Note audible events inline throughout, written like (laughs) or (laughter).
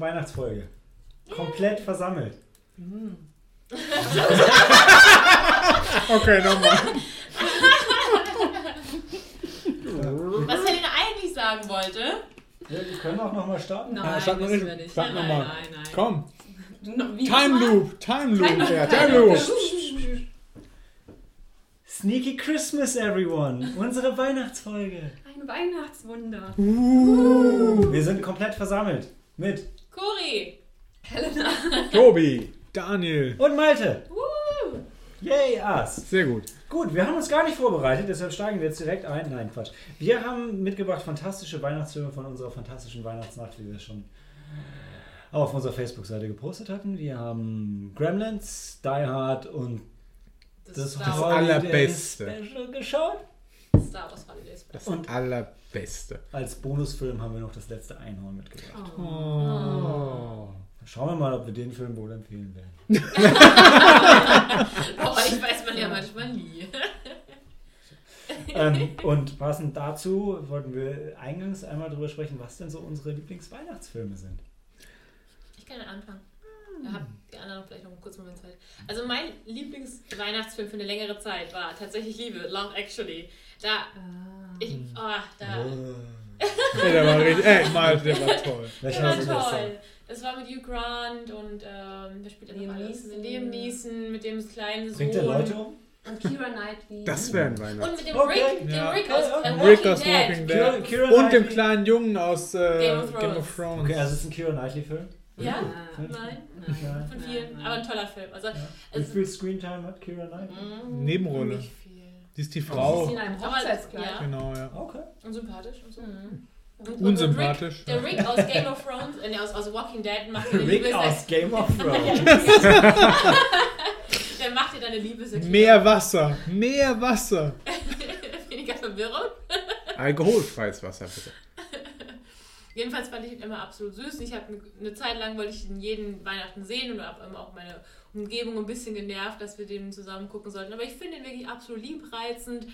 unsere Weihnachtsfolge. Komplett versammelt. (laughs) Okay, nochmal. (laughs) Was Helena eigentlich sagen wollte. Ja, wir können auch nochmal starten. Nein, müssen nicht. wir nicht. Sag nein, nein, nein, nein. Komm. No, Time? Loop. Time Loop. Time- Ja, Time Time Loop. Sneaky Christmas, everyone. Unsere Weihnachtsfolge. Ein Weihnachtswunder. Uh. Wir sind komplett versammelt. Mit Cori. Helena. Tobi. Daniel. und Malte. Woo. Yay, us. Sehr gut. Gut, wir haben uns gar nicht vorbereitet, deshalb steigen wir jetzt direkt ein. Nein, Quatsch. Wir haben mitgebracht fantastische Weihnachtsfilme von unserer fantastischen Weihnachtsnacht, wie wir schon auf unserer Facebook-Seite gepostet hatten. Wir haben Gremlins, Die Hard und das, Das Holiday Allerbeste. Special geschaut. Star Wars Holiday. Das Und- Allerbeste. Als Bonusfilm haben wir noch das letzte Einhorn mitgebracht. Oh. Schauen wir mal, ob wir den Film wohl empfehlen werden. (laughs) Oh, ich weiß man ja manchmal nie. ähm, und passend dazu wollten wir eingangs einmal darüber sprechen, was denn so unsere Lieblingsweihnachtsfilme sind. Ich kann anfangen. Da habt die anderen vielleicht noch einen kurzen Moment Zeit. Also mein Lieblingsweihnachtsfilm für eine längere Zeit war tatsächlich Liebe, Love Actually. Da, ich, oh, da, Ja, (laughs) der war richtig. Ey, Malte, der war toll. Der war toll. Das war mit Hugh Grant und ähm, wer spielt da noch Liam alles? Neeson. Liam Neeson mit dem kleinen Sohn. Bringt der Leute um? Und Kira Knightley. Das wäre ein Und Weihnachten. mit dem Okay. Rick, dem Ja. Rick aus äh, Rick Walking aus Dead. Walking Dead. Kira, Kira Und dem kleinen Jungen aus äh, Game of Game of Thrones. Okay, also es ist ein Kira Knightley-Film. Ja? Ah, Nein? Nein. Ja. Von vielen, Nein, aber ein toller Film. Also, Wie also viel Screentime hat Kira Knightley? mm, Nebenrolle. Nicht. Die ist die Sie ist Frau. in einem Aber- Hochzeitskleid. ja. Genau, ja. Okay. Und sympathisch und so. Mhm. Und, Unsympathisch. Und Rick, der Rick aus Game of Thrones, äh, nee, aus, aus Walking Dead macht dir (laughs) Rick aus Game of (laughs) Thrones. Der macht dir deine Liebeserklärung. Mehr Wasser. Mehr Wasser. (laughs) Weniger Verwirrung. Alkoholfreies Wasser, bitte. Jedenfalls fand ich ihn immer absolut süß. Ich habe eine, eine Zeit lang wollte ich ihn jeden Weihnachten sehen und habe immer auch meine Umgebung ein bisschen genervt, dass wir den zusammen gucken sollten. Aber ich finde ihn wirklich absolut liebreizend.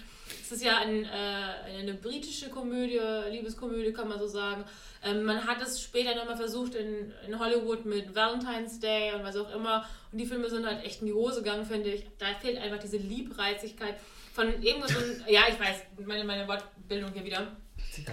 Es ist ja ein, äh, eine britische Komödie, Liebeskomödie kann man so sagen. Ähm, man hat es später nochmal versucht in, in Hollywood mit Valentine's Day und was auch immer. Und die Filme sind halt echt in die Hose gegangen, finde ich. Da fehlt einfach diese Liebreizigkeit von irgendwo so ein, (laughs) ja, ich weiß, meine, meine Wortbildung hier wieder.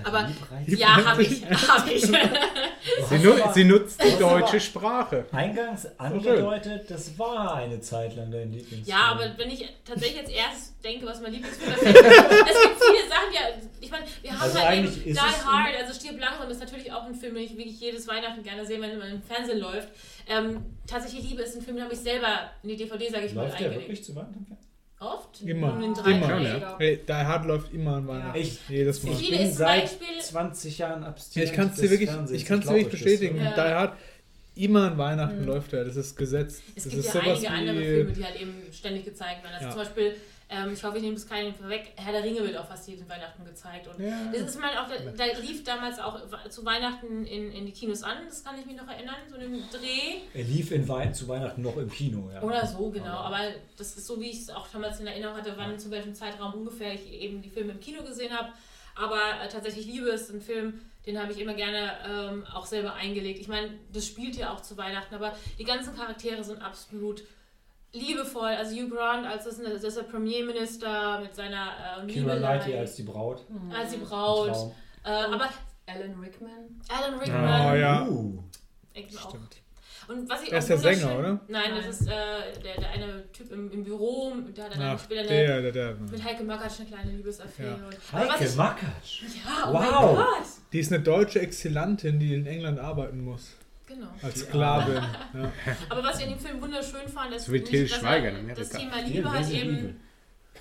Aber- Ja, habe ich, habe ich. (laughs) Sie, nu sie nutzt die deutsche Sprache. Eingangs angedeutet, das war eine Zeit lang dein Lieblingsfilm. Ja, aber wenn ich tatsächlich jetzt erst denke, was mein Lieblingsfilm ist, (laughs) es gibt viele Sachen, ja, ich meine, wir haben Also halt eben eigentlich Die Hard, also Stirb langsam ist natürlich auch ein Film, den ich wirklich jedes Weihnachten gerne sehe, wenn man im Fernsehen läuft. Ähm, tatsächlich Liebe ist ein Film, den habe ich selber in die DVD, sage ich mal, Läuft der eingelegt. wirklich zu Weihnachten? Oft? Immer. Um Immer. Ja. Hey, Die Hard läuft immer an Weihnachten. Ich- Jedes Mal. Ich- Ich bin seit Beispiel- 20 Jahren Ja, abstinent. ich kann es dir wirklich, ich kann's dir glaub wirklich bestätigen. ja. Die Hard, immer an Weihnachten läuft er. Das ist Gesetz. Es das gibt ist ja sowas einige wie. andere Filme, die halt eben ständig gezeigt werden. Also Ja. zum Beispiel, ähm, ich hoffe, ich nehme das keinen vorweg, Herr der Ringe wird auch fast jeden Weihnachten gezeigt. Und Ja. das ist mal auch, da lief damals auch zu Weihnachten in, in die Kinos an, das kann ich mich noch erinnern, so einem Dreh. Er lief in Wei zu Weihnachten noch im Kino. Ja. Oder so, genau. Aber das ist so, wie ich es auch damals in Erinnerung hatte, wann zu welchem Zeitraum ungefähr ich eben die Filme im Kino gesehen habe. Aber äh, tatsächlich Liebe ist ein Film, den habe ich immer gerne ähm, auch selber eingelegt. Ich meine, das spielt ja auch zu Weihnachten, aber die ganzen Charaktere sind absolut liebevoll. Also Hugh Grant als das, das ist der Premierminister mit seiner äh, Kira Liebe Knightley als die Braut. als die Braut. Äh, aber Alan Rickman. Alan Oh, Rickman. ja. Uh. Stimmt. Und was ich Er ist der Sänger, oder? Nein, Nein. das ist äh, der, der eine Typ im, im Büro, der hat dann später eine, der, der, der. mit Heike Makatsch eine kleine Liebesaffäre. Ja. Heike Makatsch. ja, oh Wow. mein Gott. Die ist eine deutsche Exilantin, die in England arbeiten muss. Genau. Als Sklavin. (laughs) Ja. Aber was ich in dem Film wunderschön fand, ist So wie nicht, dass Schweiger er in Amerika. das Thema Liebe halt eben... Liebe?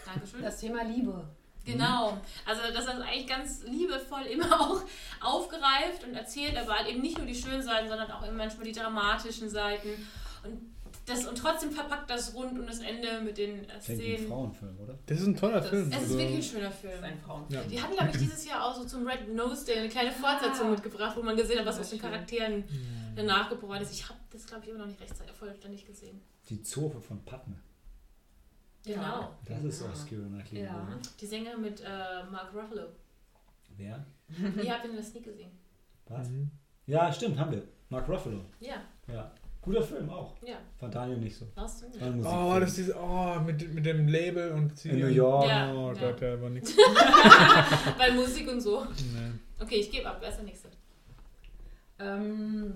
Dankeschön. Das Thema Liebe. Genau. Also dass er es eigentlich ganz liebevoll immer (laughs) auch aufgreift und erzählt, aber halt eben nicht nur die schönen Seiten, sondern auch eben manchmal die dramatischen Seiten. Und, das, und trotzdem verpackt das rund und das Ende mit den äh, Klingt wie ein Szenen. Frauenfilm, oder? Das ist ein toller Das- Film. Es ist also- wirklich ein schöner Film. Das ist ein Frauen. Ja. Die hatten, glaube ich, dieses Jahr auch so zum Red Nose Day eine kleine Fortsetzung Ah. mitgebracht, wo man gesehen hat, was aus den. Charakteren danach geboren ist. Ich habe das, glaube ich, immer noch nicht rechtzeitig vollständig gesehen. Die Zofe von Padme. Genau. Das ist auch Kira Knightley. Ja. oder? Die Sängerin mit äh, Mark Ruffalo. Wer? Ihr habt ihn in der Sneak gesehen. Was? Mhm. Ja, stimmt, haben wir. Mark Ruffalo. Ja, Ja. Guter Film auch. ja. Fand Daniel nicht so. Warst du nicht? War Oh, das ist oh, mit, mit dem Label und In New York. Ja. Oh Gott, der war nix. (laughs) Weil Musik und so. Nee. Okay, ich gebe ab. Wer ist der Nächste? Ähm,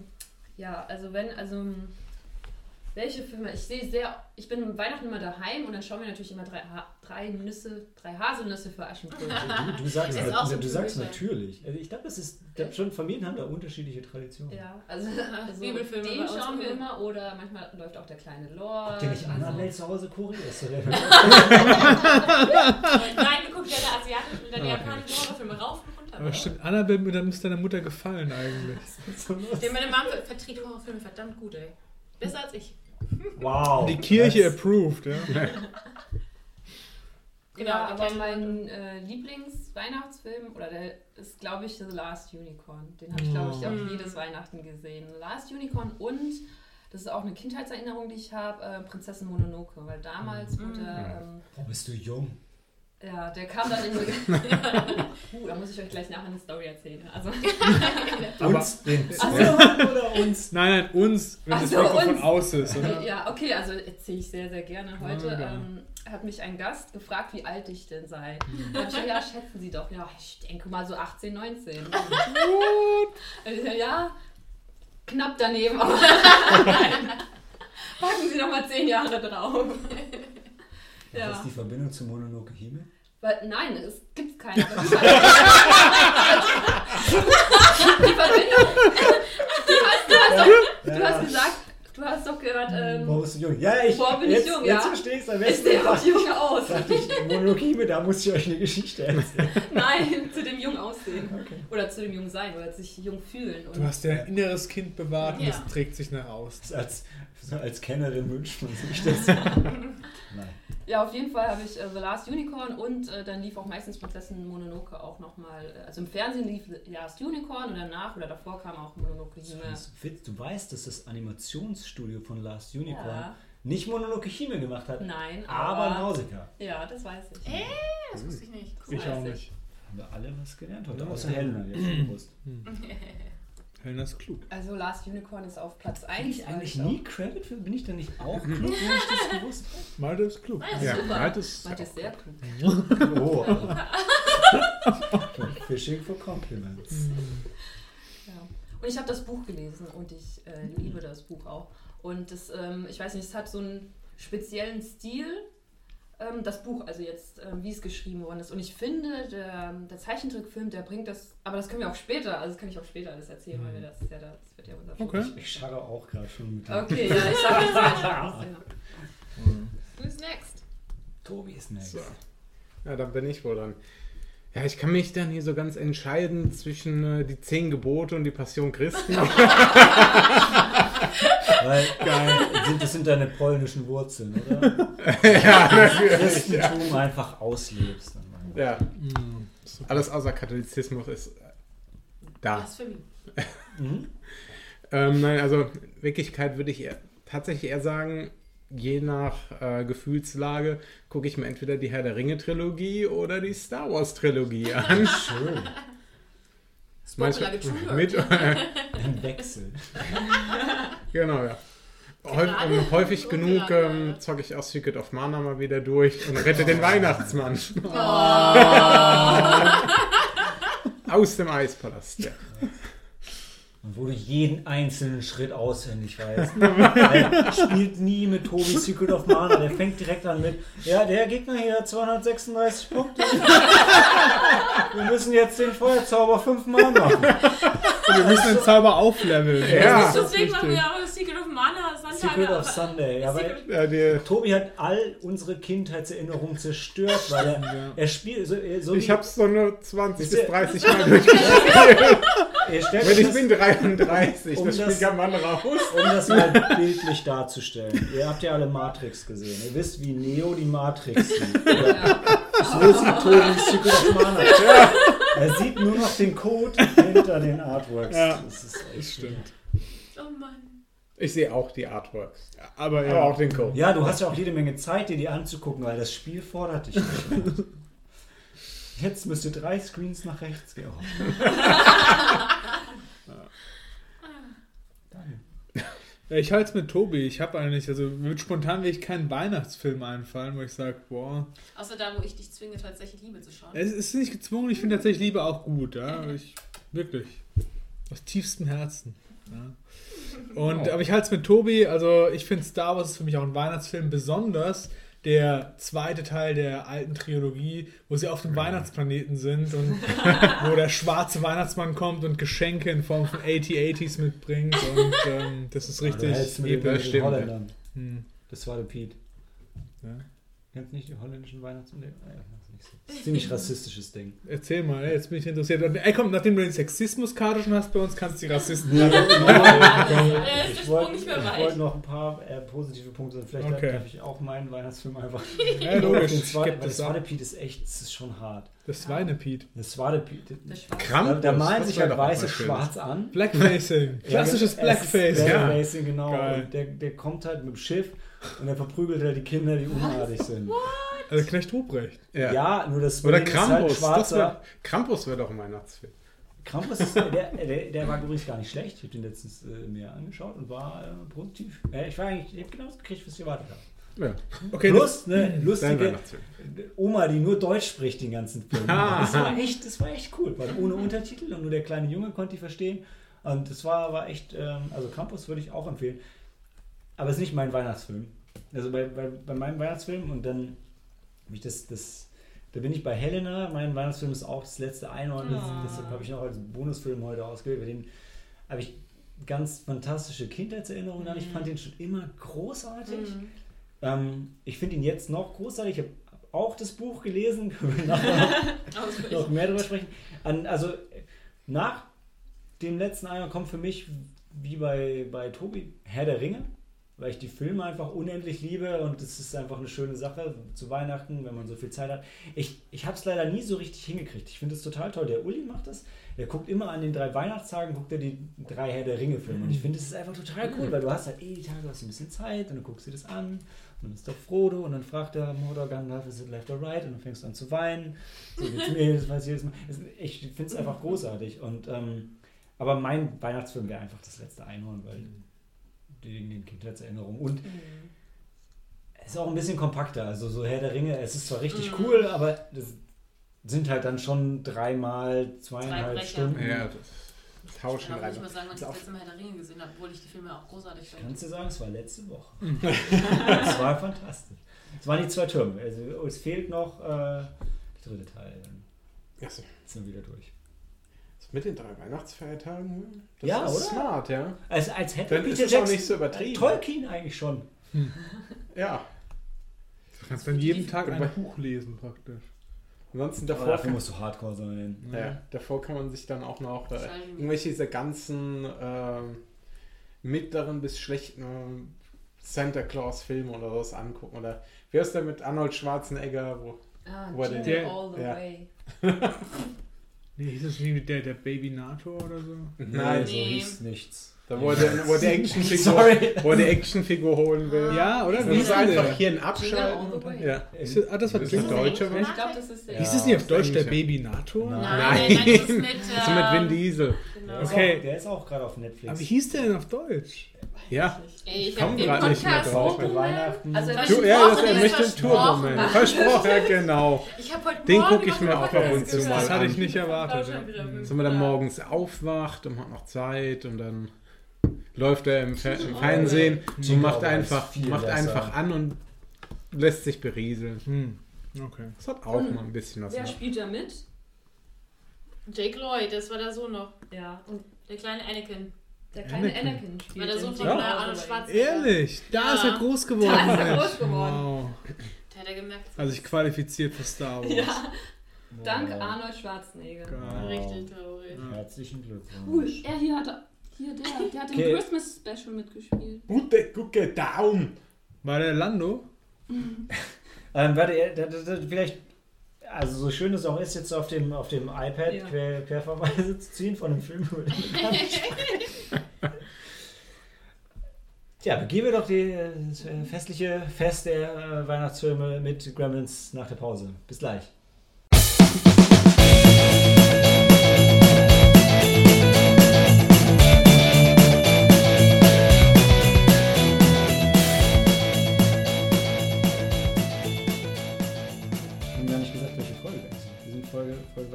ja, also wenn, also welche Filme? Ich sehe sehr, ich bin Weihnachten immer daheim und dann schauen wir natürlich immer drei, ha drei Nüsse, drei Haselnüsse für Aschenbrödel. Du, du sagst, (laughs) auch so du sagst natürlich. Also ich glaube, das ist glaub, schon Familien haben da unterschiedliche Traditionen. ja, also, also Bibelfilme bei den schauen wir immer oder manchmal läuft auch der kleine Lord. Habt ihr nicht also, Annabelle zu Hause Choreos? (laughs) oder? (laughs) Nein, wir gucken ja der asiatischen der Okay. japanischen Horrorfilme rauf und runter. Aber stimmt, Annabelle, da muss deiner Mutter gefallen eigentlich. Meine Mom verträgt Horrorfilme verdammt gut, ey. Besser als ich. Wow. Die Kirche Das- approved, ja. (laughs) Genau, ja, der aber mein äh, Lieblingsweihnachtsfilm, oder der ist, glaube ich, The Last Unicorn. Den habe ich, glaube ich, auch jedes Weihnachten gesehen. The Last Unicorn und, das ist auch eine Kindheitserinnerung, die ich habe, äh, Prinzessin Mononoke. Weil damals Mhm. wurde, ähm, Oh, bist du jung? Ja, der kam dann in so... uh, da muss ich euch gleich nachher eine Story erzählen. Also, (laughs) uns, den Ach so. Oder uns? Nein, nein, uns, wenn Ach das so, uns. aus ist, oder? ja, okay, also erzähle ich sehr, sehr gerne. Heute ja. ähm, hat mich ein Gast gefragt, wie alt ich denn sei. Mhm. Da ich gesagt, ja, schätzen Sie doch. Ja, ich denke mal so 18, 19. Äh, ja, knapp daneben, (laughs) packen Sie noch mal 10 Jahre drauf. Was Ja. ist die Verbindung zu Mononoke Hime? Weil, nein, es gibt keine. Die Verbindung. Du hast, du hast, doch, du hast gesagt, du hast doch gehört, ähm, Warum bist du jung? Ja, ich. Boah, bin ich jetzt, jung, jetzt ja. verstehe ich es ich sehe auch jung aus. Dachte ich, da muss ich euch eine Geschichte erzählen. Nein, zu dem jung aussehen. Oder zu dem jung sein oder sich jung fühlen. Und Du hast dein inneres Kind bewahrt und Ja. es trägt sich nach außen. Als, als Kennerin wünscht man sich das. (laughs) Nein. Ja, auf jeden Fall habe ich äh, The Last Unicorn und äh, dann lief auch meistens Prinzessin Mononoke auch nochmal. Äh, also im Fernsehen lief The Last Unicorn und danach oder davor kam auch Mononoke Hime. Du weißt, dass das Animationsstudio von Last Unicorn Ja. nicht Mononoke Hime gemacht hat, Nein, aber aber. Nausicaa. ja, das weiß ich. Äh? Das wusste ich nicht. Cool. Ich auch weiß ich. nicht. Haben wir alle was gelernt heute, Ja. außer Helena, die hat schon gewusst. Helena ist klug. Also Last Unicorn ist auf Platz 1. Krieg ich eigentlich nie Credit für? Bin ich denn nicht auch (laughs) klug, wenn ich das gewusst Malte ist klug. Ah, Ja, super. Malte ist Malte ist sehr klug. habe? Oh. (laughs) Fishing for Compliments. Ja. Und ich habe das Buch gelesen und ich äh, liebe das Buch auch. Und das, ähm, ich weiß nicht, es hat so einen speziellen Stil, ähm, das Buch, also jetzt, ähm, wie es geschrieben worden ist. Und ich finde, der, der Zeichentrickfilm, der bringt das, aber das können wir auch später, also das kann ich auch später alles erzählen, weil wir das, ja, das wird ja unser Okay. Ich, ich scharre auch gerade schon mit dem. Okay, ja, ich sag jetzt gleich was, (laughs) ja. Who's next? Tobi ist next. So. Ja, dann bin ich wohl dran. Ja, ich kann mich dann hier so ganz entscheiden zwischen äh, die zehn Gebote und die Passion Christi. (laughs) Weil, Sind, das sind deine polnischen Wurzeln, oder? (laughs) ja, natürlich. Christentum einfach auslebst. Dann. Ja, Mhm. Alles außer Katholizismus ist äh, da. Blasphemie. Mhm. (laughs) Ähm, nein, also Wirklichkeit würde ich eher, tatsächlich eher sagen, je nach äh, Gefühlslage gucke ich mir entweder die Herr der Ringe Trilogie oder die Star Wars Trilogie an. Schön. Getrigert. mit, (laughs) Ein Wechsel. (laughs) genau, ja. Häuf, Gerade ähm, häufig genug ähm, zocke ich auch Secret of Mana mal wieder durch und rette den Weihnachtsmann (laughs) aus dem Eispalast. Ja. Und wo du jeden einzelnen Schritt auswendig weißt. (laughs) er spielt nie mit Tobi Secret of Mana. Der fängt direkt an mit, ja, der Gegner hier hat 236 Punkte. Wir müssen jetzt den Feuerzauber fünfmal machen. Und wir müssen den Zauber aufleveln. Ja. Das ist Deswegen machen wir auch Secret of Mana Sonntag. Secret of Sunday. Ja, weil Ja, die, Tobi hat all unsere Kindheitserinnerungen zerstört, weil er, er spielt so, so ich habe es so nur 20 Ist bis der- 30 Mal durchgespielt. Wenn ich das- bin 33, Um das Spiel das- kann man raus. Um das mal bildlich darzustellen. Ihr habt ja alle Matrix gesehen. Ihr wisst, wie Neo die Matrix sieht. Oder so sieht Tobi Secret of Mana. Er sieht nur noch den Code hinter den Artworks. Ja. Das ist echt Stimmt. Oh Mann. Ich sehe auch die Artworks. Aber Aber ja. auch den Code. Ja, du hast ja auch jede Menge Zeit, dir die anzugucken, weil das Spiel fordert dich nicht. (laughs) Jetzt müsst ihr drei Screens nach rechts gehen. Oh. (laughs) Ja, ich halte es mit Tobi. Ich habe eigentlich, also mir wird spontan wirklich keinen Weihnachtsfilm einfallen, wo ich sage, boah. Außer da, wo ich dich zwinge, tatsächlich Liebe zu schauen. Es ist nicht gezwungen, ich finde tatsächlich Liebe auch gut, ja. Ich, wirklich. Aus tiefstem Herzen. Ja. Und, Oh. Aber ich halte es mit Tobi, also ich finde Star Wars ist für mich auch ein Weihnachtsfilm, besonders der zweite Teil der alten Trilogie, wo sie auf dem Weihnachtsplaneten sind und (laughs) wo der schwarze Weihnachtsmann kommt und Geschenke in Form von 8080s mitbringt und ähm, das ist richtig episch. den. Holländern. Hm. Das war der Pete. Ja. Kennst du nicht die holländischen Weihnachtsmann? Ja, nicht so. Das ist ein ziemlich rassistisches Ding. Erzähl mal, ey, jetzt bin ich interessiert. Ey, komm, nachdem du den Sexismuskarte schon hast bei uns, kannst du die Rassisten. (laughs) Ist der ich wollte wollte noch ein paar äh, positive Punkte. Vielleicht Okay. darf ich auch meinen Weihnachtsfilm einfach. (laughs) ja, Den logisch, weil es das ab. Swade Pete ist echt, das ist schon hart. Das Schweinepiet. Das Swade Pete. Der Schwarze. Da, da malen sich halt weiße schwarz an. Blackfacing. Klassisches Ja, Blackface. ja. Blackfacing, genau. Geil. Und der, der kommt halt mit dem Schiff und er verprügelt halt die Kinder, die unartig sind. Also Knecht Ruprecht. Ja. Ja, nur das Oder ist halt Krampus. das schwarzer. wär, Krampus wäre doch ein Weihnachtsfilm. Krampus ist, der, der, der war (laughs) übrigens gar nicht schlecht. Ich habe den letztens äh, mir angeschaut und war äh, positiv. Äh, ich war eigentlich, ich habe genau das gekriegt, was ich erwartet habe. Ja, Okay, das, Plus eine dein lustige Weihnachtsfilm. Oma, die nur Deutsch spricht den ganzen Film. Ah. Das war echt, das war echt cool, weil ohne Untertitel und nur der kleine Junge konnte die verstehen. Und das war, war echt, ähm, also Krampus würde ich auch empfehlen. Aber es ist nicht mein Weihnachtsfilm. Also bei, bei, bei meinem Weihnachtsfilm und dann habe ich das, das, da bin ich bei Helena. Mein Weihnachtsfilm ist auch das letzte Einhorn. Das, Ah. Deshalb habe ich noch als Bonusfilm heute ausgewählt. Bei dem habe ich ganz fantastische Kindheitserinnerungen an. Ich fand den schon immer großartig. Mhm. Ähm, ich finde ihn jetzt noch großartig. Ich habe auch das Buch gelesen. (laughs) Können wir noch (laughs) mehr darüber sprechen. An, also nach dem letzten Einmal kommt für mich, wie bei, bei Tobi, Herr der Ringe. Weil ich die Filme einfach unendlich liebe und es ist einfach eine schöne Sache zu Weihnachten, wenn man so viel Zeit hat. Ich, ich habe es leider nie so richtig hingekriegt. Ich finde es total toll. Der Uli macht das. Der guckt immer an den drei Weihnachtstagen, guckt er die drei Herr der Ringe-Filme. Und ich finde, es ist einfach total cool, weil du hast halt eh die Tage, du hast ein bisschen Zeit und dann guckst du dir das an. Und dann ist da Frodo und dann fragt er Mordor Gandalf, is it left or right? Und dann fängst du an zu weinen. So geht's mir jedes Mal. Jedes Mal. Ich finde es einfach großartig. Und, ähm, aber mein Weihnachtsfilm wäre einfach das letzte Einhorn, weil wegen den Kindheitserinnerungen. Und es ist auch ein bisschen kompakter. Also so Herr der Ringe, es ist zwar richtig Mhm. cool, aber das sind halt dann schon dreimal zweieinhalb Brecher. Stunden. Ja, das, Ich Tauschen kann auch nicht rein. mal sagen, wann ich das auch- letzte Mal Herr der Ringe gesehen habe, obwohl ich die Filme auch großartig finde. Kannst du sagen, es war letzte Woche. (laughs) Es war fantastisch. Es waren die zwei Türme. Also es fehlt noch äh, der dritte Teil. Dann Achso. sind wir wieder durch. Mit den drei Weihnachtsfeiertagen? Das Ja, ist oder? smart, ja. Also als hätte Dann ist Peter auch Jackson, nicht so übertrieben. äh, Tolkien eigentlich schon. Ja. Du kannst dann jeden Tag ein Buch lesen praktisch. Ansonsten Aber davor, dafür kann, musst du Hardcore sein. ja, davor kann man sich dann auch noch äh, irgendwelche dieser ganzen ähm, mittleren bis schlechten ähm, Santa Claus Filme oder sowas angucken. Oder wie ist der mit Arnold Schwarzenegger? Wo, Ah, Wo den- Der- all the ja. way. (laughs) (laughs) Nee, hieß das wie der, der Baby Nator oder so? Nein, so Nee. hieß nichts. Da wo er, der- wo er die Actionfigur, (laughs) Sorry. wo er die Actionfigur holen will. Ja, oder? Wie ist ist der? einfach hier ein Abschalten. Ja. Ist das, ah, das war Ist das das Deutsche. Ich glaube, das ist der. Ja. Hieß es nicht auf Deutsch der. Baby Nator? Nein. Nein, Nein. das ist mit, (laughs) So mit Vin ähm, Diesel. Genau. Der ist Okay. auch, der ist auch gerade auf Netflix. Aber wie hieß der denn auf Deutsch? Ja. Ey, ich Komm hab den grad nicht mehr drauf. Bei Weihnachten. Also er Du, ja, das, er Versprochen möchte ist einen Turbo-Man. versprochen. (laughs) Versprochen, ja, genau. Ich habe heute Den Morgen guck ich mir auch ab und zu mal Das hatte ich nicht erwartet. Wenn man dann morgens aufwacht und hat noch Zeit und dann läuft er im, Fer im Fernsehen und macht Way einfach, macht besser. einfach an und lässt sich berieseln. Hm. Okay. Das hat auch Und mal ein bisschen was. Wer mit. spielt da mit? Jake Lloyd, das war der Sohn noch. Ja, und Der kleine Anakin. der kleine Anakin. Anakin spielt. War der Sohn von ja. Arnold. Schwarzenegger. Ehrlich? Da Ja. ist er groß geworden. Da ist er groß geworden. Wow. Der hat er gemerkt. Also ich qualifiziert für Star Wars. (laughs) Ja, dank Wow. Arnold Schwarzenegger. Wow. Richtig traurig. Herzlichen Glückwunsch. Cool, er hier hatte. Hier, der, der hat im Okay. Christmas Special mitgespielt. Gute, gute Daumen. War der Lando? (laughs) Ähm, warte, äh, da- da- da- vielleicht, also so schön es auch ist, jetzt auf dem, auf dem iPad Ja. quer, Querverweise zu ziehen von dem Film, über den wir gerade sprechen. Tja, begehen wir doch die, äh, das äh, festliche Fest der äh, Weihnachtsfilme mit Gremlins nach der Pause. Bis gleich.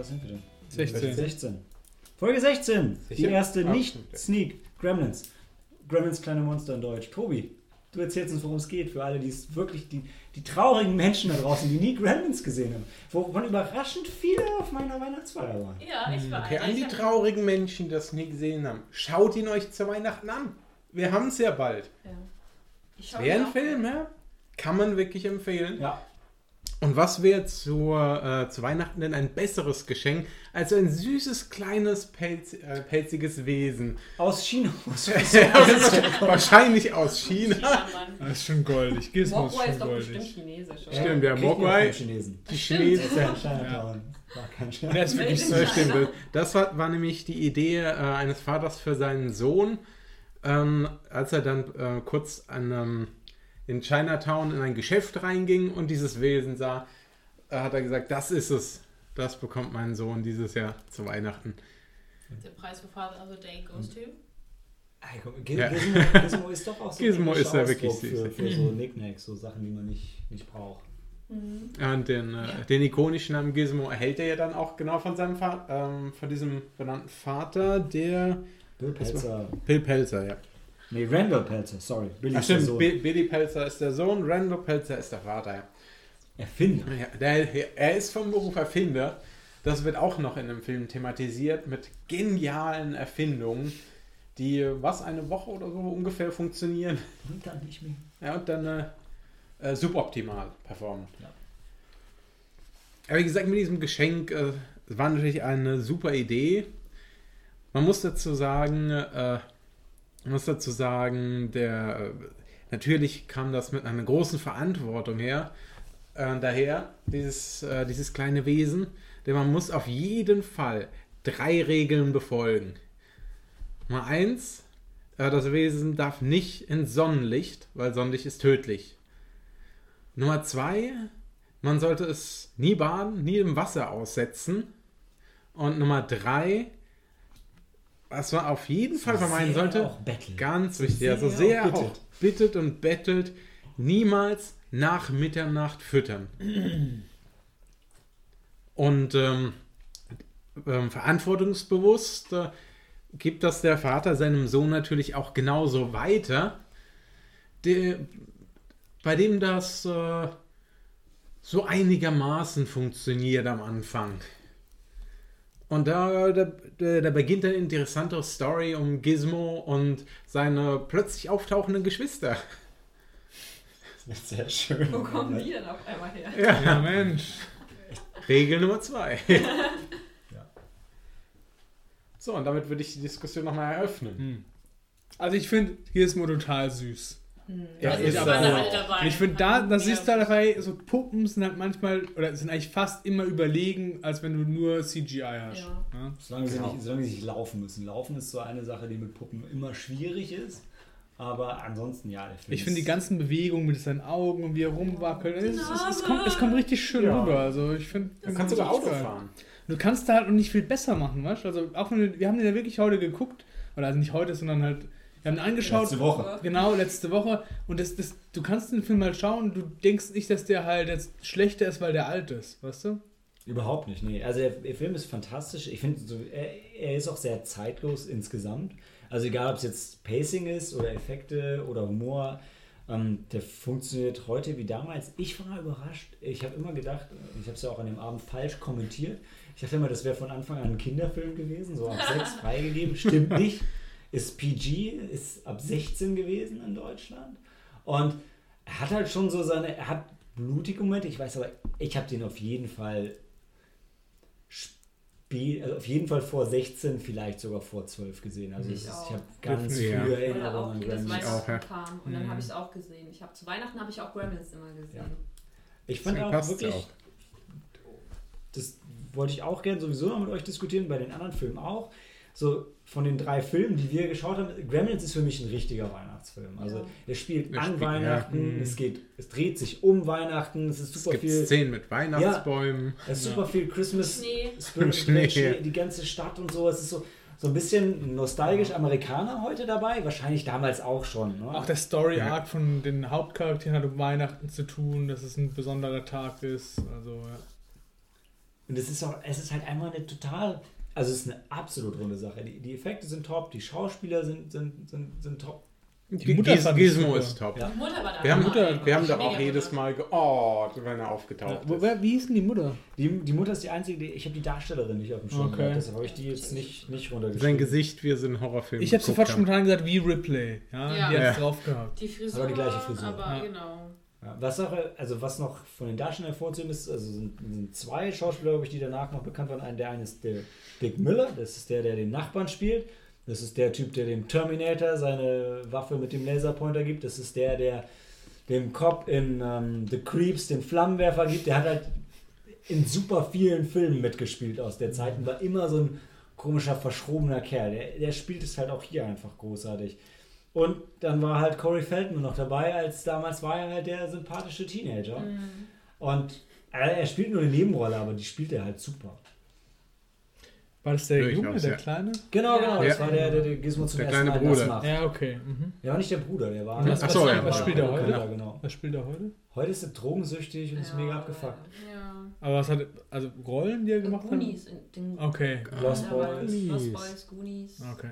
16. 16. Folge 16. Die erste Ah, nicht stimmt. Sneak. Gremlins. Gremlins kleine Monster in Deutsch. Tobi, du erzählst uns, worum es geht. Für alle, die es wirklich, die, die traurigen Menschen da draußen, die nie Gremlins gesehen haben. Wovon überraschend viele auf meiner Weihnachtsfeier waren. Ja, ich war Okay, an die traurigen Menschen, die das nie gesehen haben. Schaut ihn euch zu Weihnachten an. Wir haben es ja bald. Ja. Wäre ein Film, ja? Kann man wirklich empfehlen. Ja. Und was wäre zur, äh, zu Weihnachten denn ein besseres Geschenk als ein süßes, kleines, pelz, äh, pelziges Wesen? Aus China. (laughs) (laughs) Wahrscheinlich aus China. Mann. Das ist schon goldig. Gizmo ist Mogwai schon ist doch bestimmt chinesisch, oder? Stimmt, ja, Mogwai. Die Das Chinesen. ja. War ist wirklich. Das stimmt. Das war, war nämlich die Idee äh, eines Vaters für seinen Sohn, ähm, als er dann äh, kurz an, ähm, in Chinatown in ein Geschäft reinging und dieses Wesen sah, äh, hat er gesagt, das ist es. Das bekommt mein Sohn dieses Jahr zu Weihnachten. Der Preis für Father of the Day goes to. Ja. Gizmo, Gizmo ist doch auch so Gizmo ein ist ja wirklich süß. Für, für so Nicknacks, so Sachen, die man nicht, nicht braucht. Mhm. Und den, äh, den ikonischen Namen Gizmo erhält er ja dann auch genau von seinem Vater, ähm, von diesem benannten Vater, der Bill Pelzer. Bill Pelzer, ja. Nee, Randall Pelzer, sorry. Billy Ach ist der stimmt, Sohn. Bi- Billy Pelzer ist der Sohn, Randall Pelzer ist der Vater, ja. Erfinder. Ja, der, er ist vom Beruf Erfinder. Das wird auch noch in dem Film thematisiert mit genialen Erfindungen, die was eine Woche oder so ungefähr funktionieren. Und dann nicht mehr. Ja, und dann äh, äh, suboptimal performen. Ja. Aber wie gesagt, mit diesem Geschenk äh, war natürlich eine super Idee. Man muss dazu sagen, äh, man muss dazu sagen, der natürlich kam das mit einer großen Verantwortung her, äh, daher dieses, äh, dieses kleine Wesen, denn man muss auf jeden Fall drei Regeln befolgen. Nummer eins, äh, das Wesen darf nicht ins Sonnenlicht, weil Sonnenlicht ist tödlich. Nummer zwei, man sollte es nie baden, nie im Wasser aussetzen. Und Nummer drei, was man auf jeden Fall vermeiden sollte, ganz wichtig, also sehr sehr auch auch bittet. bittet und bettelt, niemals nach Mitternacht füttern. Und ähm, ähm, verantwortungsbewusst äh, gibt das der Vater seinem Sohn natürlich auch genauso weiter, der, bei dem das äh, so einigermaßen funktioniert am Anfang. Und da, da, da beginnt eine interessante Story um Gizmo und seine plötzlich auftauchenden Geschwister. Das ist sehr schön. Wo kommen die denn auf einmal her? Ja, Ja, Mensch. Regel Nummer zwei. (laughs) So, und damit würde ich die Diskussion nochmal eröffnen. Hm. Also ich finde Gizmo total süß. Ja, Also ist ich aber halt dabei. Ich finde, da, das Ja. ist da dabei, so Puppen sind halt manchmal, oder sind eigentlich fast immer überlegen, als wenn du nur CGI hast. Ja. Ja? Solange, sie Genau. nicht, solange sie nicht laufen müssen. Laufen ist so eine Sache, die mit Puppen immer schwierig ist. Aber ansonsten, ja, der Film Ich finde die ganzen Bewegungen mit seinen Augen und wie er rumwackelt, es, es, es, kommt, es kommt richtig schön Ja. rüber. Also ich finde, Du kannst sogar Auto fahren. Du kannst da halt auch nicht viel besser machen, weißt du? Also auch wenn du, wir haben den ja wirklich heute geguckt, oder also nicht heute, sondern halt, wir haben ihn angeschaut. Letzte Woche. Genau, letzte Woche. Und das, das, du kannst den Film mal schauen, du denkst nicht, dass der halt jetzt schlechter ist, weil der alt ist, weißt du? Überhaupt nicht, nee. Also der, der Film ist fantastisch. Ich finde, so, er, er ist auch sehr zeitlos insgesamt. Also egal, ob es jetzt Pacing ist oder Effekte oder Humor, ähm, der funktioniert heute wie damals. Ich war überrascht. Ich habe immer gedacht, ich habe es ja auch an dem Abend falsch kommentiert. Ich dachte immer, das wäre von Anfang an ein Kinderfilm gewesen, so ab 6 (laughs) freigegeben. Stimmt nicht. Ist PG, ist ab 16 gewesen in Deutschland. Und er hat halt schon so seine, er hat blutige Momente. Ich weiß aber, ich habe den auf jeden Fall Spiel, also auf jeden Fall vor 16, vielleicht sogar vor 12 gesehen. Also Ich ich habe ganz Ja. frühe Oder Erinnerungen auch an Gremlins. Auch, ja. kam. Und dann Mhm. habe ich es auch gesehen. Ich habe zu Weihnachten habe ich auch Gremlins immer gesehen. Ja. Ich fand auch wirklich, auch. das wollte ich auch gerne sowieso noch mit euch diskutieren, bei den anderen Filmen auch. So von den drei Filmen, die wir geschaut haben, Gremlins ist für mich ein richtiger Weihnachtsfilm. Also Ja. er spielt Er an spielt, ja. Weihnachten, Mhm. es geht, es dreht sich um Weihnachten, es ist Es super gibt viel, Szenen mit Weihnachtsbäumen. es ist super viel Christmas Schnee. Spirit, Schnee. (laughs) Schnee, die ganze Stadt und so. Es ist so, so ein bisschen nostalgisch Amerikaner heute dabei, wahrscheinlich damals auch schon. Ne? Auch der Story Ja. Arc von den Hauptcharakteren hat um Weihnachten zu tun, dass es ein besonderer Tag ist. Also, ja. Und es ist auch, es ist halt einmal eine total, also es ist eine absolut runde Sache. Die, die Effekte sind top, die Schauspieler sind, sind, sind, sind top. Die Mutter Gis Gizmo ist top. Ja. Die Mutter war da. Wir haben, Mutter- wir haben da auch jedes. Mal geort, wenn er aufgetaucht Wo, ist. wie hieß denn die Mutter? Die, die Mutter ist die einzige, die, ich habe die Darstellerin nicht auf dem Schirm Okay. gehabt, deshalb habe ich die jetzt nicht, nicht runtergeschrieben. Sein Gesicht, wie so einen Horrorfilm Ich habe sofort spontan gesagt, wie Ripley. Ja, Ja. die hat Ja. drauf gehabt. Die Frisur. Aber die gleiche Frisur. Aber Ja. genau. Was, auch, also was noch von den Darstellern hervorzuheben ist, also sind, sind zwei Schauspieler, glaube ich, die danach noch bekannt waren. Der eine ist der Dick Miller, das ist der, der den Nachbarn spielt. Das ist der Typ, der dem Terminator seine Waffe mit dem Laserpointer gibt. Das ist der, der dem Cop in ähm, The Creeps den Flammenwerfer gibt. Der hat halt in super vielen Filmen mitgespielt aus der Zeit und war immer so ein komischer, verschrobener Kerl. Der, der spielt es halt auch hier einfach großartig. Und dann war halt Corey Feldman noch dabei, als damals war er halt der sympathische Teenager. Mhm. Und er, er spielt nur eine Nebenrolle, aber die spielt er halt super. War das der Durchaus, Junge, der ja. Kleine? Genau, Ja. genau. Das Ja. war der, der, der Gizmo zum Der ersten kleine Mal das Bruder. macht. Ja, okay. Mhm. Der war nicht der Bruder, der war. Was- Ach so, was- ja. was spielt er der heute? Bruder, genau. Was spielt er heute? Heute ist er drogensüchtig und ist Ja, mega abgefuckt. Ja. Aber was hat also Rollen, die er gemacht hat? Goonies. Okay. Lost Boys. Lost Boys, Goonies. Okay.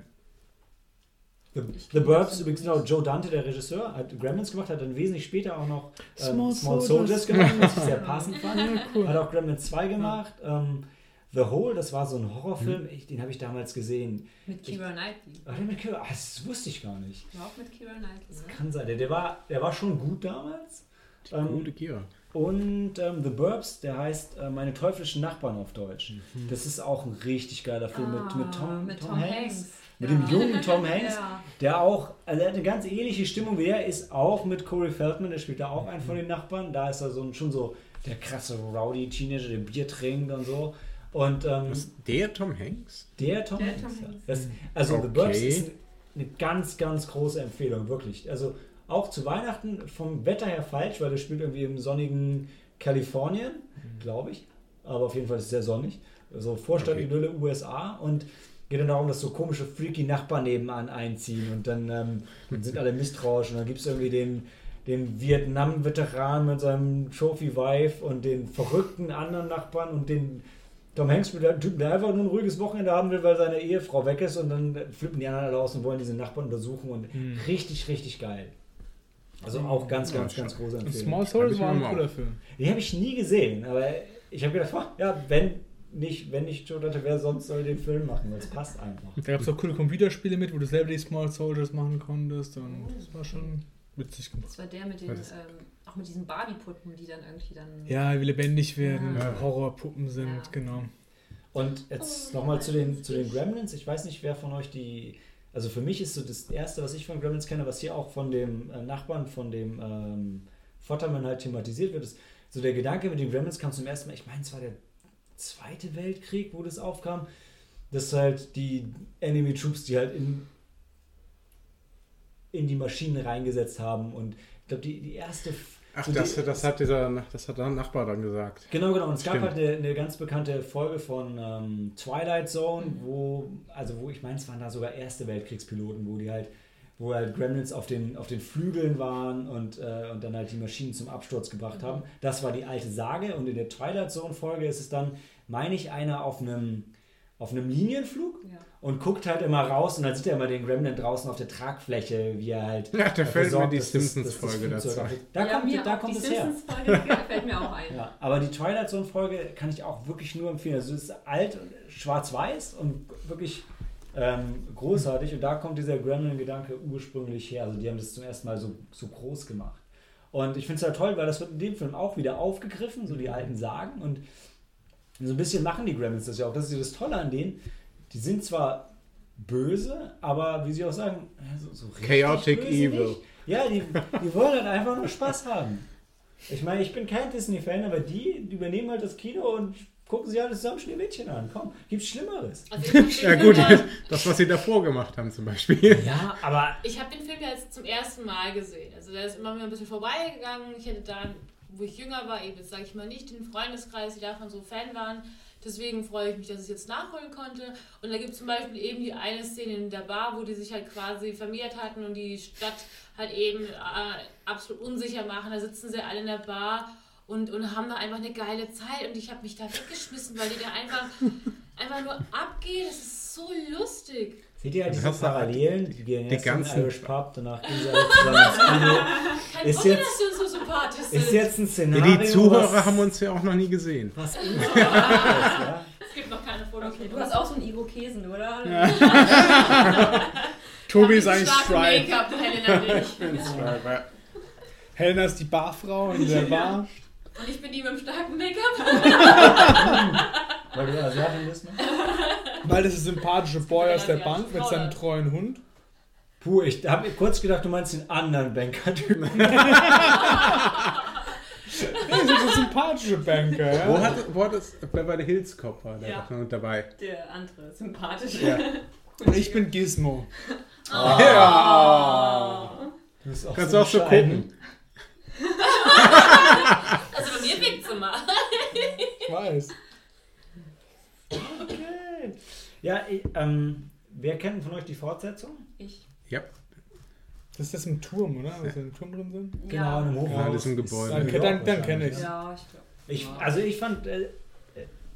The, The Burbs, übrigens genau, Joe Dante, der Regisseur, hat Gremlins gemacht, hat dann wesentlich später auch noch ähm, Small Small, Soldiers. Gemacht, was ich sehr (laughs) passend fand. Ja, cool. Hat auch Gremlins 2 gemacht. Ähm, The Hole, das war so ein Horrorfilm, ich, den habe ich damals gesehen. Mit Keira Knightley. Ach, der mit Kira, ach, das wusste ich gar nicht. War auch mit Keira Knightley. Ne? Kann sein, der, der, war, der war schon gut damals. Ähm, Gute Gier. Und ähm, The Burbs, der heißt äh, Meine teuflischen Nachbarn auf Deutsch. Das ist auch ein richtig geiler Film mit, mit, Tom, Ah, mit Tom, Tom Hanks. Hanks. Mit Ja. dem jungen Tom Hanks, (laughs) Ja. der auch, also er hat eine ganz ähnliche Stimmung wie er, ist auch mit Corey Feldman, der spielt da auch einen von den Nachbarn. Da ist er so ein, schon so der krasse Rowdy-Teenager, der Bier trinkt und so. Und ähm, Was, der Tom Hanks? der Tom Der Hanks. Tom ja. Hanks. Das, also The Okay. Burbs ist eine, eine ganz, ganz große Empfehlung, wirklich. Also auch zu Weihnachten vom Wetter her falsch, weil der spielt irgendwie im sonnigen Kalifornien, glaube ich. Aber auf jeden Fall ist es sehr sonnig. Also Vorstadtidylle USA und geht dann darum, dass so komische, freaky Nachbarn nebenan einziehen und dann, ähm, dann sind alle misstrauisch und dann gibt es irgendwie den, den Vietnam-Veteran mit seinem Trophy-Wife und den verrückten anderen Nachbarn und den Tom Hanks mit einem Typen, der einfach nur ein ruhiges Wochenende haben will, weil seine Ehefrau weg ist und dann flippen die anderen alle aus und wollen diese Nachbarn untersuchen und Mhm. richtig, richtig geil. Also auch ganz, Ja, ganz, ganz große Empfehlung. Small Souls war ein cooler. Film. Den habe ich nie gesehen, aber ich habe gedacht, oh, ja, wenn nicht, wenn nicht Joe Dante, wer sonst soll den Film machen, weil es passt einfach. Da gab es auch coole Computerspiele mit, wo du selber die Small Soldiers machen konntest. Und das war schon witzig gemacht. Das war der mit den, ähm, auch mit diesen Barbie-Puppen, die dann irgendwie dann. Ja, wie lebendig werden, Ja. Horrorpuppen sind, Ja. genau. Und jetzt nochmal zu den, zu den Gremlins. Ich weiß nicht, wer von euch die. Also für mich ist so das Erste, was ich von Gremlins kenne, was hier auch von dem äh, Nachbarn, von dem ähm, Futterman halt thematisiert wird, ist so der Gedanke mit den Gremlins kam zum ersten Mal, ich meine, es war der Zweite Weltkrieg, wo das aufkam, dass halt die Enemy Troops, die halt in, in die Maschinen reingesetzt haben und ich glaube, die, die erste. Ach, so das, die, das hat dieser das hat der Nachbar dann gesagt. Genau, genau. Und es gab Stimmt. halt eine, eine ganz bekannte Folge von ähm, Twilight Zone, wo, also wo ich meine, es waren da sogar erste Weltkriegspiloten, wo die halt, wo halt Gremlins auf den, auf den Flügeln waren und, äh, und dann halt die Maschinen zum Absturz gebracht haben. Das war die alte Sage und in der Twilight Zone Folge ist es dann, meine ich, einer auf einem, auf einem Linienflug Ja. und guckt halt immer raus und dann sieht er immer den Gremlin draußen auf der Tragfläche, wie er halt. Ja, da fällt mir die Simpsons-Folge dazu. Da ja, kommt, da auch kommt die es her. Simpsons-Folge (laughs) fällt mir auch ein. Ja, aber die Twilight Zone Folge kann ich auch wirklich nur empfehlen. Also es ist alt, und schwarz-weiß und wirklich ähm, großartig. Und da kommt dieser Gremlin-Gedanke ursprünglich her. Also die haben das zum ersten Mal so, so groß gemacht. Und ich finde es ja toll, weil das wird in dem Film auch wieder aufgegriffen, so die alten Sagen. Und so ein bisschen machen die Gremlins das ja auch. Das ist ja das Tolle an denen. Die sind zwar böse, aber wie sie auch sagen, so, so richtig Chaotic Evil. Nicht. Ja, die, die wollen halt einfach nur Spaß haben. Ich meine, ich bin kein Disney-Fan, aber die, die übernehmen halt das Kino und gucken sich alle zusammen Schneewittchen an. Komm, gibt's Schlimmeres. Also (laughs) Ja gut, (laughs) das, was sie davor gemacht haben zum Beispiel. Ja, aber Ich habe den Film ja jetzt zum ersten Mal gesehen. Also der ist immer wieder ein bisschen vorbeigegangen. Ich hätte da, wo ich jünger war, eben jetzt sage ich mal nicht den Freundeskreis, die davon so Fan waren. Deswegen freue ich mich, dass ich es jetzt nachholen konnte. Und da gibt es zum Beispiel eben die eine Szene in der Bar, wo die sich halt quasi vermehrt hatten und die Stadt halt eben äh, absolut unsicher machen. Da sitzen sie alle in der Bar und, und haben da einfach eine geile Zeit und ich habe mich da weggeschmissen, weil die da einfach, (laughs) einfach nur abgehen. Das ist so lustig. Seht ihr halt diese du Parallelen? Die gehen erst in den ganzen- Irish Pub, danach gehen sie alle zusammen ins (laughs) Kino. Kein Ist Wunder, jetzt- dass uns so sympathisch sind. Ist jetzt ein Ja, Szenario, die Zuhörer was, haben uns ja auch noch nie gesehen. was (laughs) ist, ja? es gibt noch keine Fotos. Okay, du hast auch so einen Irokesen, oder? Tobi ist eigentlich Stripe. Make-up, Helena nicht. Helena ist die Barfrau in der Bar. Und ich bin die mit dem starken Make-up. (laughs) Weil du Asiatin bist, ne? Weil das ist der sympathische Boy aus der Bank mit ne? seinem treuen Hund. Puh, ich habe kurz gedacht, du meinst den anderen Banker-Typen. (laughs) (laughs) Das ist der sympathische Banker. Ja? Wo hat, wo hat es Beverly Hills Cop war der Ja. noch dabei? Der andere, sympathische. Ja. Und ich bin Gizmo. Ja. Du bist auch Kannst du auch so gucken. Mal. Ich weiß. Okay. Ja, ich, ähm, wer kennt von euch die Fortsetzung? Ich. Ja, Das ist das im Turm, oder? Wo sie im Turm drin sind? Genau, in einem Hochhaus. Ja, das ist ein Gebäude. Dann- dann wahrscheinlich, kenn ich's. ne? Ja, ich glaube. Ich, also ich fand, äh, äh,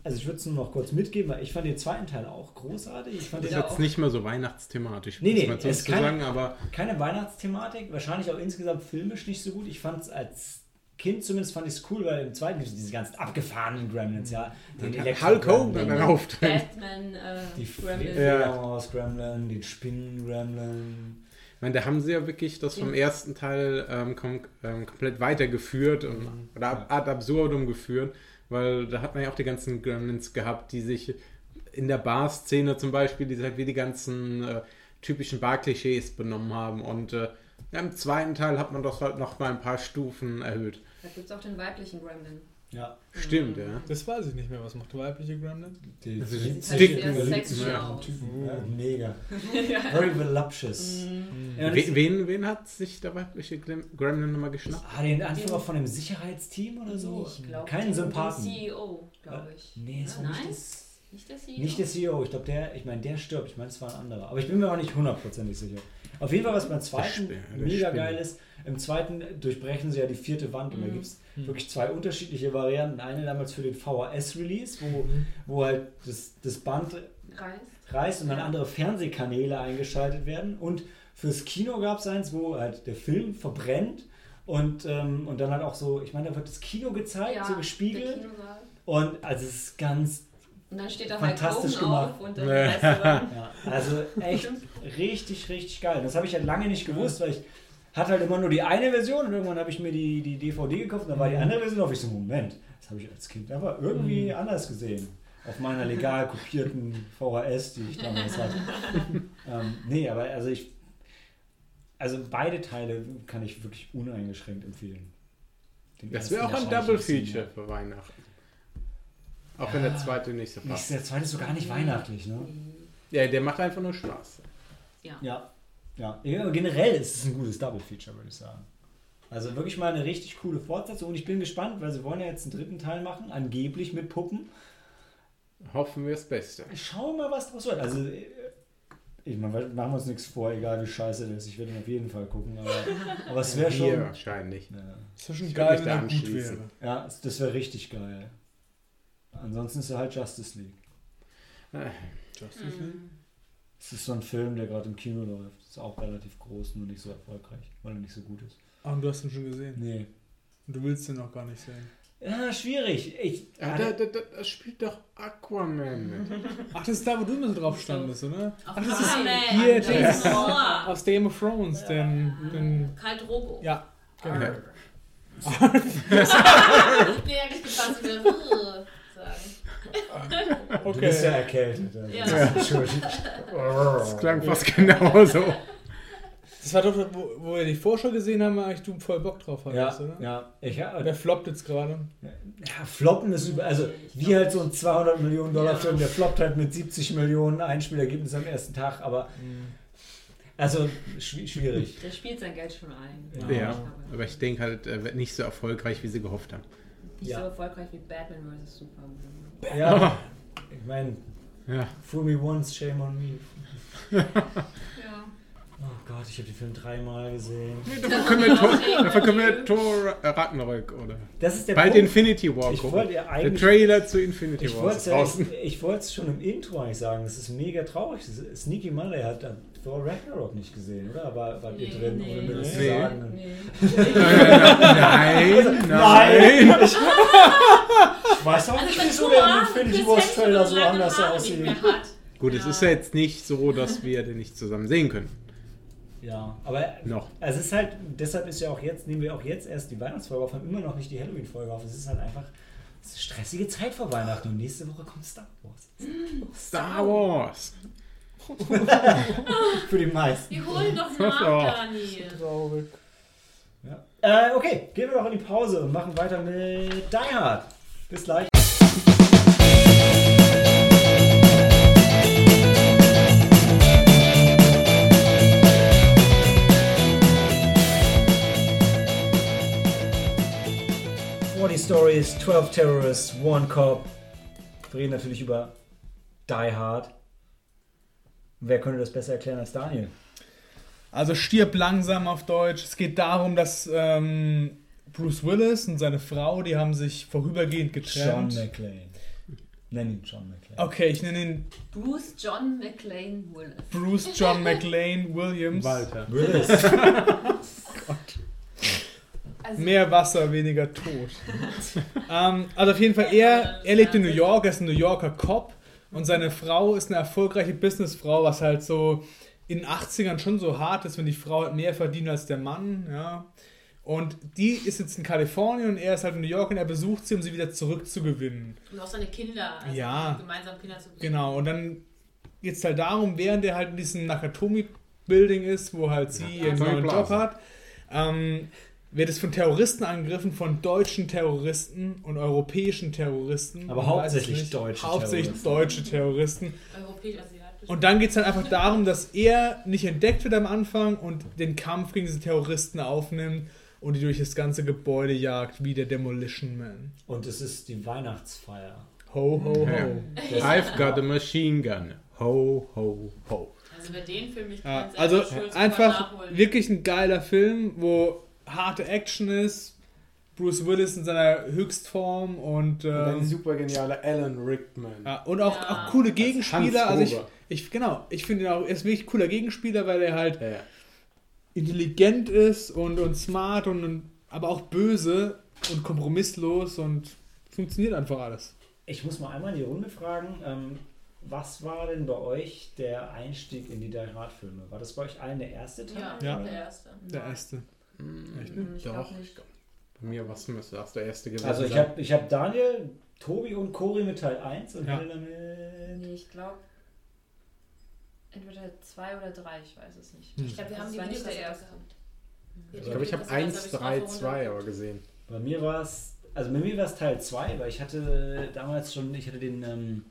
also ich würde es nur noch kurz mitgeben, weil ich fand den zweiten Teil auch großartig. Ich fand ist den Ja. jetzt auch nicht mehr so weihnachtsthematisch, Nee, muss nee, man so es sagen, aber keine Weihnachtsthematik, wahrscheinlich auch insgesamt filmisch nicht so gut. Ich fand es als Kind zumindest fand ich es cool, weil im zweiten gibt es diese ganzen abgefahrenen Gremlins, ja. Den Hulk Hogan dann auftritt. Batman, äh, Die Gremlin. Ja. Fledermaus-Gremlin, den Spinnen-Gremlin. Ich meine, da haben sie ja wirklich das vom ersten Teil ähm, kom ähm, komplett weitergeführt und, Mhm. oder ab, ad absurdum geführt, weil da hat man ja auch die ganzen Gremlins gehabt, die sich in der Bar-Szene zum Beispiel, die halt wie die ganzen äh, typischen Bar-Klischees benommen haben und äh, im zweiten Teil hat man das halt noch mal ein paar Stufen erhöht. Da gibt es auch den weiblichen Gremlin. Ja. Stimmt, ja. Das weiß ich nicht mehr. Was macht der weibliche Gremlin? Die, Also die die dicken ja. aus. Typen. (laughs) Ja, mega. Very voluptuous. Ja, We ich- wen, wen hat sich der weibliche Grem- Gremlin nochmal geschnappt? Ah, den Anführer von dem Sicherheitsteam oder so? Ich glaube, Keinen Sympathen. CEO, glaube ich. Nee, es war Nein? nicht das. Nicht der CEO. Nicht der CEO, ich glaube, der, ich meine, der stirbt. Ich meine, es war ein anderer. Aber ich bin mir auch nicht hundertprozentig sicher. Auf jeden Fall, was beim zweiten der mega Spinner. geil ist, im zweiten durchbrechen sie ja die vierte Wand und da Mhm. gibt es wirklich zwei unterschiedliche Varianten. Eine damals für den VHS-Release, wo, wo halt das, das Band Reis. reißt und dann andere Fernsehkanäle eingeschaltet werden. Und fürs Kino gab es eins, wo halt der Film verbrennt und, ähm, und dann halt auch so, ich meine, da wird das Kino gezeigt, so der gespiegelt. Und also es ist ganz Und dann steht da Hulk Fantastisch Hogan gemacht. auf und dann Ja. ja. (laughs) Ja, also echt richtig, richtig geil. Das habe ich halt lange nicht gewusst, weil ich hatte halt immer nur die eine Version und irgendwann habe ich mir die, die DVD gekauft und dann war die andere Version auf. Ich so, Moment, das habe ich als Kind aber irgendwie anders gesehen. Auf meiner legal kopierten VHS, die ich damals hatte. (laughs) ähm, nee, aber also ich. Also beide Teile kann ich wirklich uneingeschränkt empfehlen. Den Das wäre auch ein Double Feature für Weihnachten. Auch wenn der zweite nicht so. Nicht, passt. der zweite ist so gar nicht weihnachtlich, ne? Ja, der macht einfach nur Spaß. Ja. ja. ja generell ist es ein gutes Double Feature, würde ich sagen. Also wirklich mal eine richtig coole Fortsetzung und ich bin gespannt, weil sie wollen ja jetzt einen dritten Teil machen, angeblich mit Puppen. Hoffen wir das Beste. Schauen wir mal, was draus wird. Also, äh, ich meine, wir machen uns nichts vor, egal wie scheiße das ist. Ich werde ihn auf jeden Fall gucken, aber, (laughs) aber es wäre schon. wahrscheinlich. Ja, Das wäre schon Ich geil, wenn er gut wäre. ja es- das wäre richtig geil. Ansonsten ist er halt Justice League. Äh, Justice League? Es ist so ein Film, der gerade im Kino läuft. Ist auch relativ groß, nur nicht so erfolgreich, weil er nicht so gut ist. Ah, und du hast ihn schon gesehen. Nee. Und du willst ihn noch gar nicht sehen. Ja, schwierig. Ich, Ja, da, da, da, das spielt doch Aquaman mit. Ach, das ist da, wo du immer so drauf standest, oder? Ach, das ist hier Jason Momoa. Aus Game of Thrones, den, den. Karl Drogo. Ja, genau. Ja. (laughs) Nee, eigentlich gefasst wieder äh, (laughs) sagen. Du bist ja Okay. erkältet. Also. Ja. Entschuldigung. Das klang fast genauso. Das war doch, wo, wo wir die Vorschau gesehen haben, eigentlich du voll Bock drauf Ja, hattest, oder? ja. Ich, ja, Der floppt jetzt gerade. ja, floppen ist über, also wie halt so ein 200 Millionen Dollar Ja. Film, der floppt halt mit 70 Millionen Einspielergebnis am ersten Tag, aber also schwi- schwierig. Der spielt sein Geld schon ein. Ja. Ja, aber ich denke halt, er wird nicht so erfolgreich, wie sie gehofft haben. Nicht Ja. so erfolgreich wie Batman vs. Superman. Ja, ich meine, Ja, fool me once, shame on me. Ja. Oh Gott, ich habe den Film dreimal gesehen. Dafür können wir Thor, dafür können wir Thor äh, Ragnarök oder Das ist der bald Punkt. Infinity War Ich gucken. wollte ja Der. Trailer zu Infinity Ich War draußen. ich wollte es schon im Intro eigentlich sagen. Das ist mega traurig. Sneaky Monday hat hat Thor Ragnarok nicht gesehen, oder? War, wart ihr Nee, drin, nee. ohne mir das zu Nee. sagen? Nee. Nein, nein. Ich, (laughs) ich weiß auch nicht, wieso der im Infinity War Trailer so anders aussieht. Gut, es Ja. ist ja jetzt nicht so, dass wir den nicht zusammen sehen können. Ja, aber Noch. also es ist halt, deshalb ist ja auch jetzt, nehmen wir auch jetzt erst die Weihnachtsfolge auf, haben immer noch nicht die Halloween-Folge auf. Es ist halt einfach es ist eine stressige Zeit vor Weihnachten und nächste Woche kommt Star Wars. Star Wars. (laughs) Für die meisten. Wir holen doch nach, Daniel. Traurig. Ja. Äh, okay, gehen wir doch in die Pause und machen weiter mit Die Hard. Bis gleich. Forty Stories, 12 Terrorists, One Cop. Wir reden natürlich über Die Hard. Wer könnte das besser erklären als Daniel? Also stirb langsam auf Deutsch. Es geht darum, dass ähm, Bruce Willis und seine Frau, die haben sich vorübergehend John getrennt. McClane. Nenn ihn John McClane. Okay, ich nenne ihn Bruce John McLean Willis. Bruce John McLean Williams. Walter. Willis. (laughs) (laughs) Also, Mehr Wasser, weniger Tod. ähm, also auf jeden Fall, er, er lebt in New York, er ist ein New Yorker Cop und seine Frau ist eine erfolgreiche Businessfrau, was halt so in den 80ern schon so hart ist, wenn die Frau halt mehr verdient als der Mann, ja. Und die ist jetzt in Kalifornien und er ist halt in New York und er besucht sie, um sie wieder zurückzugewinnen. Und auch seine Kinder. Also Ja. Gemeinsam Kinder zu besuchen. Genau, und dann geht es halt darum, während er halt in diesem Nakatomi-Building ist, wo halt sie ihren Nakatomi neuen Job hat, ähm, wird es von Terroristen angegriffen, von deutschen Terroristen und europäischen Terroristen. Aber hauptsächlich nicht. deutsche Hauptsächlich Terroristen. deutsche Terroristen. Und dann geht es halt einfach darum, dass er nicht entdeckt wird am Anfang und den Kampf gegen diese Terroristen aufnimmt und die durch das ganze Gebäude jagt, wie der Demolition Man. Und es ist die Weihnachtsfeier. Ho, ho, ho. Ja. I've got a machine gun. Ho, ho, ho. Also wer den Film nicht Ja, kennt, also selber schuld, sofort einfach wirklich ein geiler Film, wo harte Action ist. Bruce Willis in seiner Höchstform und, Und ein ähm, super genialer Alan Rickman. ja, und auch, Ja. auch coole Gegenspieler. Also ich, ich genau, ich finde ihn auch, er ist wirklich cooler Gegenspieler, weil er halt Ja, intelligent ist und, und smart und, und aber auch böse und kompromisslos und funktioniert einfach alles. Ich muss mal einmal in die Runde fragen, ähm, was war denn bei euch der Einstieg in die Die Hard-Filme? War das bei euch allen der erste Teil? Ja, Ja. der erste. Der erste. Echt, Hm, Ich Doch. glaube nicht. Bei mir was müsste das der erste gewesen Also ich habe ich hab Daniel, Tobi und Cory mit Teil 1 und Ja. Helena mit... Nee, ich glaube entweder zwei oder drei, ich weiß es nicht. Hm. Ich glaube, wir haben Das die war nicht der erste. gehabt. Ich glaube, ich habe 1, 3, 2 aber gesehen. Bei mir war es, also bei mir war es Teil 2, weil ich hatte damals schon, ich hatte den, ähm,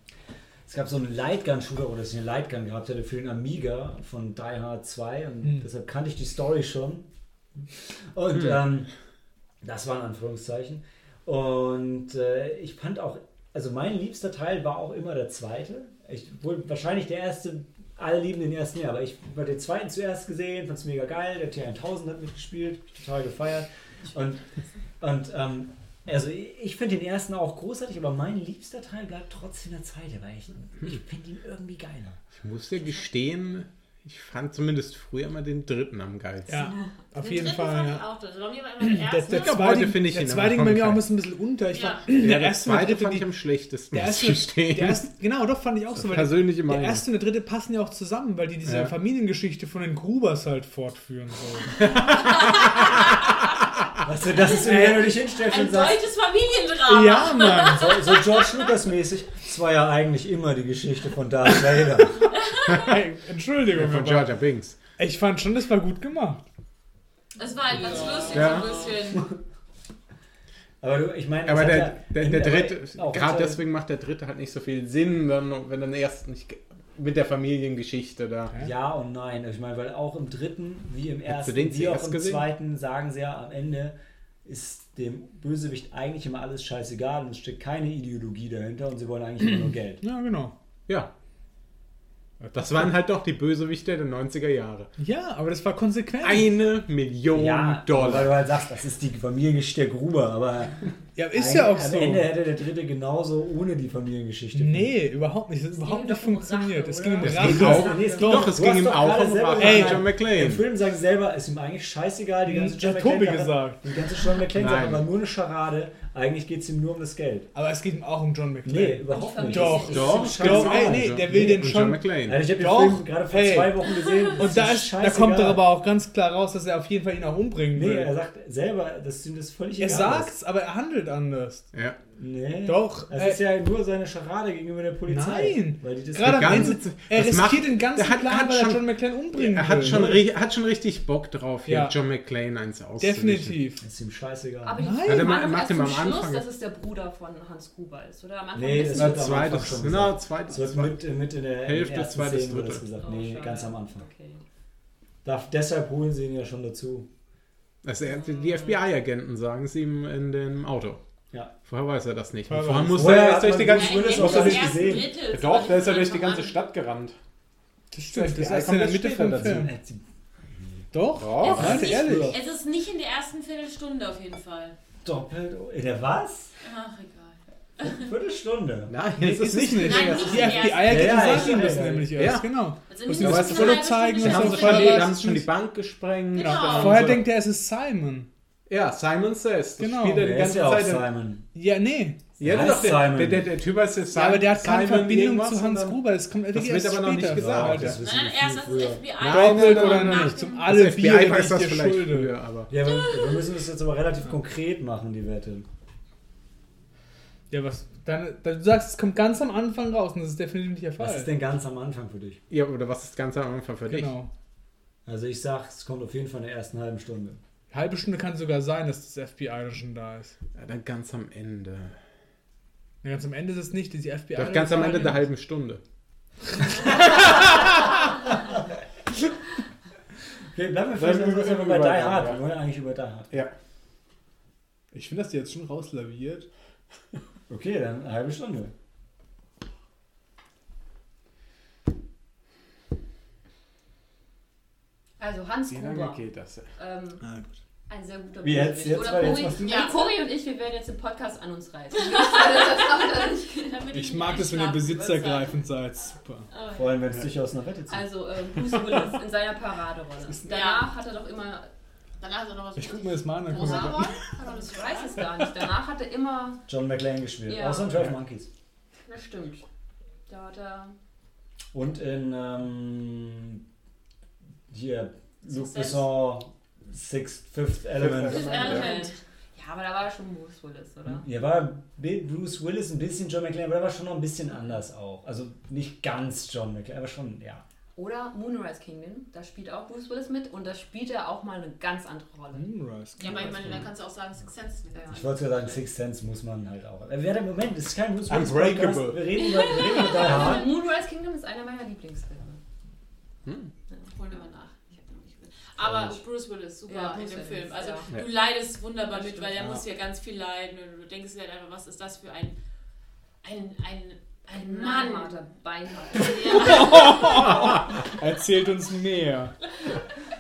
es gab so einen Lightgun-Shooter oder dass ich eine Lightgun gehabt hätte für den Amiga von Die Hard 2 und Hm. deshalb kannte ich die Story schon. Und Hm. ähm, das war in Anführungszeichen. Und äh, ich fand auch, also mein liebster Teil war auch immer der zweite. Ich, wohl wahrscheinlich der erste, alle lieben den ersten ja, aber ich habe den zweiten zuerst gesehen, fand es mega geil. Der T1000 hat mitgespielt, total gefeiert. Und, und ähm, also ich, ich finde den ersten auch großartig, aber mein liebster Teil bleibt trotzdem der zweite, weil ich, ich finde ihn irgendwie geiler. Ich muss dir gestehen, ich fand zumindest früher immer den dritten am geilsten. Ja, auf Den jeden Fall. fand ich Ja. auch. Also bei mir war immer der Der, erste. der zweite zweite, finde ich der ihn zweite aber ging bei mir auch ein bisschen, ein bisschen unter. Ich Ja. fand, Ja, der der erste der zweite dritte, fand ich am schlechtesten, der erste, ich der erste, genau, doch fand ich auch so. Weil Persönliche der Meinung. erste und der dritte passen ja auch zusammen, weil die diese Ja. Familiengeschichte von den Grubers halt fortführen sollen. (laughs) Weißt du, das ist immer, wenn du dich hinstellst Ein und sagst, deutsches Familiendrama. ja, Mann. so, so George Lucas mäßig, es war ja eigentlich immer die Geschichte von Darth Vader. Hey, Entschuldigung, von Jar Binks. ich fand schon, das war gut gemacht. Das war halt ganz lustig, Ja. so ein bisschen. (laughs) Aber du, ich meine, Aber es der, ja der, der dritte, gerade deswegen macht der dritte halt nicht so viel Sinn, wenn, wenn dann erst nicht mit der Familiengeschichte da. Ja und nein. Ich meine, weil auch im dritten, wie im ersten, den wie auch im gesehen? zweiten, sagen sie ja am Ende, ist dem Bösewicht eigentlich immer alles scheißegal und es steckt keine Ideologie dahinter und sie wollen eigentlich immer nur Geld. Ja, genau. Ja, Das waren halt doch die Bösewichte der 90er Jahre. Ja, aber das war konsequent. Eine Million Ja, weil Dollar. du halt sagst, das ist die Familiengeschichte der Gruber, aber ja, ist ein- ja auch am so. Ende hätte der dritte genauso ohne die Familiengeschichte. Nee, überhaupt nicht. Das hat überhaupt ging nicht funktioniert. Es ging um? Es Rache. geht auch- nee, es geht Doch, es ging ihm auch um Rache Ey. John Im McClane. Film sagen sie selber, ist ihm eigentlich scheißegal, die ganze Das John hat Tobi McClane gesagt. Die ganze John McClane sagt aber nur eine Scharade. Eigentlich geht es ihm nur um das Geld. Aber es geht ihm auch um John McClane. Nee, überhaupt nicht. Doch, Doch, ist Doch, genau. ey, nee, John- der will den und schon- John McClane. Also ich habe den Doch. Film gerade vor Hey. zwei Wochen gesehen. Und da, ist, da kommt doch aber auch ganz klar raus, dass er auf jeden Fall ihn auch umbringen Nee, will. er sagt selber, dass ihm das völlig er egal sagt's, aber er handelt anders. Ja. Nee. Doch, Das äh, ist ja nur seine Scharade gegenüber der Polizei. Nein. Weil die das Gerade am ganze Ende, er riskiert macht- den ganzen hat- Plan, hat weil er schon- John McClane umbringen Er hat will. schon, ri- hat schon richtig Bock drauf, hier Ja. John McClane eins auszuwischen. Definitiv. ist ihm scheißegal. Aber die Nein. Der doch macht erst ihm am Schluss, Anfang- dass es der Bruder von Hans Gruber ist, oder? Am Anfang Nee, das wir wird es am Anfang Zweites, schon genau, gesagt. zweites. Das wird mit, mit in der Hälfte, in zweites, Szene wird das dritte. gesagt. Oh, Nee, ganz am Anfang. Okay. Darf, deshalb holen sie ihn ja schon dazu. Also er- die FBI-Agenten sagen es ihm in dem Auto. Ja. Vorher weiß er das nicht. Vorher Vorher muss Vorher er erst durch die ganze Ja, auch nicht gesehen. Drittels, Doch, der ist ja von durch die ganze an. Stadt gerannt. Das stimmt, das ist in der Mitte vom dazu. Film. Äh, Doch? Doch. Es ist nicht- ehrlich. Es ist nicht in der ersten Viertelstunde auf jeden Fall. Doppelt. In der was? Ach, egal. Viertelstunde. Nein, Nee, das ist nicht Nein, eine nicht Die ersten. FBI-Agenten Ja, ja, sagen ja, ja, nämlich ja. erst, genau. Also Müssen das eine Foto zeigen Sie haben, so sie schon, die, weiß haben es schon die nicht. Bank gesprengt. Genau. Vorher so. denkt er, es ist Simon. Ja, Simon Says. Das Genau. spielt er die ist ganze ja auch Zeit. Simon. Ja, nee. Ja, Der doch, heißt der, Simon. der, der, der Typ heißt ja Ja, Simon. aber der hat keine Simon Verbindung zu Hans Gruber. Das kommt Das wird aber noch nicht gesagt. das wissen Nein, wir erst das. FBI. Nein, nicht? Zum Das alle FBI Bier, weiß das vielleicht schulde. früher, aber... Ja, wir, wir müssen das jetzt aber relativ konkret machen, die Wette. Ja, was? Dann, dann, du sagst, es kommt ganz am Anfang raus und das ist definitiv nicht der Fall. Was ist denn ganz am Anfang für dich? Ja, oder was ist ganz am Anfang für dich? Genau. Also ich sag, es kommt auf jeden Fall in der ersten halben Stunde. Halbe Stunde kann sogar sein, dass das FBI dann schon da ist. Ja, dann ganz am Ende. Ja, ganz am Ende ist es nicht, die FBI. Doch ganz am Ende der der halben Stunde. (laughs) Okay, bleiben wir Bleiben vielleicht wir erstmal über- bei über Die Hard. Hard, Wir wollen ja eigentlich über Die Hard. Ja. Ich finde, dass die jetzt schon rauslaviert. Okay, dann eine halbe Stunde. Also Hans Wie lange Gruber. geht das? Ähm, Ah, gut. ein sehr guter Wie jetzt? Jetzt Oder jetzt Cori, du- ja, Cori und ich, wir werden jetzt den Podcast an uns reißen. (laughs) Ich nicht mag das, wenn ihr besitzergreifend seid. Super. würde. Vor allem, wenn es durchaus nach Wette zieht. Also ähm, Bruce Willis in seiner Paraderolle. Danach hat er doch immer, Danach ist er noch was Ich guck mir das mal an. dann? Hat ich weiß es gar nicht, danach hat er immer, John McClane gespielt. Ja. Außer in 12 Monkeys. das stimmt. Da hat er, Und in ähm, hier Luc Sixth Besson, Sixth, Fifth Element. Fifth Element. ja, aber da war schon Bruce Willis, oder? Ja, war Bruce Willis ein bisschen John McClane, aber der war schon noch ein bisschen anders auch. Also nicht ganz John McClane, aber schon, ja. Oder Moonrise Kingdom, da spielt auch Bruce Willis mit und da spielt er auch mal eine ganz andere Rolle. Moonrise. Ja, aber ich meine, dann kannst du auch sagen, Six Sense ganz Ich wollte ja sagen, Sixth Sense muss man halt auch. Äh, Wer der Moment, das ist kein Bruce Willis Unbreakable. Podcast. Wir reden über, wir reden über. Also Moonrise Kingdom ist einer meiner Lieblingsfilme. Hm. Holen wir mal nach. Ich hab noch nicht gesehen. Aber nicht. Bruce Willis, super Ja, in dem exzellent, Film. Also ja. du leidest wunderbar mit, stimmt, weil er ja. muss ja ganz viel leiden und du denkst dir halt einfach, was ist das für ein ein ein ein Mann. Mann. Beinhard. (laughs) Erzählt uns mehr.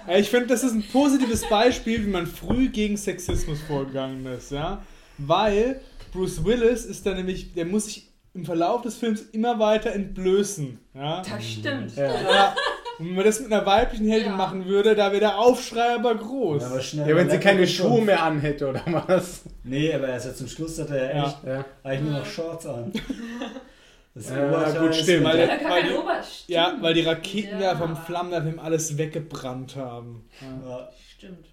Ich finde, das ist ein positives Beispiel, wie man früh gegen Sexismus vorgegangen ist, ja. Weil Bruce Willis ist da nämlich, der muss sich im Verlauf des Films immer weiter entblößen, ja. Das stimmt. ja. (laughs) Und wenn man das mit einer weiblichen Heldin Ja. machen würde, da wäre der Aufschrei aber groß. Ja, aber schnell Ja, wenn sie keine. Schuhe mehr anhätte oder was? Nee, aber erst ja zum Schluss hat er Ja. echt Ja. eigentlich nur noch Shorts an. (laughs) Das Ja, Oberteil gut, stimmt. Weil Ja, der- weil die-. Ja, weil die Raketen Ja. da vom Flammenwerfer ihm alles weggebrannt haben. Ja. Ja, Stimmt.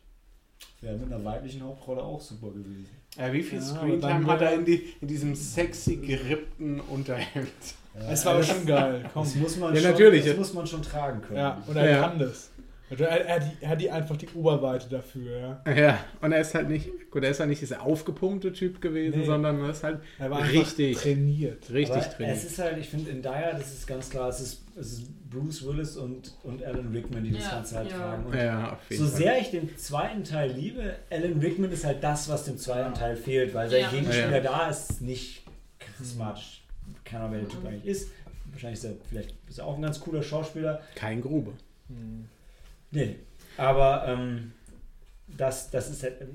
wäre mit einer weiblichen Hauptrolle auch super gewesen. Äh, wie viel Ja, Screentime hat er in, die, in diesem sexy gerippten Unterhemd? Ja, Es war aber das- schon geil. Komm. Das muss man Ja, schon, natürlich. Das muss man schon tragen können. Ja, und er Ja. kann das. Er, er, hat die, er hat die einfach die Oberweite dafür, ja. Ja, und er ist halt nicht, gut, er ist halt nicht dieser aufgepumpte Typ gewesen, Nee. sondern er ist halt Er richtig, trainiert. richtig Aber drin. Es ist halt, ich finde, in Dyer, das ist ganz klar, es ist, es ist Bruce Willis und, und Alan Rickman, die das Ja, Ganze halt ja. tragen. Und Ja, auf jeden so Fall. sehr ich den zweiten Teil liebe, Alan Rickman ist halt das, was dem zweiten Teil fehlt, weil sein Ja. Gegenspieler Ja. da ist nicht charismatisch. Keiner, wer der Typ eigentlich ist. wahrscheinlich ist er, vielleicht ist er auch ein ganz cooler Schauspieler. Kein Grube. Hm. Nee, aber ähm, das, das ist halt. Äh,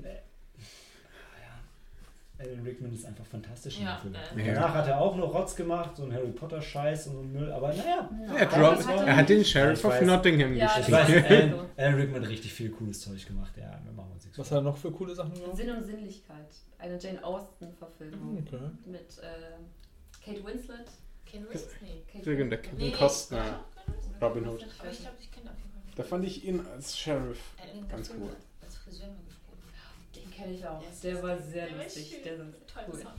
ja, Alan Rickman ist einfach fantastisch in Ja, dem Film. äh, Ja. Danach hat er auch noch Rotz gemacht, so ein Harry Potter-Scheiß und so ein Müll, aber naja. Er, droppt, das hat er hat den Ja, Sheriff of. Nottingham Ja, gespielt. Alan. Alan Rickman hat richtig viel cooles Zeug gemacht. Ja, wir machen uns nichts Was hat er noch für coole Sachen gemacht? Sinn und Sinnlichkeit. Eine Jane Austen-Verfilmung Okay. mit äh, Kate Winslet. Ken West? Nee. Kate Irgend- der Winslet. Kevin Nee, Costner. Robin Hood. Aber ich glaube, ich kenne auf jeden Fall. Da fand ich ihn als Sheriff. Er den Ganz cool. Als Friseur mal gespielt. Den kenne ich auch. Der ist- Der war sehr der war lustig. Der ist Toller cool. Sound.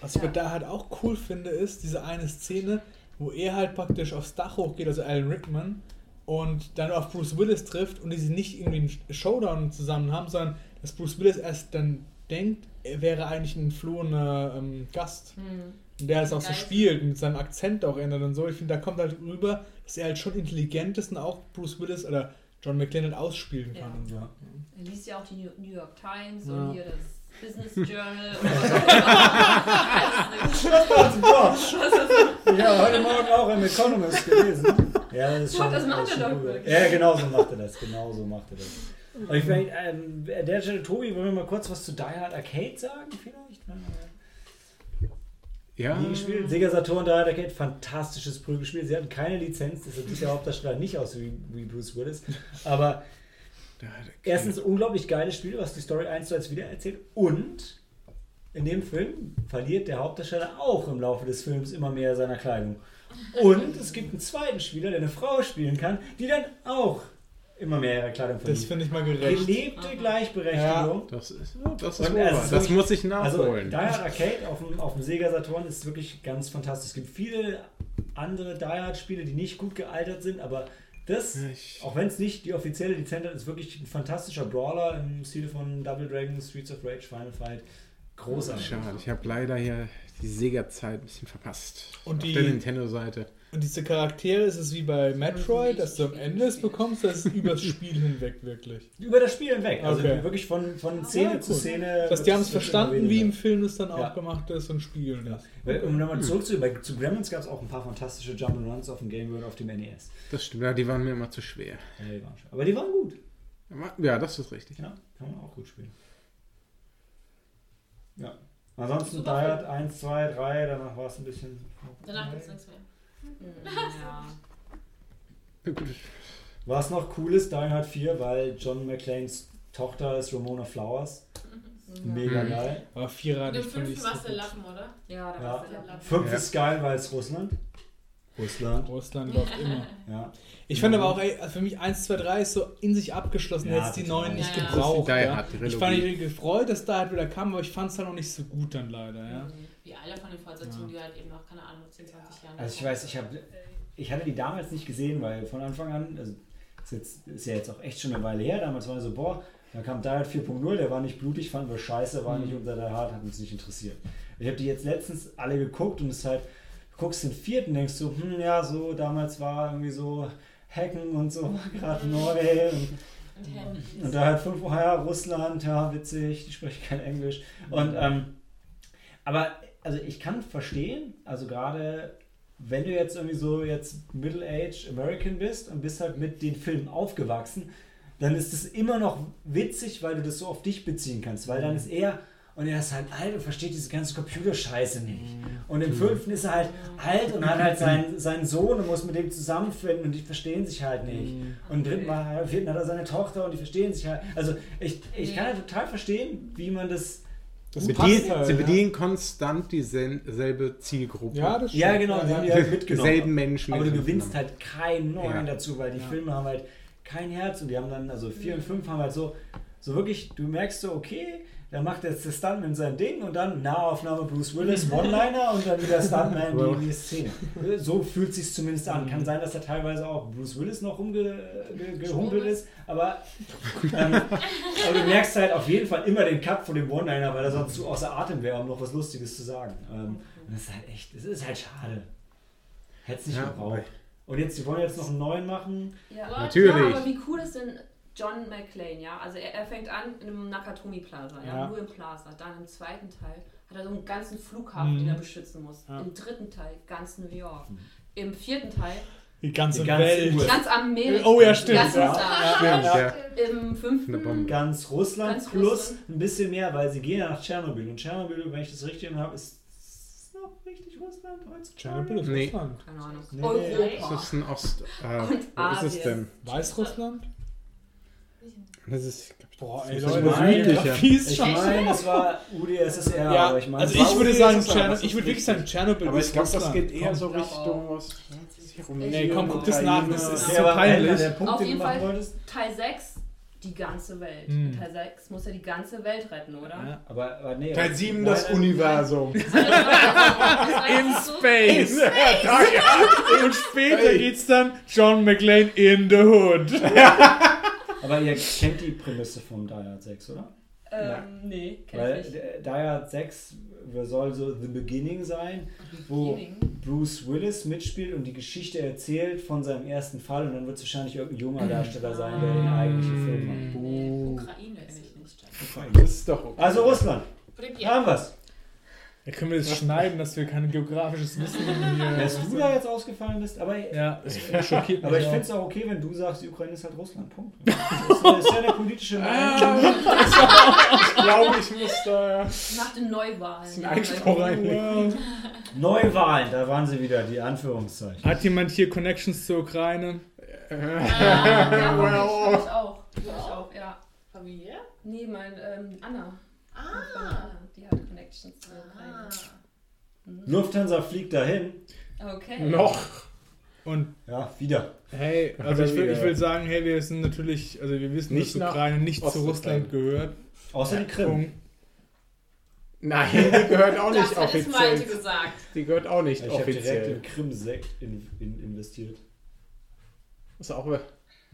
Was ich Ja. bei da halt auch cool finde, ist diese eine Szene, wo er halt praktisch aufs Dach hochgeht, also Alan Rickman, und dann auf Bruce Willis trifft und die sie nicht irgendwie einen Showdown zusammen haben, sondern dass Bruce Willis erst dann denkt, er wäre eigentlich ein entflohener ähm, Gast. Hm. Und der es auch so spielt, mit seinem Akzent auch ändert und so. Ich finde, da kommt halt rüber, dass er halt schon intelligent ist und auch Bruce Willis oder John McClane halt ausspielen kann. Ja. Und so. Ja. Er liest ja auch die New York Times Ja. und hier das Business Journal. (laughs) und (laughs) Ja, heute Morgen auch im Economist gelesen. Ja, das ist schon. das macht er doch wirklich. Ja, genau so macht er das. Genau so macht er das. Und ich meine, ähm, der Stelle, Tobi, wollen wir mal kurz was zu Die Hard Arcade sagen, vielleicht? Ja. Nie gespielt. Sega Saturn, Die Hard Arcade, fantastisches Prügelspiel. Sie hatten keine Lizenz, deshalb sieht der Hauptdarsteller nicht aus wie, wie Bruce Willis. Aber er- erstens unglaublich geiles Spiel, was die Story 1 zu 1 wiedererzählt. Und in dem Film verliert der Hauptdarsteller auch im Laufe des Films immer mehr seiner Kleidung. Und es gibt einen zweiten Spieler, der eine Frau spielen kann, die dann auch immer mehr ihre Kleidung Das verliert. finde ich mal gerecht. Gelebte Gleichberechtigung. Das ist, ja, das ist es wahr. ist Das wirklich- muss ich Also, nachholen. Die Hard Arcade auf dem, auf dem Sega Saturn ist wirklich ganz fantastisch. Es gibt viele andere Die Hard Spiele, die nicht gut gealtert sind, aber das, Ich- auch wenn es nicht die offizielle Lizenz hat, ist wirklich ein fantastischer Brawler im Stile von Double Dragon, Streets of Rage, Final Fight. Großartig. Schade, ich habe leider hier die Sega-Zeit ein bisschen verpasst. Und Auf die- der Nintendo-Seite. Und diese Charaktere ist es wie bei Metroid, dass du am Ende es bekommst, das ist übers Spiel hinweg wirklich. Über das Spiel hinweg. Also Okay. wirklich von, von Szene Ja, zu. Szene. Dass die haben es verstanden, wie im. Film es dann auch Ja. gemacht ist und spiegeln das. Weil, Um nochmal zurückzugehen, bei zu Gremlins gab es auch ein paar fantastische Jump'n'Runs auf dem Game Boy und auf dem NES. Das stimmt, ja, die waren mir immer zu schwer. Ja, die waren schon. Aber die waren gut. Ja, das ist richtig. Ja, kann man auch gut spielen. Ja. Ansonsten Die Super Hard 1, 2, 3, danach war es ein bisschen. Danach gibt es nichts mehr. Ja. Was noch cool ist, Die Hard 4, weil John McClanes Tochter ist Ramona Flowers. Mega Mhm. geil. Aber dem fand ich fünften so war es der gut. Lappen, oder? Ja, da Ja. war's der Lappen. Fünf Ja. ist geil, weil es Russland. Russland. Russland läuft immer. (laughs) Ja. Ich fand aber auch, ey, also für mich 1, 2, 3 ist so in sich abgeschlossen, Ja, jetzt die total. neuen nicht Ja, ja. gebraucht. Ja. Ich fand mich gefreut, dass da halt wieder kam, aber ich fand es halt noch nicht so gut dann leider. Ja. Wie alle von den Fortsetzungen, die halt eben noch, keine Ahnung, 10, 20 Jahren. Also ich weiß, ich habe, ich hatte die damals nicht gesehen, weil von Anfang an, also ist, jetzt, ist ja jetzt auch echt schon eine Weile her, damals war so, boah, dann kam Die Hard 4.0, der war nicht blutig, fanden wir scheiße, war nicht unser Die Hard, hat uns nicht interessiert. Ich habe die jetzt letztens alle geguckt und es ist halt, du guckst den vierten, denkst so, hm, ja, so, damals war irgendwie so Hacken und so, war gerade neu und Und und da halt fünf Wochen, ja, Russland, ja, witzig, die sprechen kein Englisch. Und, ähm, aber, also ich kann verstehen, also gerade wenn du jetzt irgendwie so jetzt Middle-Age American bist und bist halt mit den Filmen aufgewachsen, dann ist es immer noch witzig, weil du das so auf dich beziehen kannst, weil dann ist er und er ist halt alt und versteht diese ganze Computerscheiße nicht. Und im fünften ist er halt alt und hat halt seinen, seinen Sohn und muss mit dem zusammenfinden und die verstehen sich halt nicht. Und im dritten Mal, im vierten hat er seine Tochter und die verstehen sich halt. Also ich, ich kann halt total verstehen, wie man das. Das Sie passt bedienen, halt, sie ja. bedienen konstant dieselbe Zielgruppe. Ja, das Ja, stimmt. genau, die haben die halt mitgenommen. Dieselben Menschen. Aber du gewinnst halt keinen neuen Ja. dazu, weil die Filme haben halt kein Herz und die haben dann, also 4 und 5 haben halt so, so wirklich, du merkst so, okay, da macht jetzt der Stuntman sein Ding und dann Nahaufnahme Bruce Willis, (laughs) One-Liner und dann wieder Stuntman die, die Szene. So fühlt sich zumindest an. Kann sein, dass da teilweise auch Bruce Willis noch rumgehumpelt ist, aber, ähm, aber du merkst halt auf jeden Fall immer den Cut von dem One-Liner, weil er sonst zu außer Atem wäre, um noch was Lustiges zu sagen. Ähm, und das ist halt echt, das ist halt schade. Hätte es nicht Ja, gebraucht. Und jetzt, die wollen jetzt noch einen neuen machen. Ja. Natürlich. Ja, aber wie cool ist denn John McClane, ja? Also er, er fängt an in einem Nakatomi Plaza, ja? Ja. nur im Plaza. Dann im zweiten Teil hat er so einen ganzen Flughafen, Mhm. den er beschützen muss. Ja. Im dritten Teil ganz New York. Im vierten Teil Die ganze Die ganze Welt. Uhr. ganz Amerika. Oh ja, stimmt. Ganz Ja. Stimmt, ja. Im fünften. Ganz Russland Ganz plus Russland. ein bisschen mehr, weil sie gehen ja nach Tschernobyl. Und Tschernobyl, wenn ich das richtig habe, ist noch richtig Russland heutzutage. Tschernobyl ist Nee. Russland. keine Ahnung. Nee. Europa. Das ist ein Ost. Äh, Und wo ist es Asien. denn? Weißrussland? Das ist. Boah, Das ey, ist Leute, Geografie ist Ich meine, es war UdSSR, Ja, aber ich meine, also ich würde sagen, was Tschernobyl, ich würde wirklich sagen, Tschernobyl Aber ich glaube, das geht eher so Richtung Ost. Nee, komm, guck das nach, das ist so peinlich. Helena, der Punkt, Auf jeden machen Fall wolltest. Teil 6, die ganze Welt. Hm. Teil 6 muss ja die ganze Welt retten, oder? Ja. Aber, aber nee. Teil aber- 7 nein, das nein, Universum. In In Space. Und später geht's dann John McClane in the Hood. (laughs) Aber ihr kennt die Prämisse vom Die Hard 6, oder? Ähm, nee, kenn Weil ich nicht. äh, Die Hard 6 soll so The Beginning sein, wo Beginning. Bruce Willis mitspielt und die Geschichte erzählt von seinem ersten Fall und dann wird es wahrscheinlich irgendein junger Darsteller sein, der den eigentlichen Film macht. Buh. Ukraine ist es nicht. Das ist doch okay. Also Russland, haben wir's. Ja, können wir das schneiden, dass wir kein geografisches Wissen hier. Dass du da jetzt ausgefallen bist, aber, Ja, das schockiert mich. aber ich finde es auch okay, wenn du sagst, die Ukraine ist halt Russland. Punkt. Das ist, das ist ja eine (laughs) politische Meinung. ich glaube, ich muss da. Nach den Neuwahlen. Das ist ein Einspruch rein. Neuwahlen, da waren sie wieder, die Anführungszeichen. Hat jemand hier Connections zur Ukraine? Ja, (laughs) hab ich, hab ich auch. Hab ich auch, ja. Familie? Nee, mein ähm, Anna. Ah. Die hat Connections zur Ukraine. Mhm. Lufthansa fliegt dahin. Okay. Noch. Und Ja, wieder. hey, also ich will, ich will sagen, hey, wir sind natürlich, also wir wissen, Nicht dass Ukraine nicht zu. Russland gehört. Außer die Krim. Nein, die gehört auch nicht Das hat es Malte offiziell. gesagt. Die gehört auch nicht Ich habe direkt offiziell. in Krim-Sekt in, in, investiert. Ist auch,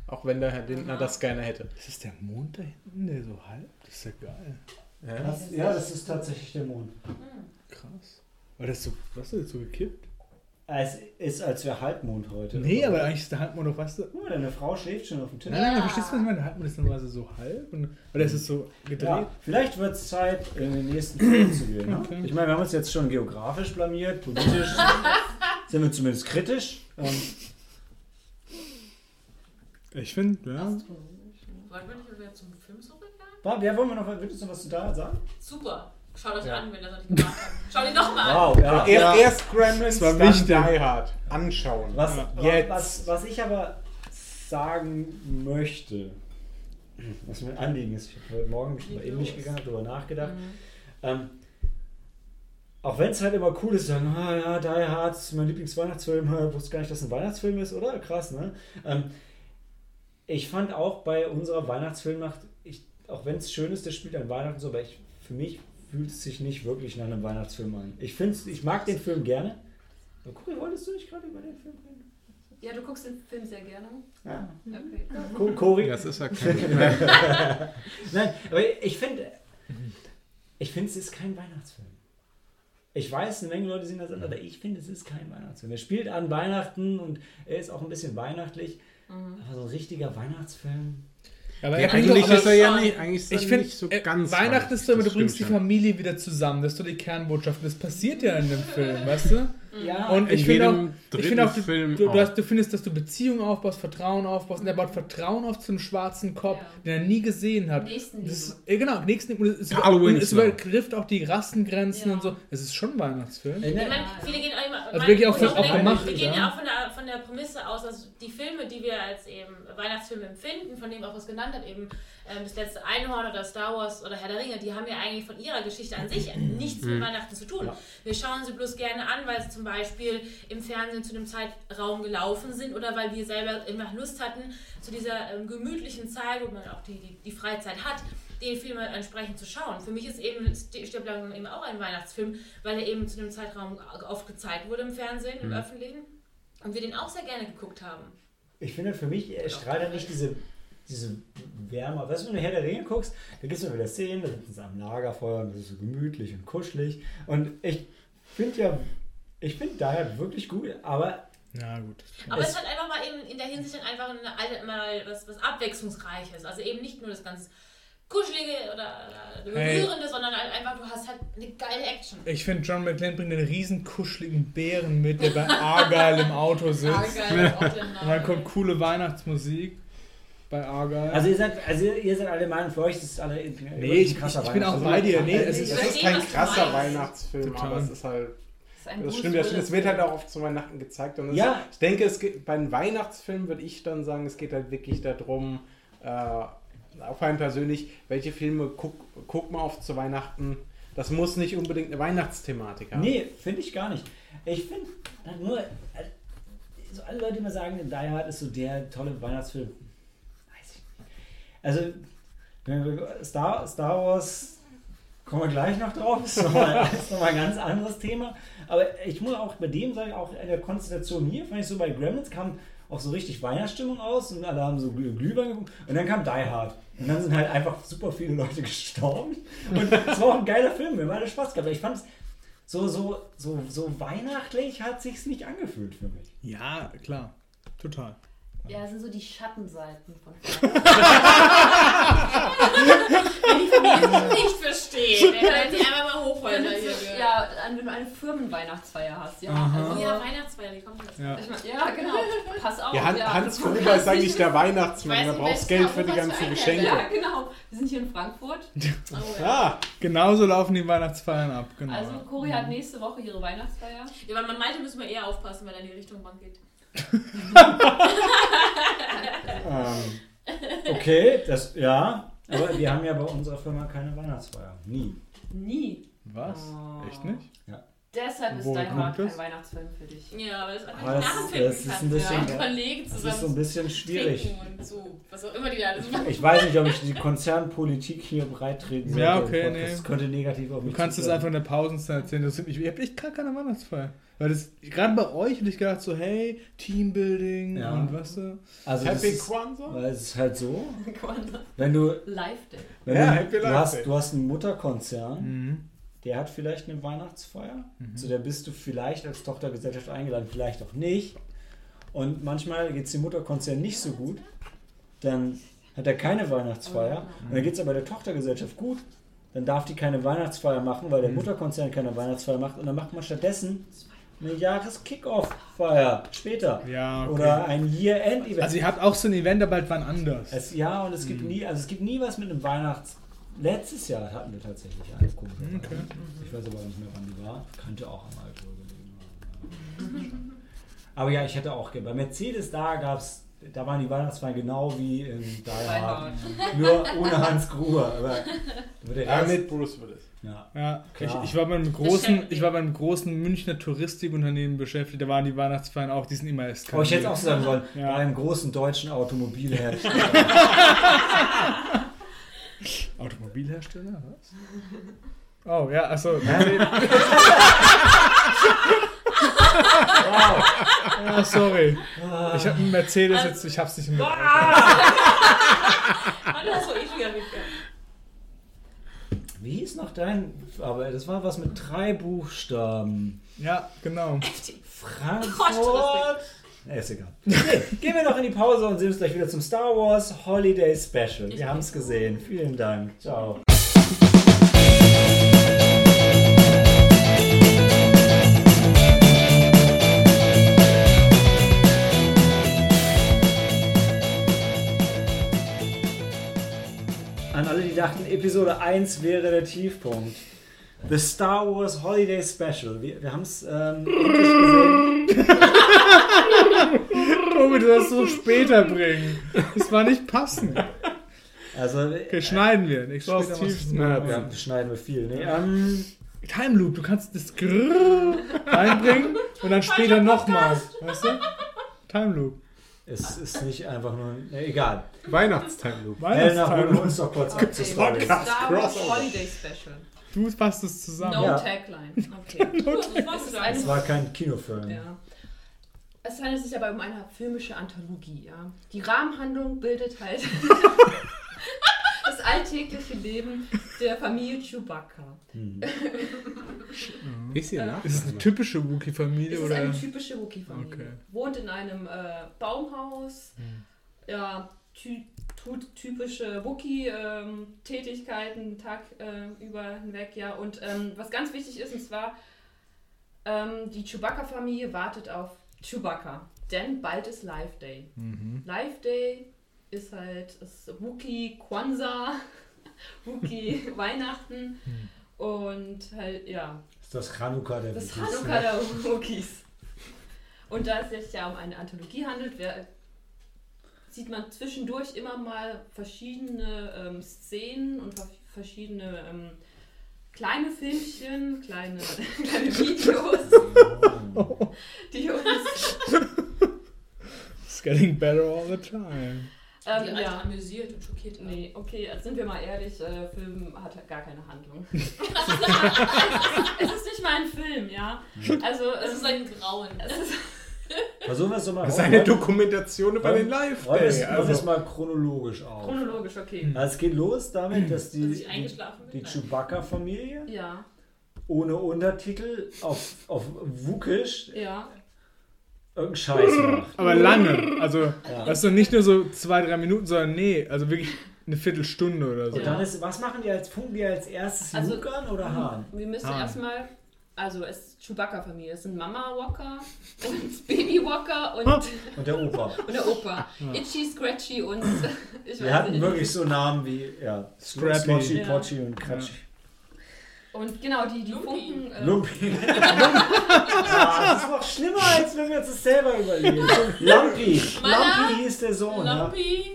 auch wenn der Herr Lindner das gerne hätte. Ist das der Mond da hinten, der so halb? Das ist ja geil. Ja. Das, ja, das ist tatsächlich der Mond. Krass. Aber das ist so, was ist das so gekippt? Es ist, als wäre Halbmond heute. Nee, aber eigentlich ist der Halbmond doch, weißt du. Guck mal, deine Frau schläft schon auf dem Tisch. Nein, nein, nein, verstehst du, was ich meine? Der Halbmond ist normalerweise so halb. Und, oder ist es so gedreht? Ja, vielleicht wird es Zeit, in den nächsten Film zu gehen. Ne? Okay. Ich meine, wir haben uns jetzt schon geografisch blamiert, politisch (laughs) sind wir zumindest kritisch. Ähm, Ich finde, ja. Wollen wir nicht wieder zum Film zurückgehen? War- ja, wollen wir noch, du noch was zu da sagen? Super. Schaut euch Ja. an, wenn ihr das noch nicht gemacht habt. Schaut ihn nochmal an. Wow, ja. Er, ja. Erst Gremlins, Das war dann wichtig. Die Hard. Anschauen. Was, Jetzt. was, was ich aber sagen möchte, was mein Anliegen ist, ich habe heute Morgen mich mal in mich gegangen, darüber nachgedacht. Ähm, auch wenn es halt immer cool ist, sagen, ah ja, Die Hard ist mein Lieblingsweihnachtsfilm, ich (laughs) wusste gar nicht, dass es ein Weihnachtsfilm ist, oder? Krass, ne? Ähm, ich fand auch bei unserer Weihnachtsfilmnacht, ich, auch wenn es schön ist, das spielt an Weihnachten so, aber ich, für mich fühlt es sich nicht wirklich nach einem Weihnachtsfilm an. Ich, find's, ich mag den Film gerne. Aber Cory, wolltest du nicht gerade über den Film reden? Ja, du guckst den Film sehr gerne. Ja. Okay. Co- Cory? Das ist ja kein. (laughs) (laughs) Nein, aber ich finde, ich finde, es ist kein Weihnachtsfilm. Ich weiß, eine Menge Leute sehen das an, aber ich finde, es ist kein Weihnachtsfilm. Er spielt an Weihnachten und er ist auch ein bisschen weihnachtlich. Aber so ein richtiger Weihnachtsfilm. Aber Ja, eigentlich ist er ja nicht, eigentlich ist Ich finde, nicht so äh, ganz. Weihnachten ist so, das du bringst die. Familie wieder zusammen. Das ist so die Kernbotschaft. Das passiert ja in dem Film, weißt du? Ja, Und In ich finde auch, ich finde auch, du, Film du, hast, du findest, dass du Beziehungen aufbaust, Vertrauen aufbaust. Und er baut Vertrauen auf zu einem schwarzen Kopf, Ja. den er nie gesehen hat. Das, ja, genau, nächsten, und es, und es Winslow. übertrifft auch die Rassengrenzen Ja. und so. Es ist schon ein Weihnachtsfilm. Äh, Ich ne, meine, viele gehen auch immer. Also wirklich auch von- auch gemacht, Wir gehen ja. auch von der, von der Prämisse aus, dass die Filme, die wir als eben Weihnachtsfilme empfinden, von dem auch was genannt hat, eben ähm, das letzte Einhorn oder Star Wars oder Herr der Ringe, die haben ja eigentlich von ihrer Geschichte an sich nichts mit Weihnachten zu tun. Ja. Wir schauen sie bloß gerne an, weil sie zum Beispiel im Fernsehen zu einem Zeitraum gelaufen sind oder weil wir selber immer Lust hatten, zu dieser ähm, gemütlichen Zeit, wo man auch die, die, die Freizeit hat, den Film entsprechend zu schauen. Für mich ist eben Stirb langsam eben auch ein Weihnachtsfilm, weil er eben zu dem Zeitraum oft gezeigt wurde im Fernsehen, im Öffentlichen. Und wir den auch sehr gerne geguckt haben. ich finde, für mich er strahlt er nicht diese, diese Wärme. Weißt du, wenn du Herr der Ringe guckst, da gibt es immer wieder Szenen, da sitzen sie am Lagerfeuer und das ist so gemütlich und kuschelig. Und ich finde ja, ich finde daher wirklich gut, aber Ja, gut. Aber Es- es, hat einfach mal eben in der Hinsicht dann einfach eine, mal was, was Abwechslungsreiches. Also eben nicht nur das ganze kuschelige oder, oder Hey. berührende, sondern halt einfach, du hast halt eine geile Action. Ich finde, John McClane bringt einen riesen kuscheligen Bären mit, der bei Argyle im Auto sitzt. (laughs) Den Und dann kommt coole Weihnachtsmusik bei Argyle. Also ihr seid, also ihr, seid alle Meinung, für euch ist es alle Nee, ich- ich- ich bin auch bei dir. Nee, es Es ist- ist, Ich kein krasser. Weihnachtsfilm, Total. aber es ist halt. Das, ist ein Das stimmt, das stimmt. Es wird halt auch oft zu Weihnachten gezeigt. Und Ja. ist, ich denke, es geht, bei einem Weihnachtsfilm würde ich dann sagen, es geht halt wirklich darum, äh, auch vor allem persönlich, welche Filme guck, guckt man oft zu Weihnachten. Das muss nicht unbedingt eine Weihnachtsthematik haben. Nee, finde ich gar nicht. Ich finde nur, äh, so alle Leute immer sagen, Die Hard ist so der tolle Weihnachtsfilm. Weiß ich nicht. Also, Star, Star Wars kommen wir gleich noch drauf, ist nochmal ist noch mal ein ganz anderes Thema. Aber ich muss auch bei dem sagen, auch in der Konstellation hier, fand ich so bei Gremlins kam auch so richtig Weihnachtsstimmung aus und alle haben so Glüh- Glühwein geguckt und dann kam Die Hard. Und dann sind halt einfach super viele Leute (laughs) gestorben. Und es war auch ein geiler Film, haben alle Spaß gehabt. Aber ich fand es so, so, so, so weihnachtlich hat sich's nicht angefühlt für mich. ja, klar. Total. Ja, das sind so die Schattenseiten von (laughs) Wenn die Familie das nicht versteht, wenn halt die einfach mal wird. Ja, wenn du eine Firmenweihnachtsfeier hast, ja. Aha. Also, Ja, Weihnachtsfeier, die kommt jetzt. Ja. ich mein, ja, genau. Pass auf. Ja, Han ja. Hans Du Gruber ist eigentlich der Weihnachtsmann. Da brauchst wer Geld für die ganzen Geschenke. Ja, genau. Wir sind hier in Frankfurt. (laughs) Oh, ja. Ah, Genauso laufen die Weihnachtsfeiern ab, genau. Also Cori hat nächste Woche ihre Weihnachtsfeier. Ja, aber man meinte, müssen wir eher aufpassen, weil er in die Richtung Bank geht. Ähm, okay, das, ja. Aber wir haben ja bei unserer Firma keine Weihnachtsfeier. Nie. Nie. Was? Oh. Echt nicht? Deshalb ist Woher Die Hard kein? Weihnachtsfilm für dich. Ja, aber das einfach nicht das- nachempfinden das ist ein kannst. bisschen- ja. Kollegen Das ist so ein bisschen schwierig. und so. Was auch immer die da alles machen. Ich weiß nicht, ob ich die Konzernpolitik hier breitreten sollte. Ja, okay, nee. Das könnte negativ auf Du mich kannst es einfach in der Pausenzeit erzählen. Das, ich ich habe echt gar keine Weihnachtsfeier. Weil das, gerade bei euch hätte ich gedacht, so, hey, Teambuilding Ja. und was du. Also Happy ist, Kwanzaa? weil es ist halt so, (laughs) wenn du, Live Day. wenn Ja, du, Happy du, Life hast, Day. du hast einen Mutterkonzern, Mhm. Der hat vielleicht eine Weihnachtsfeier, zu der bist du vielleicht als Tochtergesellschaft eingeladen, vielleicht auch nicht. Und manchmal geht es dem Mutterkonzern nicht so gut, dann hat er keine Weihnachtsfeier. Und dann geht es aber der Tochtergesellschaft gut, dann darf die keine Weihnachtsfeier machen, weil der Mutterkonzern keine Weihnachtsfeier macht. Und dann macht man stattdessen eine Jahres-Kickoff-Feier später. Ja, okay. Oder ein Year-End-Event. Also ihr habt auch so ein Event, aber halt wann anders. Es, ja, und es gibt nie, also es gibt nie was mit einem Weihnachts. Letztes Jahr hatten wir tatsächlich eine komische Okay. Ich weiß aber nicht mehr, wann die war. Könnte auch am Alkohol gelegen haben. Aber ja, ich hätte auch gerne. Bei Mercedes da gab's, da waren die Weihnachtsfeiern genau wie in Die Hard. Nur ohne Hans Gruber. Aber der Ja, Rest, mit Bruce Willis. ja. Ja, ich, Klar. ich war beim großen, Geschäft. ich war beim großen Münchner Touristikunternehmen beschäftigt, da waren die Weihnachtsfeiern auch, die sind immer eskaliert. Aber Oh, ich hätte auch sagen sollen, Ja. bei einem großen deutschen Automobilhersteller. (laughs) Automobilhersteller, was? (laughs) Oh, ja, achso. wow. Ja, (laughs) sorry. Ich habe einen Mercedes jetzt, ich hab's nicht im schon wieder mitgegangen. Wie hieß noch dein. Aber das war was mit drei Buchstaben. Ja, genau. Frankfurt. Ja, ist egal. (laughs) Okay, gehen wir noch in die Pause und sehen uns gleich wieder zum Star Wars Holiday Special. Wir haben es gesehen. Vielen Dank. Ciao. An alle, die dachten, Episode 1 wäre der Tiefpunkt. The Star Wars Holiday Special. Wir, wir haben es ähm, endlich gesehen. (laughs) (laughs) Tobi, du es so später bringen. Das war nicht passend. Also, Okay, schneiden wir. Du hast später tiefsten- ja, schneiden wir viel. Nee, ähm, Time Loop, du kannst das Grrrr reinbringen und dann später nochmal. Weißt du? Time Loop. es ist nicht einfach nur. Nee, egal. Weihnachtstime Loop. Weihnachtstime Loop. uns doch kurz Okay. Podcast. Star Wars Crossover. Holiday Special. Du fasst es zusammen. No Ja. Tagline. (laughs) Okay. Ist eine- Es war kein Kinofilm. Ja. Es handelt sich aber um eine filmische Anthologie. Ja. Die Rahmenhandlung bildet halt (laughs) das alltägliche Leben der Familie Chewbacca. Hm. Ist ihr nach? Ist es eine typische Wookie-Familie Es ist oder? eine typische Wookie-Familie. Okay. Wohnt in einem äh, Baumhaus. Ja, ty tut typische Wookie-Tätigkeiten Tag äh, über hinweg, ja. Und ähm, was ganz wichtig ist, und zwar, ähm, die Chewbacca-Familie wartet auf Chewbacca. Denn bald ist Life Day. Mhm. Life Day ist halt das Wookie Kwanzaa, (laughs) Wookie (laughs) Weihnachten und halt, ja, ist das Chanukka der das Wookies. Hanukkah der Wookies. Und da es sich ja um eine Anthologie handelt, wer, sieht man zwischendurch immer mal verschiedene ähm, Szenen und ver- verschiedene ähm, kleine Filmchen, kleine, (laughs) kleine Videos, (laughs) die uns It's getting better all the time. Die ähm, einfach ja. amüsiert und schockiert haben. Nee, okay, also sind wir mal ehrlich, äh, Film hat halt gar keine Handlung. (laughs) es ist nicht mal ein Film, ja. Also Es es ist ein Grauen. es ist Versuchen wir es doch mal. Das ist eine Dokumentation über den Live wir es- es Also, mal chronologisch auf. chronologisch, okay. Also es geht los damit, dass Dass die, die bin. Chewbacca-Familie Ja, ohne Untertitel auf, auf Wukisch ja. irgendeinen Scheiß macht. Aber lange. Also, Ja. das ist doch nicht nur so zwei, drei Minuten, sondern nee, also wirklich eine Viertelstunde oder so. Und dann ist, was machen die als, funken die als erstes Also- Luke an oder Hahn? Wir müssen erstmal, also es ist Chewbacca-Familie. Es sind Mama Walker und (laughs) Baby Walker und, Und der Opa. (laughs) und der Opa. Itchy, Scratchy und (laughs) ich Wir hatten nicht. wirklich so Namen wie ja, Scrappy. Slotchy, Ja. Pochi und Kratschy. Und genau, die, die Lumpi. funken. äh, Lumpi. (laughs) ah, (laughs) das ist noch schlimmer, als wenn wir uns das selber überlegen. Lumpy. Lumpy hieß der Sohn. Ja. Lumpy.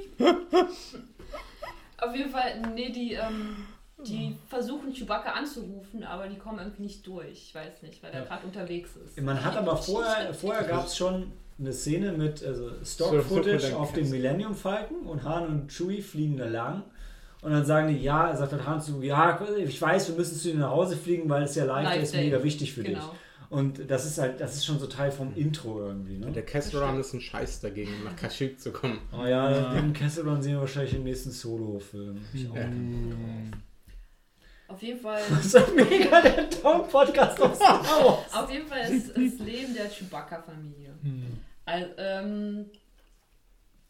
Auf jeden Fall, nee, die, ähm, die versuchen Chewbacca anzurufen, aber die kommen irgendwie nicht durch. Ich weiß nicht, weil er Ja. gerade unterwegs ist. Man hat aber vorher, vorher gab es schon eine Szene mit also So, Stock-Footage so, auf dem Millennium Falcon und Han und Chewie fliegen da lang. Und dann sagen die, ja, sagt dann Han zu, ja, ich weiß, wir müssen zu dir nach Hause fliegen, weil es ja live Live ist Day. mega wichtig für dich. Genau. Und das ist halt, das ist schon so Teil vom Intro irgendwie, ne? der Castle Run ist ein Scheiß dagegen, nach Kashyyyk zu kommen. Oh ja, den Kessel Run sehen wir wahrscheinlich im nächsten Solo-Film. Auf jeden Fall. (laughs) Das ist mega der Tom-Podcast aus Star Wars. (laughs) Auf jeden Fall ist das Leben der Chewbacca-Familie. Also, ähm,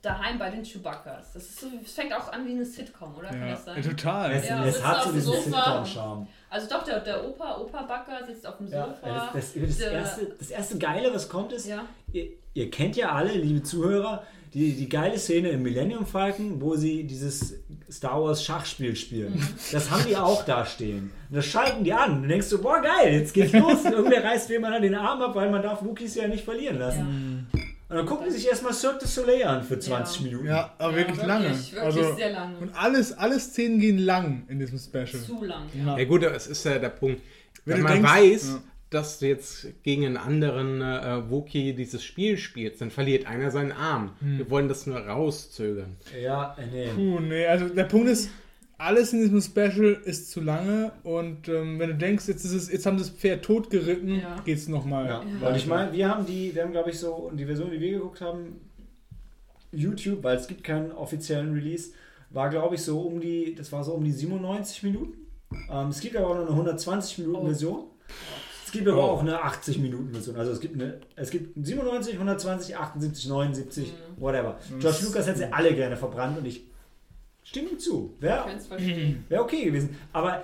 daheim bei den Chewbaccas. Das, ist so, es fängt auch an wie eine Sitcom, oder? Kann Ja, das sein? total. Es, Ja, es hat so diesen. Sitcom-Charme. Also doch, der, der Opa, Opa Backer sitzt auf dem Ja, Sofa. das, das, das, Der- erste, das erste Geile, was kommt, ist, ja. ihr, ihr kennt ja alle, liebe Zuhörer, die, die geile Szene im Millennium Falcon, wo sie dieses Star Wars Schachspiel spielen. Mhm. Das haben die auch da stehen. Und das schalten die an. Und du denkst so, boah, geil, jetzt geht's los. Und Irgendwer reißt jemand an den Arm ab, weil man darf Wookies ja nicht verlieren lassen. Und dann gucken die sich erstmal Cirque du Soleil an für 20 Ja. Minuten. Ja, aber wirklich, lange. Wirklich, wirklich also, sehr lange. und alles, alle Szenen gehen lang in diesem Special. Zu lang. Ja. Ja gut, aber es ist ja der Punkt. Wenn Wenn, man denkst- weiß, ja. dass du jetzt gegen einen anderen äh, Wookie dieses Spiel spielst, dann verliert einer seinen Arm. Hm. Wir wollen das nur rauszögern. Ja, nee. Puh, nee, also der Punkt ist, alles in diesem Special ist zu lange und ähm, wenn du denkst, jetzt, ist es, jetzt haben sie das Pferd tot geritten, Ja. geht's nochmal. Ja. Und ich meine, wir haben die, wir haben glaube ich so, die Version, die wir geguckt haben, YouTube, weil es gibt keinen offiziellen Release, war glaube ich so um die, das war so um die 97 Minuten. Ähm, es gibt aber auch noch eine 120 Minuten Oh. Version. Es gibt aber Oh. auch eine 80 Minuten Version. Also es gibt eine, es gibt 97, 120, 78, 79, whatever. George Lucas hätte sie alle gerne verbrannt und ich stimme ihm zu. Ich Wäre kann es verstehen. (clears throat) Wäre okay gewesen. Aber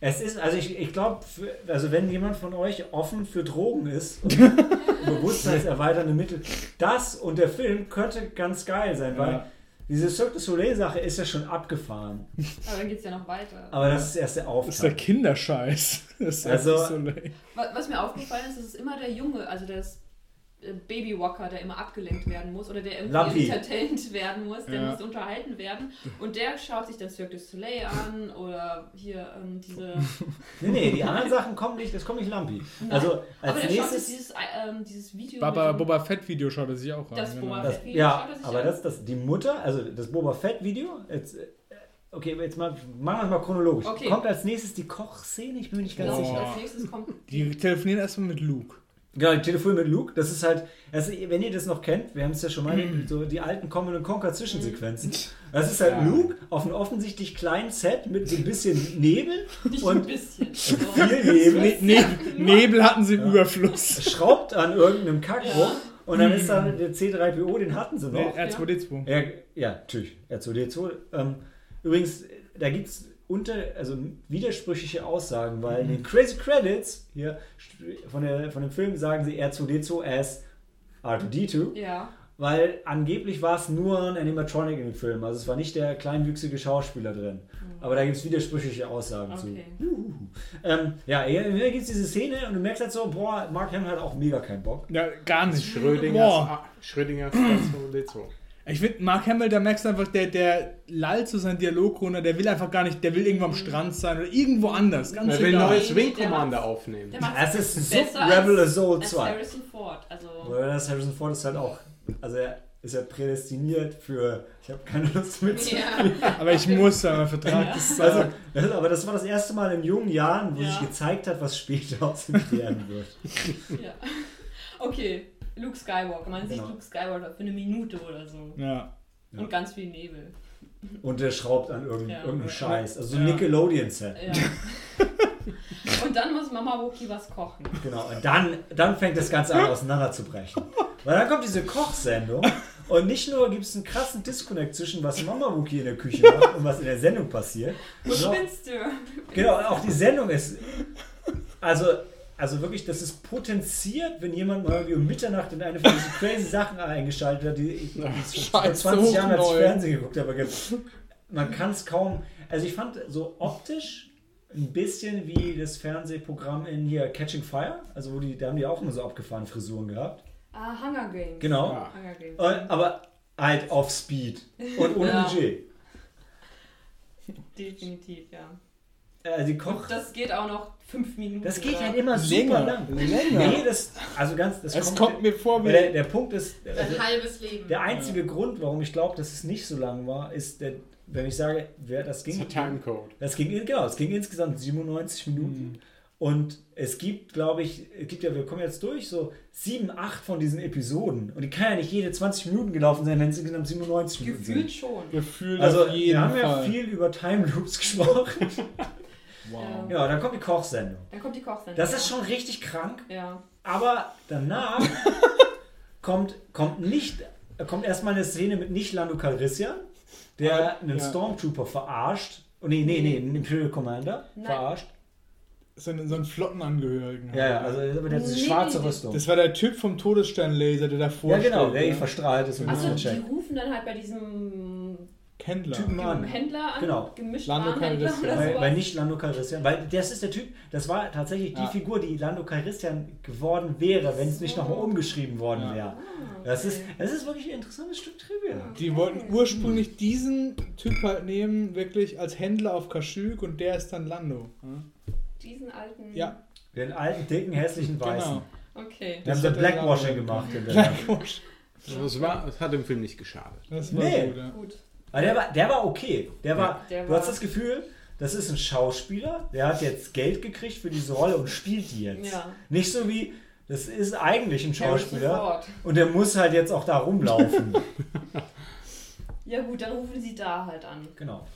es ist, also ich, ich glaube, also wenn jemand von euch offen für Drogen ist und (laughs) bewusstseinserweiternde Mittel, das und der Film könnte ganz geil sein, weil Ja. diese Cirque du Soleil-Sache ist ja schon abgefahren. Aber dann geht es ja noch weiter. Aber das ist erst der Das ist der Auftakt. Kinderscheiß. Das ist Also- Soleil. Was, mir aufgefallen ist, ist immer der Junge, also das Babywalker, der immer abgelenkt werden muss oder der irgendwie Lampi. entertained werden muss, der Ja. muss unterhalten werden und der schaut sich dann Cirque du Soleil an oder hier ähm, diese... (laughs) Nee, nee, die anderen Sachen kommen nicht, das kommt nicht Lampi. Also Aber als schaut sich nächstes. dieses, äh, dieses Video Baba, Boba Fett Video schaut er sich auch an. Das genau. Boba Das, Fett Video ja, schaut er sich aber an. das, das, die Mutter, also das Boba Fett-Video, jetzt, äh, okay, jetzt mal, machen wir es mal chronologisch. Okay. Kommt als nächstes die Kochszene, ich bin mir nicht ganz Genau, sicher. als nächstes kommt Die telefonieren erstmal mit Luke. Genau, Telefon mit Luke, das ist halt, also wenn ihr das noch kennt, wir haben es ja schon mal, so die alten Common Conquer Zwischensequenzen. Das ist halt Ja. Luke auf einem offensichtlich kleinen Set mit so ein bisschen Nebel (laughs) nicht ein und bisschen. So. (laughs) viel Nebel, Ne Nebel hatten sie im Überfluss. schraubt an irgendeinem Kack Ja. rum Und dann ist da der C3PO, den hatten sie Nee, noch. R2D2. Ja, ja natürlich. R2D2. Ähm, übrigens, da gibt es unter, also widersprüchliche Aussagen, weil in den Crazy Credits hier von, der, von dem Film sagen sie R2D2 as R2D2, Ja. weil angeblich war es nur ein Animatronic in dem Film. Also es war nicht der kleinwüchsige Schauspieler drin. Aber da gibt es widersprüchliche Aussagen zu. Okay. Ähm, ja, hier, gibt es diese Szene und du merkst halt so, boah, Mark Hamill hat auch mega keinen Bock. Ja, gar nicht. Schrödingers, Boah. ah, Schrödingers R2D2. Ich finde, Mark Hamill, da merkst du einfach, der, der lallt zu seinen Dialog runter, der will einfach gar nicht, der will irgendwo am Strand sein oder irgendwo anders. Ganz Er will ein egal. neues Wing der Commander aufnehmen. Der macht Es ist besser Rebel Assault als 2. Harrison Ford. Also, das Harrison Ford ist halt auch, also er ist ja prädestiniert für, ich habe keine Lust mit. ja. Aber ich muss ja, mein Vertrag das Also, sagt. das, aber das war das erste Mal in jungen Jahren, wo Ja. sich gezeigt hat, was später (laughs) aus ihm werden wird. ja. Okay, Luke Skywalker. Man sieht Genau. Luke Skywalker für eine Minute oder so. Ja. Ja. Und ganz viel Nebel. Und der schraubt an irgendein, Ja. irgendeinem. Scheiß. Also so Ja. ein Nickelodeon-Set. Ja. (laughs) Und dann muss Mama Wookie was kochen. Genau. Und dann, dann fängt das Ganze an auseinanderzubrechen. Weil dann kommt diese Kochsendung und nicht nur gibt es einen krassen Disconnect zwischen was Mama Wookie in der Küche macht und was in der Sendung passiert. Wo spinnst du? Genau, auch die Sendung ist. Also, also wirklich, das ist potenziert, wenn jemand mal irgendwie um Mitternacht in eine von diesen (laughs) crazy Sachen eingeschaltet hat, die ich vor Scheiße, 20 Jahren als. Fernsehen geguckt habe. Man kann es kaum. Also, ich fand so optisch ein bisschen wie das Fernsehprogramm in hier Catching Fire. Also, wo die, da haben die auch immer so abgefahren Frisuren gehabt. Ah, Hunger Games. Genau. Ja. Hunger Games. Und, aber halt auf Speed und ohne (laughs) Ja. Budget. Definitiv, ja. Also, die Koch. Und das geht auch noch fünf Minuten. Das geht oder? halt immer super Länger. lang. Länger. Nee, das, also ganz, das Es kommt mir vor wie. der, der Punkt ist, also Ein halbes Leben. der einzige Grund, warum ich glaube, dass es nicht so lang war, ist, der, wenn ich sage, wer das Das ging, Timecode. das ging, in- genau, es ging insgesamt 97 Minuten. Und es gibt, glaube ich, es gibt ja, wir kommen jetzt durch, so sieben, acht von diesen Episoden. Und die kann ja nicht jede 20 Minuten gelaufen sein, wenn es insgesamt 97 Minuten Gefühlt sind. schon. Gefühl Also, auf jeden wir haben ja Fall. viel über Time Loops (laughs) gesprochen. Wow. ja, dann kommt die Kochsendung. Dann kommt die Kochsendung. Das ist schon richtig krank. Ja. Aber danach kommt, kommt nicht, kommt erstmal eine Szene mit nicht Lando Calrissian, der einen Ja. Stormtrooper verarscht. Oh, nee, nee, nee, einen Imperial Commander Nein. verarscht. So einen, so einen Flottenangehörigen. Ja, ja, also aber der hat diese Nee, schwarze nee, Rüstung. Das war der Typ vom Todessternlaser, der davor ja, genau, steht, der eh ja. verstrahlt ist und Achso, die Check. rufen dann halt bei diesem Händler. Typen an. Händler an, Genau. gemischt Lando Calrissian. Weil, weil nicht Lando Calrissian, weil das ist der Typ, das war tatsächlich die Ja. Figur, die Lando Calrissian geworden wäre, wenn es nicht So. nochmal umgeschrieben worden Ja. wäre. Ah, Das, ist, okay. das ist wirklich ein interessantes Stück Trivia. Die wollten ursprünglich diesen Typ halt nehmen, wirklich als Händler auf Kashyyyk und der ist dann Lando. Diesen alten. Ja, Den alten, dicken, hässlichen Weißen. genau. Okay. Wir haben Das so Blackwashing gemacht. In der Blackwatch. Das, war, das hat dem Film nicht geschadet. Das war Nee. gut, ja. Gut. Aber der war, der war okay. Der war, der du war- hast das Gefühl, das ist ein Schauspieler, der hat jetzt Geld gekriegt für diese Rolle und spielt die jetzt. Ja. Nicht so wie, das ist eigentlich ein Schauspieler und der muss halt jetzt auch da rumlaufen. (laughs) Ja gut, dann rufen sie da halt an. genau.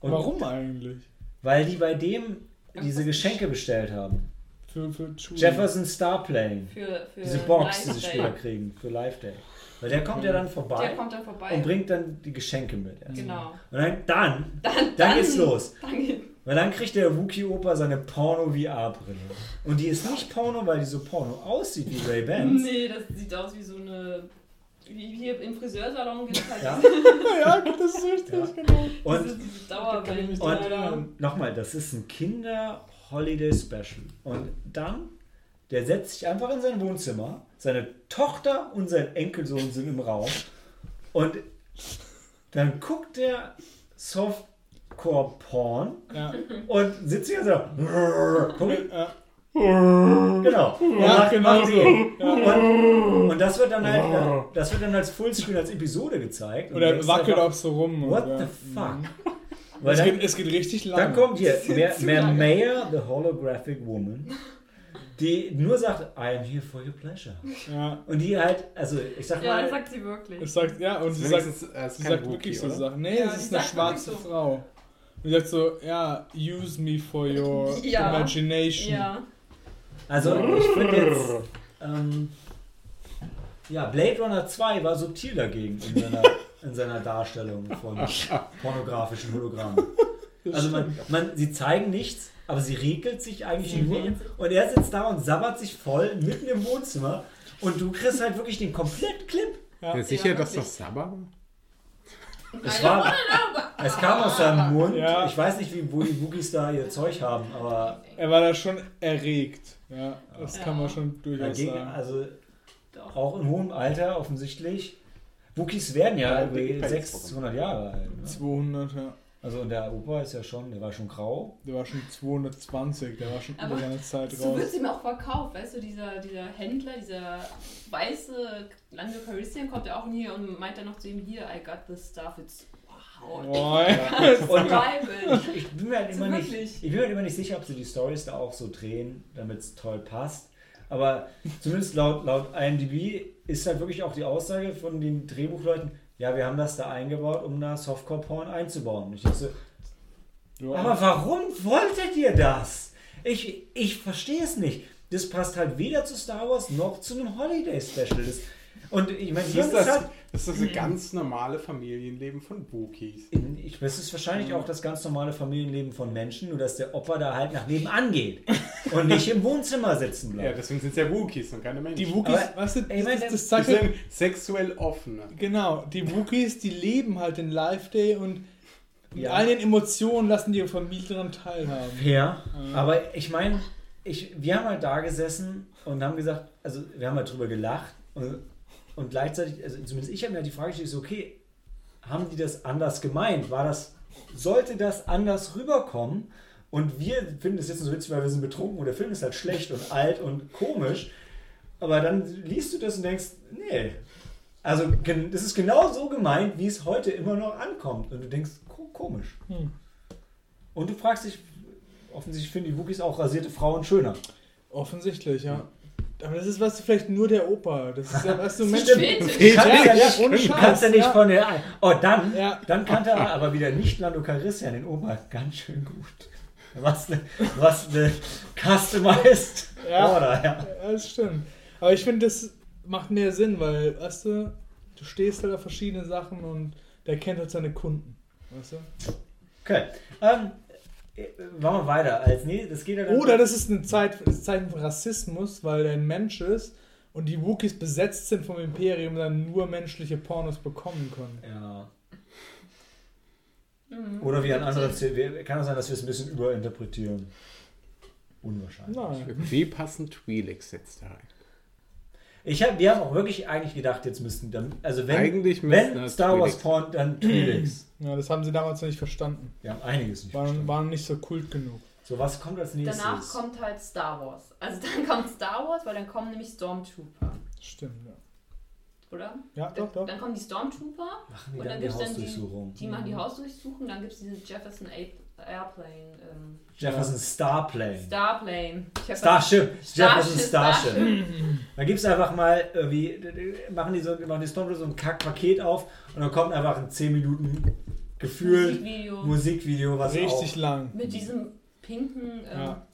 Und Warum eigentlich? Weil die bei dem diese Geschenke bestellt haben. Für, für. Jefferson Star Playing. Für, für Diese Box, die sie später kriegen für Live Day. Weil der kommt ja dann vorbei Der kommt dann vorbei. und bringt dann die Geschenke mit. erst. Genau. Und dann, dann, (laughs) Dann, dann geht's los. Dann geht, Weil dann kriegt der Wookie-Opa seine Porno-VR-Brille. Und die ist nicht Porno, weil die so Porno aussieht wie Ray Bans. nee, das sieht aus wie so eine. Wie hier im Friseursalon gibt es halt Ja. (laughs) Ja, das ist richtig, Ja. genau. Und, diese, diese Dauerwellen. mich und erinnern. nochmal, das ist ein Kinder-Holiday-Special. Und dann, der setzt sich einfach in sein Wohnzimmer, seine Tochter und sein Enkelsohn sind im Raum. Und dann guckt der Softcore-Porn Ja. und sitzt hier so. Ja. Genau. Und Ja, genau so. die. Und, und das wird dann halt, das wird dann als Fullscreen als Episode gezeigt. Und Oder wackelt auch so rum. What the ja. fuck? Weil Es dann, geht, es geht richtig lang. dann kommt hier (laughs) Mer, zu Mer lange. Mayer, the holographic woman, die nur sagt, I am here for your pleasure. Ja. Und die halt, also ich sag Ja, mal, das sagt sie wirklich. Es sagt, ja, und sie sagt, äh, sie sagt Wookie, wirklich so? Sachen. Nee, Ja, es die ist eine schwarze so. Frau. Und sie sagt so, ja, use me for your (laughs) Ja. imagination. Ja. also ich finde jetzt, ähm, ja, Blade Runner 2 war subtil dagegen in seiner, (laughs) in seiner Darstellung von (laughs) pornografischen Hologrammen. Also man, man, sie zeigen nichts, aber sie regelt sich eigentlich nur und er sitzt da und sabbert sich voll mitten im Wohnzimmer und du kriegst halt wirklich den kompletten Clip. Ja, Ja. sicher, Ja, dass das Sabber war? Es, war, es kam aus seinem Mund. Ja. Ich weiß nicht, wie, wo die Wookies da ihr Zeug haben, aber Er war da schon erregt. Ja, das Ja. kann man schon durchaus dagegen, sagen. also auch in hohem Alter offensichtlich. Wookies werden ja Ja, irgendwie die- 600 Jahre alt. Ne? 200, ja. Also und der Opa ist ja schon, der war schon grau. Der war schon 220, der war schon Aber über seine Zeit So wird raus. es ihm auch verkauft, weißt du, dieser, dieser Händler, dieser weiße Lando Calrissian kommt ja auch in hier und meint dann noch zu ihm, hier, I got this stuff, it's wow. Boah, (laughs) Und Bible. ich bin mir halt immer nicht, ich bin mir halt immer nicht sicher, ob sie die Stories da auch so drehen, damit es toll passt. Aber zumindest laut, laut IMDb ist halt wirklich auch die Aussage von den Drehbuchleuten, ja, wir haben das da eingebaut, um da Softcore-Porn einzubauen. Und ich dachte so, ja. aber warum wolltet ihr das? Ich, ich verstehe es nicht. Das passt halt weder zu Star Wars noch zu einem Holiday-Special. Das- Und ich meine, Das hier ist das, halt das, ist das ganz normale Familienleben von Wookies. In- Ich, das ist wahrscheinlich auch das ganz normale Familienleben von Menschen, nur dass der Opa da halt nach nebenan geht und nicht im Wohnzimmer sitzen Ja, bleibt. deswegen sind es ja Wookies und keine Menschen. Die Wookies, Aber, weißt du, ey, mein, das, das halt- sind sexuell offener. Genau, die Wookies, die leben halt den Live Day und mit Ja. all den Emotionen lassen die ihre Familie daran teilhaben. Fair. Mhm. Aber ich meine, ich, wir haben halt da gesessen und haben gesagt, also wir haben halt drüber gelacht und, und gleichzeitig, also zumindest ich habe mir halt die Frage gestellt, okay, haben die das anders gemeint? War das, sollte das anders rüberkommen? Und wir finden das jetzt so witzig, weil wir sind betrunken und der Film ist halt schlecht und alt und komisch. Aber dann liest du das und denkst, nee. Also das ist genau so gemeint, wie es heute immer noch ankommt. Und du denkst, ko komisch. Hm. Und du fragst dich, offensichtlich finden die Wookies auch rasierte Frauen schöner. Offensichtlich, ja. Aber das ist, du, vielleicht nur der Opa. Das ist ja, weißt du, Mensch. Stimmt. Fetisch. Du kannst ja, Ja, nicht, ohne du Scheiß, kannst ja nicht ja. von der. Oh, dann, Ja. dann kannte er aber wieder nicht Lando Calrissian, den Opa, ganz schön gut. Was eine was ne customized Ja. Order, ja. Ja, das stimmt. Aber ich finde, das macht mehr Sinn, weil, weißt du, du stehst halt auf verschiedene Sachen und der kennt halt seine Kunden. Weißt du? Okay. Ähm, äh, machen wir weiter. Als nee, das geht ja. Oder das ist ein Zeichen von Rassismus, weil er ein Mensch ist und die Wookies besetzt sind vom Imperium dann nur menschliche Pornos bekommen können. Ja. Mhm. Oder wie ein anderer. Kann auch sein, dass wir es ein bisschen überinterpretieren. Unwahrscheinlich. Nein. Wie passen Twi'leks jetzt da rein? Ich hab, wir haben auch wirklich eigentlich gedacht, jetzt müssten dann. Also wenn, wenn Star Wars Porn, dann Twi'leks. Ja, das haben sie damals noch nicht verstanden. Wir haben einiges nicht Waren, verstanden. waren nicht so kult genug. So, was kommt als nächstes? Danach kommt halt Star Wars. Also dann (laughs) kommt Star Wars, weil dann kommen nämlich Stormtrooper, Stimmt, ja. oder? Ja, doch, doch. Dann kommen die Stormtrooper, Machen die Und dann dann die gibt's dann die- Hausdurchsuchung. die machen die Hausdurchsuchung, dann gibt es diese Jefferson A Airplane, ähm, Jefferson Starplane. Starplane. Jefferson- Starship. Jefferson Starship, Starship. Da gibt es einfach mal irgendwie, machen die so, machen die Stormtrooper so ein Kackpaket auf und dann kommt einfach in 10 Minuten gefühlt Musikvideo Musikvideo, was Richtig auch. lang. mit diesem pinken, ähm, Ja.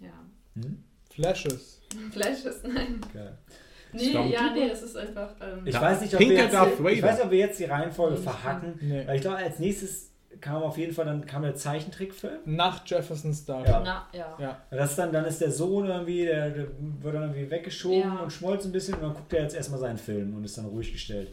ja. Hm? Flashes. Flashes, (laughs) nein. Geil. Nee, ja, nee, das ist einfach. Ähm, Ich weiß nicht, ob wir Pinker jetzt, ich weiß, ob wir jetzt die Reihenfolge Nee, verhacken. Nee. Weil ich glaube, als nächstes kam auf jeden Fall dann kam der Zeichentrickfilm. Nach Jefferson Star. Ja. Na, ja. Ja. Das ist dann, dann ist der Sohn irgendwie, der, der wird dann irgendwie weggeschoben Ja. und schmolzt ein bisschen und dann guckt er jetzt erstmal seinen Film und ist dann ruhig gestellt.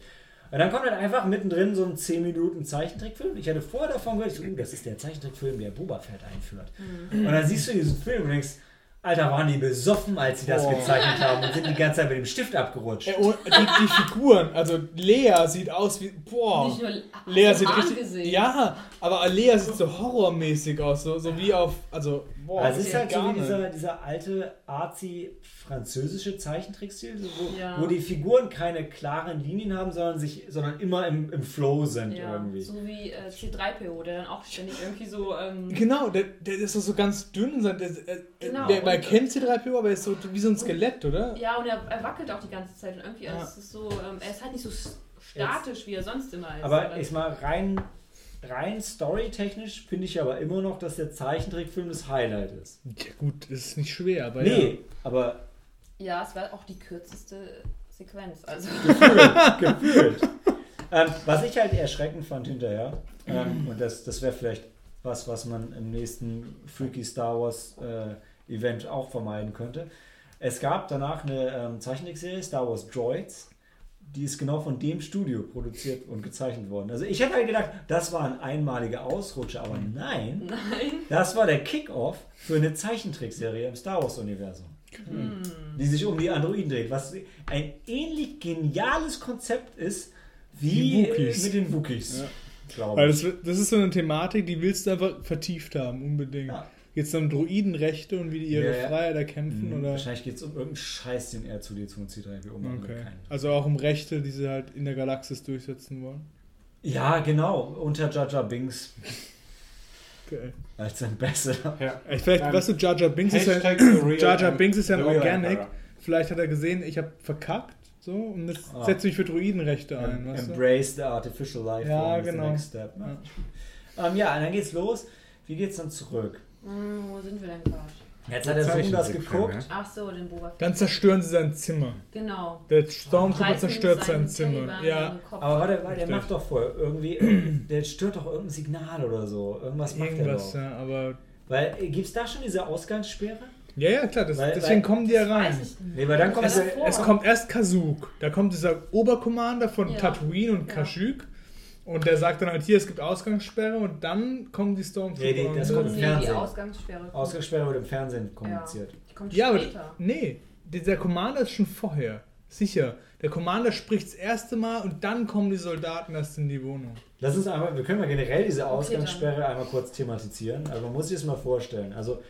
Und dann kommt halt einfach mittendrin so ein 10 Minuten Zeichentrickfilm. Ich hatte vorher davon gehört, ich so, uh, das ist der Zeichentrickfilm, der Boba Fett einführt. Mhm. Und dann siehst du diesen Film und denkst, Alter, waren die besoffen, als sie das Boah. gezeichnet haben und sind die ganze Zeit mit dem Stift abgerutscht. Und die, die Figuren, also Lea sieht aus wie. Boah. Nicht nur Lea sieht richtig. gesehen? Ja, aber Lea sieht so horrormäßig aus, so, so wie auf. Also, boah, Also es das ist halt so wie dieser, dieser alte arzi-französische Zeichentrickstil, so wo, Ja. wo die Figuren keine klaren Linien haben, sondern, sich, sondern immer im, im Flow sind Ja, irgendwie. so wie äh, C3PO, der dann auch ständig irgendwie so. Ähm, Genau, der, der ist doch so ganz dünn. Der, der, Genau. der, man Und- kennt C3PO, aber er ist so wie so ein Skelett, oder? ja, und er, er wackelt auch die ganze Zeit und irgendwie Ja. ist es so, ähm, er ist halt nicht so statisch, wie er sonst immer ist. Aber ich mal rein, rein storytechnisch finde ich aber immer noch, dass der Zeichentrickfilm das Highlight ist. Ja, gut, das ist nicht schwer, aber Nee, aber Ja, es war auch die kürzeste Sequenz. Also, Gefühlt. (laughs) gefühlt. Ähm, was ich halt erschreckend fand hinterher, ähm, und das, das wäre vielleicht was, was man im nächsten Freaky Star Wars äh, Event auch vermeiden könnte. Es gab danach eine ähm, Zeichentrickserie, Star Wars Droids, die ist genau von dem Studio produziert und gezeichnet worden. Also ich hätte halt gedacht, das war ein einmaliger Ausrutscher, aber nein, nein. das war der Kickoff für eine Zeichentrickserie im Star Wars Universum die sich um die Androiden dreht, was ein ähnlich geniales Konzept ist wie mit den Wookies. Ja. Glaube Weil ich. das, das ist so eine Thematik, die willst du einfach vertieft haben, unbedingt. Ja. Jetzt um Droidenrechte und wie die ihre Ja. Freiheit erkämpfen Mhm. oder. Wahrscheinlich geht es um irgendeinen Scheiß, den er zu D2C3 ummachen Okay. kann. Also auch um Rechte, die sie halt in der Galaxis durchsetzen wollen. Ja, genau. Unter Jar Binks Geil. als ein besser. Ja. Vielleicht, Dann weißt du, Jar Binks ist ja, (clears throat) em- Binks ist ja ein Organic. emperor. Vielleicht hat er gesehen, ich habe verkackt. So, und jetzt Ah. setze ich für Droidenrechte ein. Em- Weißt du? Embrace the artificial life Ja, genau. step. Ja. Ja. Ähm, ja, und dann geht's los. Wie geht's dann zurück? Hm, wo sind wir denn gerade? Jetzt hat der Sohn das Zeichentrickfilm, geguckt. Ach so, den Boba Fett. Dann zerstören sie sein Zimmer. Genau. Der Stormtrooper zerstört sein Zimmer. Ja. Aber warte, warte, der macht doch vorher irgendwie, irgend- (clears throat) der stört doch irgendein Signal oder so. Irgendwas macht irgendwas, er doch. ja, aber. Weil, äh, gibt's da schon diese Ausgangssperre? Ja, ja, klar, das, Weil- deswegen weil- kommen die ja rein. Nee, weil dann kommt davor. Es kommt erst Kasuk, da kommt dieser Oberkommander von Ja. Tatooine und Ja. Kashyyyk und der sagt dann halt hier, es gibt Ausgangssperre und dann kommen die Stormtrooper. Nee, die- das und- kommt im Nee, die Fernsehen. Ausgangssperre. kommt- Ausgangssperre wird im Fernsehen kommuniziert. Die kommt Ja, aber später. nee, dieser Commander ist schon vorher. Sicher. Der Commander spricht das erste Mal und dann kommen die Soldaten erst in die Wohnung. Lass uns einmal, wir können mal generell diese Okay, Ausgangssperre einmal kurz thematisieren. Also man muss sich das mal vorstellen. Also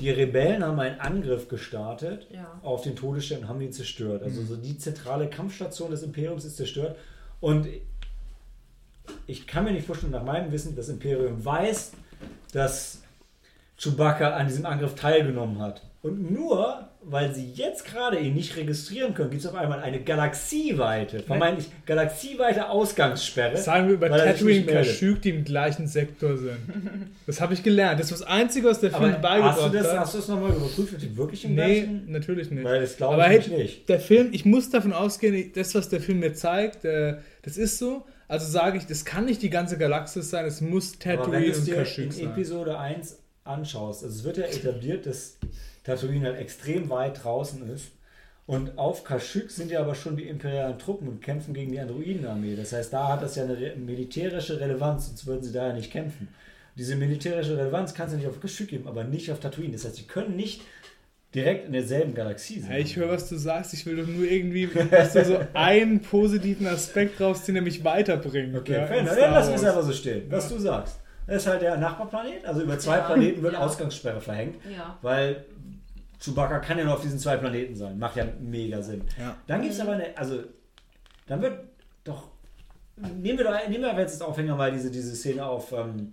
die Rebellen haben einen Angriff gestartet Ja. auf den Todesstern und haben ihn zerstört. Also so die zentrale Kampfstation des Imperiums ist zerstört. Und ich kann mir nicht vorstellen, nach meinem Wissen, das Imperium weiß, dass Chewbacca an diesem Angriff teilgenommen hat. Und nur, weil sie jetzt gerade ihn nicht registrieren können, gibt es auf einmal eine galaxieweite, vermeintlich galaxieweite Ausgangssperre. Sagen wir über er Tatooine. Kashyyyk, die im gleichen Sektor sind. Das habe ich gelernt. Das ist das Einzige, was der Film Aber beigebracht hast du das, hat. hast du das nochmal überprüft, ob die wirklich im Nee, gleichen? natürlich nicht. Weil das glaube ich hey, nicht. der Film, ich muss davon ausgehen, das, was der Film mir zeigt, äh, das ist so. Also sage ich, das kann nicht die ganze Galaxis sein, es muss Aber wenn Tatooine du es und dir Kashyyyk in sein. Episode 1 anschaust, also es wird ja etabliert, dass Tatooine halt extrem weit draußen ist. Und auf Kashyyyk sind ja aber schon die imperialen Truppen und kämpfen gegen die Androidenarmee. Das heißt, da hat das ja eine militärische Relevanz, sonst würden sie da ja nicht kämpfen. Diese militärische Relevanz kannst du nicht auf Kashyyyk geben, aber nicht auf Tatooine. Das heißt, sie können nicht direkt in derselben Galaxie sein. Ja, ich höre, was du sagst. Ich will doch nur irgendwie, dass du so einen positiven Aspekt rausziehen, der mich weiterbringt. Okay, ja, fair ja, lass Wars. einfach so stehen, was du sagst. Das ist halt der Nachbarplanet, also über zwei Ja, Planeten wird ja. Ausgangssperre verhängt, Ja. weil Chewbacca kann ja nur auf diesen zwei Planeten sein. Macht ja mega Sinn. Ja. Dann gibt es aber eine, also, dann wird doch, nehmen wir doch, nehmen wir jetzt als Aufhänger mal diese, diese Szene auf, ähm,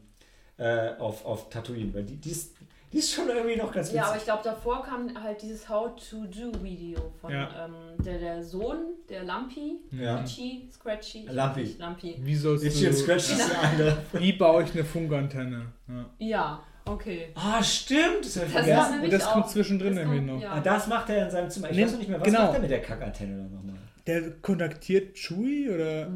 äh, auf, auf Tatooine, weil die, die, ist, die ist schon irgendwie noch ganz witzig. Ja, aber ich glaube, davor kam halt dieses How-to-Do-Video von Ja. ähm, der, der Sohn, der Lumpy, Ja. Itchy, Scratchy. Lumpy. nicht, Lumpy. Wie sollst Itchy du... Scratch ist andere. Wie baue ich eine Funkantenne? Ja. Ja, okay. Ah, stimmt, das Das vergessen. war Und das kommt zwischendrin das kommt- noch. ja. Ah, das macht er in seinem Zimmer. Ich Nee, weiß noch nicht mehr, was genau. macht er mit der Kackantenne dann nochmal? Der kontaktiert Chewie oder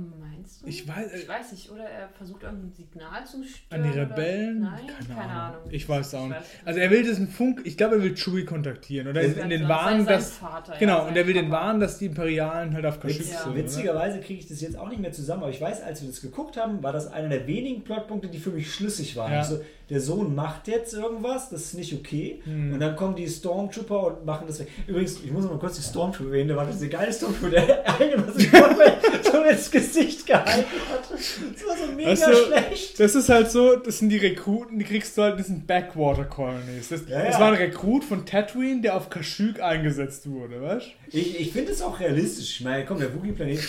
Meinst du? Ich weiß- Ich weiß nicht, oder er versucht irgendein Signal zu stören. an die oder- Rebellen? Nein, keine, Ahnung. Ich weiß auch nicht. Also er will diesen Funk, ich glaube, er will Chewie kontaktieren oder in den sein dass Vater, ja, genau sein und er will den. Wahn, dass die Imperialen halt auf Kashyyyk Witz, Ja. sind. oder? Witzigerweise kriege ich das jetzt auch nicht mehr zusammen, aber ich weiß, als wir das geguckt haben, war das einer der wenigen Plotpunkte, die für mich schlüssig waren. Ja. Also, der Sohn macht jetzt irgendwas, das ist nicht okay. Hm. Und dann kommen die Stormtrooper und machen das weg. Übrigens, ich muss noch mal kurz die Stormtrooper erwähnen, da war das geile Stormtrooper, der (laughs) eine, was ich so ins Gesicht gehalten hat. Das war so mega Weißt du, schlecht. Das ist halt so, das sind die Rekruten, die kriegst du halt, das sind Backwater Colonies. Das, Ja, das ja. war ein Rekrut von Tatooine, der auf Kashyyyk eingesetzt wurde, weißt Ich, ich finde es auch realistisch. Ich meine, komm, der Wookiee-Planet,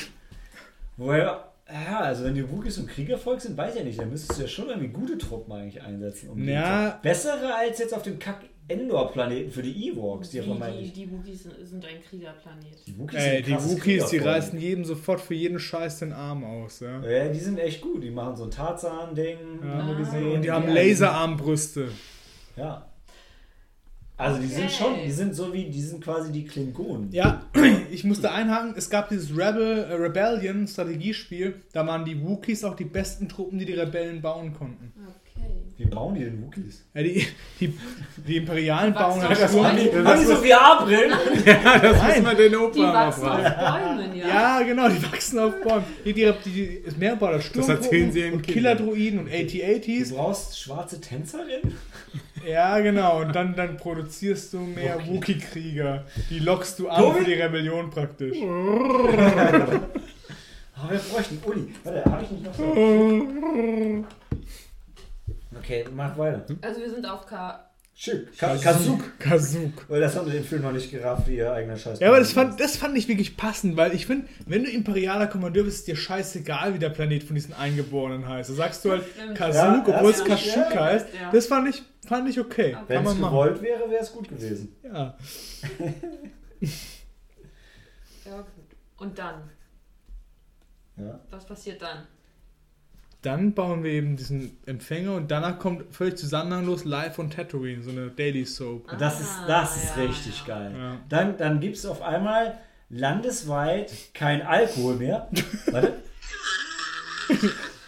woher. Ja, also wenn die Wookies ein Kriegervolk sind, weiß ich ja nicht. Dann müsstest du ja schon irgendwie gute Truppen eigentlich einsetzen. Um die Ja. Bessere als jetzt auf dem Kack-Endor-Planeten für die Ewoks, die ja Die, die, die Wookies sind, ein Kriegerplanet. Die Wookies Ey, ein die Wookies, die reißen jedem sofort für jeden Scheiß den Arm aus, ja. Ja, die sind echt gut. Die machen so ein Tarzan-Ding, Ja. haben wir Ah. gesehen. Und die haben Laserarmbrüste. Ja. Also die sind schon, die sind so wie, die sind quasi die Klingonen. Ja, (clears throat) ich musste einhaken, es gab dieses Rebel, äh, Rebellion Strategiespiel, da waren die Wookiees auch die besten Truppen, die die Rebellen bauen konnten. Okay. Wie bauen die denn Wookies? Ja, die, die, die Imperialen Die bauen halt Sturm. Haben (laughs) die, haben die so VR-Brillen? das muss man den Die Opa mal wachsen auf Bäumen, ja. Ja, genau, die wachsen auf Bäumen. Die, die, die, die ist mehr bei der erzählen sie und. Killer-Druiden und Du AT-ATs. brauchst schwarze Tänzerinnen? Ja, genau. Und dann, dann produzierst du mehr Wookie-Krieger. Die lockst du an für die Rebellion praktisch. (laughs) Aber wir bräuchten Uli. Warte, habe ich nicht noch so? (laughs) Okay, mach weiter. Also wir sind auf K. Schick. Ka Kazuk. Kazuk. Weil das haben sie im Film noch nicht gerafft, wie ihr eigener Scheiß. Ja, aber das fand, das fand ich wirklich passend, weil ich finde, wenn du imperialer Kommandeur bist, ist dir scheißegal, wie der Planet von diesen Eingeborenen heißt. Da sagst du halt. Kazuk, Ja, obwohl es ja, heißt. Das fand ich, fand ich okay. Wenn es man machen. gewollt wäre, wäre es gut gewesen. (laughs) Ja. Ja, gut. Und dann? Ja. Was passiert dann? Dann bauen wir eben diesen Empfänger und danach kommt völlig zusammenhanglos live von Tatooine, so eine Daily Soap. Und das ist, Ah, das ist ja, richtig ja. geil. Ja. Dann, dann gibt es auf einmal landesweit kein Alkohol mehr. (laughs) Warte.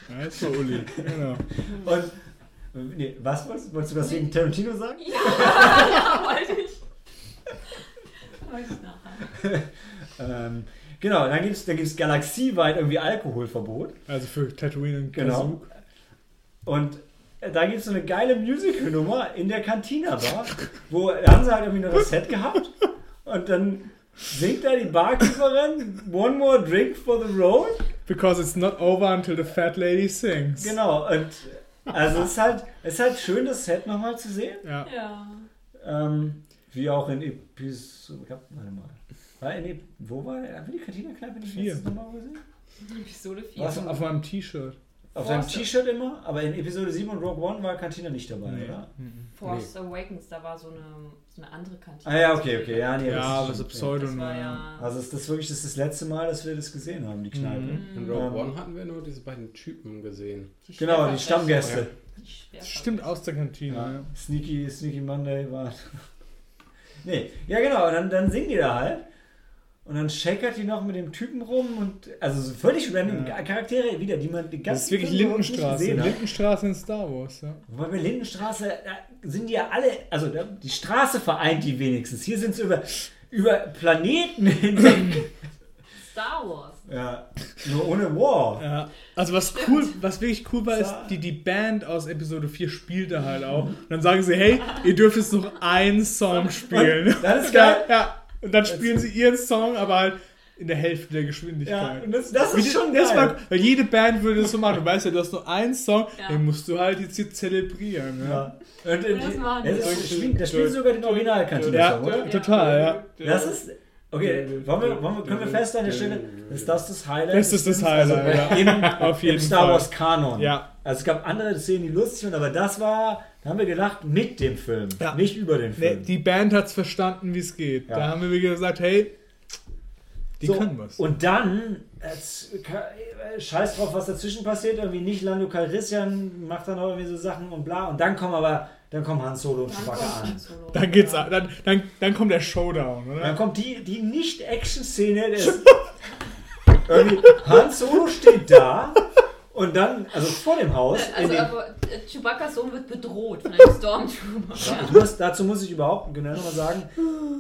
Ja, jetzt war Uli. Genau. Und. Nee, was wolltest, wolltest du das wegen Tarantino sagen? Ja, (laughs) wollte ich. Wollte ich nachher. (laughs) Ähm, genau, dann gibt es dann gibt's galaxieweit irgendwie Alkoholverbot. Also für Tatooine und Genau. Kazuk. Und da gibt es so eine geile Musical-Nummer in der Cantina-Bar, wo sie halt irgendwie noch das Set gehabt und dann singt da die Barkeeperin One more drink for the road. Because it's not over until the fat lady sings. Genau, und also es ist halt, es ist halt schön, das Set nochmal zu sehen. Ja. Ja. Ähm, wie auch in Episode. Warte mal. War in Ep wo war Haben wir die Cantina-Kneipe nicht Vier. letztes Mal gesehen? Episode 4. Was? Auf meinem T-Shirt. Auf deinem T-Shirt immer, aber in Episode 7 und Rogue One war Cantina nicht dabei, Nee. oder? Force Awakens, da war so eine, so eine andere Kantine. Ah ja, okay, okay. Ja, nee, Ja, aber das so ist Pseudo. Das war ja. Also ist das wirklich das, ist das letzte Mal, dass wir das gesehen haben, die Kneipe. Mhm. In Rogue Ähm, One hatten wir nur diese beiden Typen gesehen. Genau, die. Stammgäste. Die. Stimmt, aus der Kantine. Ja. Sneaky, Sneaky Monday war. (laughs) nee, ja genau, dann, dann singen die da halt. Und dann shakert die noch mit dem Typen rum und also so völlig random Ja. Charaktere wieder, die man die Das ganzen ist wirklich überhaupt nicht Lindenstraße. Lindenstraße in Star Wars, ja. Wobei bei Lindenstraße da sind die ja alle, also da, die Straße vereint die wenigstens. Hier sind sie über, über Planeten hinweg. (laughs) Star Wars. ja, nur ohne War. Ja, also was cool, was wirklich cool war, ist, die, die Band aus Episode 4 spielte halt auch. Und dann sagen sie, hey, ihr dürft jetzt noch einen Song (laughs) spielen. Und das ist ja, geil. ja. Und dann spielen sie ihren Song, aber halt in der Hälfte der Ja, Geschwindigkeit. und das, das Wie ist die- schon das geil. war, weil jede Band würde das so machen. Du weißt ja, du hast nur einen Song, Ja. den musst du halt jetzt hier zelebrieren. Ja, Ja. Und, und, das machen ja, die. das spielt, das spielt sogar den Originalkantine ja, oder? total, ja. Das ist. Okay, wollen wir, wollen wir, können wir fest an der Stelle, ist das das Highlight? Das ist das Films? Highlight, also ja. im, Auf jeden im Star Fall. Wars Kanon. Ja. Also es gab andere Szenen, die lustig waren, aber das war, da haben wir gelacht mit dem Film, Ja. nicht über den Nee, Film. die Band hat's verstanden, wie es geht. Ja. Da haben wir gesagt, hey, die So, können was. Und dann, äh, scheiß drauf, was dazwischen passiert, irgendwie nicht Lando Calrissian macht dann auch irgendwie so Sachen und bla. Und dann kommen aber, dann kommen Han Solo und Chewbacca an. Solo. Dann geht's, Ja. dann, dann, dann kommt der Showdown, oder? Dann kommt die, die Nicht-Action-Szene. des- (laughs) irgendwie, Han Solo steht da und dann, also vor dem Haus, Also, äh, Chewbacca's Sohn wird bedroht von einem Stormtrooper. Ja, muss, dazu muss ich überhaupt genau nochmal sagen,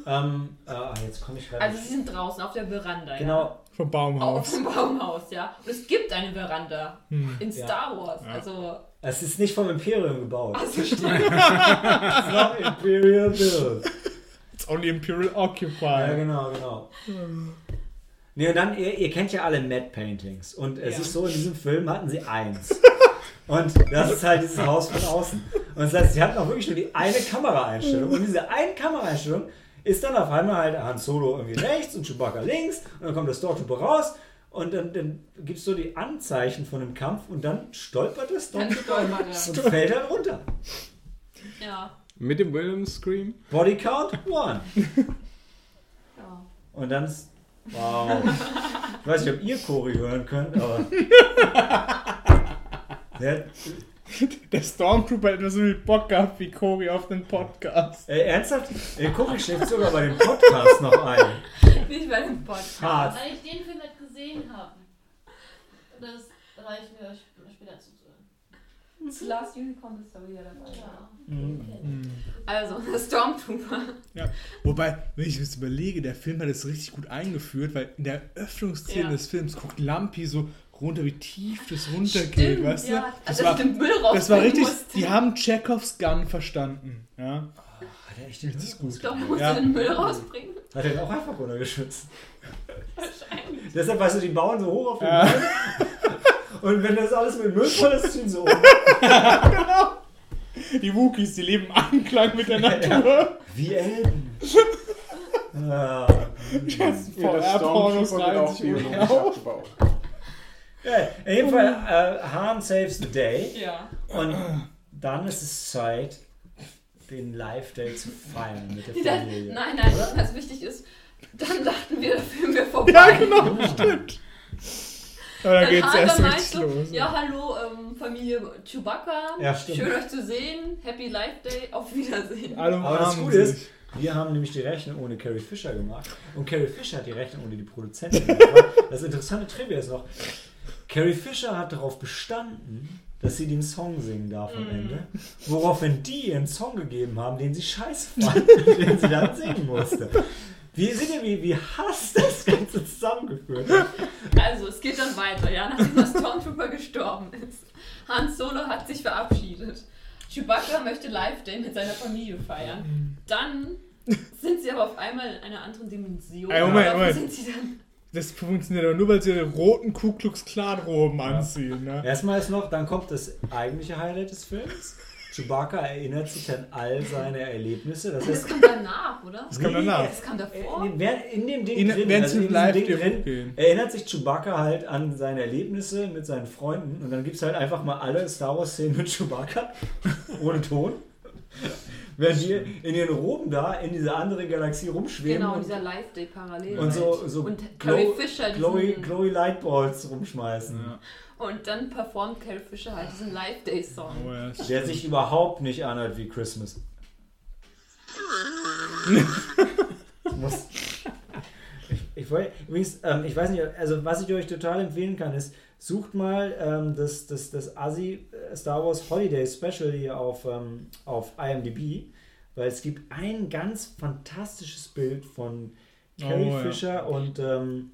ähm, äh, jetzt komme ich gerade. Also sie sind draußen auf der Veranda, ja. genau, Vom Auf Baumhaus. dem Baumhaus, ja. Und es gibt eine Veranda Hm. in Ja. Star Wars. Ja. Also, es ist nicht vom Imperium gebaut. also stimmt. (laughs) Es ist not Imperial built. It's only Imperial Ja, Occupy. genau, genau. Nee, und dann, ihr, ihr kennt ja alle Matte Paintings. Und es Ja. ist so, in diesem Film hatten sie eins. (laughs) Und das ist halt dieses Haus von außen. Und das heißt, sie hatten auch wirklich nur die eine Kameraeinstellung. Und diese eine Kameraeinstellung ist dann auf einmal halt Han Solo irgendwie rechts und Chewbacca links. Und dann kommt der Stormtrooper raus. Und dann, dann gibt es so die Anzeichen von dem Kampf. Und dann stolpert der Dann Stormtrooper und fällt dann runter. er. Ja. Mit dem Williams Scream. Body Count One. (laughs) ja. Und dann ist. Wow. Ich weiß nicht, ob ihr Chori hören könnt, aber. (laughs) Der, Der Stormtrooper hat immer so viel Bock gehabt wie Cory auf den Podcast. Ey, ernsthaft? Ey, guck, ich schlägt sogar bei dem Podcast noch ein. Nicht bei dem Podcast. Hart. Weil ich den Film nicht gesehen habe. Das reicht mir sp- später zuzuhören. Das Last Unicorn ist da wieder dabei. Ja. Mhm. Also, (laughs) der Stormtrooper. Wobei, wenn ich das überlege, der Film hat es richtig gut eingeführt, weil in der Öffnungsszene Ja. des Films guckt Lampi so runter, wie tief das runtergeht, Stimmt, weißt du? ja. Das Also, war, den Müll rausbringen das war richtig, musste. die haben Chekhovs Gun verstanden. Ja, Hat er echt den richtig gut. Ich glaube, man musste Ja. den Müll rausbringen. Hat er den auch einfach runtergeschützt? Deshalb, weißt du, die bauen so hoch auf den Ja. Müll. Und wenn das alles mit Müll (laughs) voll ist, ziehen sie um. (laughs) Die Wookies, die leben im Einklang mit der Natur. Wie Elben. Ah. VR-Pornos rein auf. Ja, in jedem Fall, äh, Han saves the day. Ja. Und dann ist es Zeit, den Live-Day zu feiern mit der Familie. nein, nein, was wichtig ist, dann dachten wir, der Film wäre vorbei. Ja, genau, stimmt. Dann Dann geht's erst richtig so, los. Ja, hallo, ähm, Familie Chewbacca. Ja, stimmt. Schön euch zu sehen. Happy Life Day. Auf Wiedersehen. Alle Aber das Gute ist, wir haben nämlich die Rechnung ohne Carrie Fisher gemacht. Und Carrie Fisher hat die Rechnung ohne die Produzentin gemacht. Das interessante Trivia ist noch, Carrie Fisher hat darauf bestanden, dass sie den Song singen darf am Ende. Woraufhin die ihren Song gegeben haben, den sie scheiße fand, (laughs) den sie dann singen musste. Wie seht ihr, wie, wie Hass (laughs) das Ganze zusammengeführt hat? Also, es geht dann weiter, ja, nachdem der Stormtrooper gestorben ist. Han Solo hat sich verabschiedet. Chewbacca möchte Life Day mit seiner Familie feiern. Dann sind sie aber auf einmal in einer anderen Dimension. Ey, Moment, Moment. Sind sie dann Das funktioniert aber nur, weil sie ihre roten Ku Klux Klan Roben anziehen. Ne? Erstmal ist noch, dann kommt das eigentliche Highlight des Films. Chewbacca erinnert sich an all seine Erlebnisse. Das das heißt, kam danach, oder? Das kam danach. Das kam davor. in, dem Ding In- drin, also in live Ding drin, hochgehen. erinnert sich Chewbacca halt an seine Erlebnisse mit seinen Freunden und dann gibt es halt einfach mal alle Star Wars Szenen mit Chewbacca (laughs) ohne Ton. Während die in ihren Roben da in dieser anderen Galaxie rumschweben Genau, und, dieser Life Day parallel. und so, halt. so und Carrie Fisher Glowy, diesen, Glowy Lightballs rumschmeißen. Ja. und dann performt Carrie Fisher halt diesen Life Day Song. Oh, ja, Der sich überhaupt nicht anhört wie Christmas. (laughs) Ich muss. Ich, ich, wollte- übrigens, ähm, ich weiß nicht, also was ich euch total empfehlen kann, ist, sucht mal ähm, das, das, das Asi äh, Star Wars Holiday Special hier auf, ähm, auf IMDb, weil es gibt ein ganz fantastisches Bild von Carrie Oh, ja. Fisher und, ähm,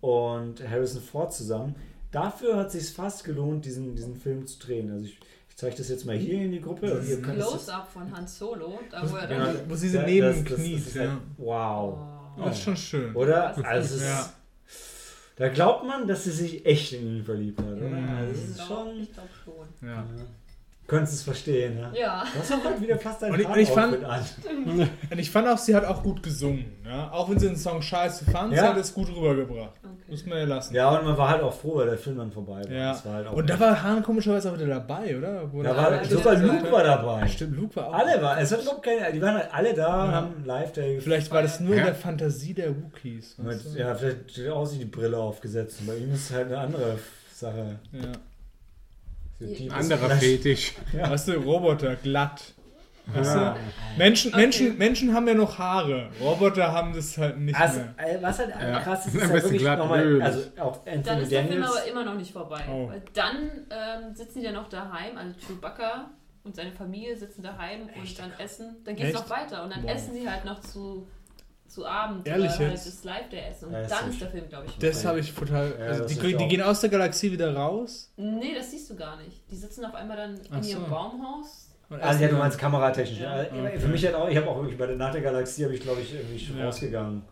und Harrison Ford zusammen. Dafür hat es sich fast gelohnt, diesen, diesen Film zu drehen. Also ich, ich zeige das jetzt mal hier in die Gruppe. und ihr könnt es- Close-up von Han Solo, da wo er Ja, dann. Wo sie so Ja, neben das- ihm das- kniet. das ist ja. halt- Wow. Oh. Das ist schon schön. Oder? Das Also es ist, Ja. Da glaubt man, dass sie sich echt in ihn verliebt hat. Oder? Mhm. Also Ich ist schon. Ich glaube schon. Ja. Könntest es verstehen, ne? Ja. Du hast auch heute wieder fast dein Und ich- und ich fand- an. Und ich fand auch, sie hat auch gut gesungen. Ja? Auch wenn sie den Song scheiße fand, Ja. sie hat es gut rübergebracht. Okay. Muss man ja lassen. Ja, und man war halt auch froh, weil der Film dann vorbei war. Ja. Das war halt auch Und da war Han komischerweise auch wieder dabei, oder? Wo da der- war, Ja, sogar ja, Luke ja. war dabei. Stimmt, Luke war auch. Alle waren, es hat überhaupt keine, die waren halt alle da und Ja. haben Live-Day Vielleicht war das nur in Ja. der Fantasie der Wookies. Ja, vielleicht hat auch sich die Brille aufgesetzt. Und bei ihm ist es halt eine andere Sache. Ja. Die- Anderer Fetisch. Ja. Weißt du, Roboter, glatt. Weißt Ja. du? Menschen, Okay. Menschen, Menschen haben ja noch Haare. Roboter haben das halt nicht Also, mehr. äh, was halt Ja. krass ist, ist Am halt wirklich glatt nochmal, also auch Dann ist der Film Daniels. aber immer noch nicht vorbei. Oh. Dann ähm, sitzen die ja noch daheim, also Chewbacca und seine Familie sitzen daheim und dann essen. Dann geht es Echt? noch weiter und dann Wow. essen sie halt noch zu, zu Abend Ehrlich oder halt jetzt? das Live der Essen. Und Ja, dann ist der Film, glaube ich, Das vorbei. habe ich total. Ja, Also das die, die auch- gehen aus der Galaxie wieder raus. Nee, das siehst du gar nicht. Die sitzen auf einmal dann in Ach so. ihrem Baumhaus. und Also ja, du meinst kameratechnisch. Ja. Ja. Okay. Für mich hat auch, ich habe auch wirklich bei der Nacht der Galaxie habe ich glaube ich irgendwie schon Ja. rausgegangen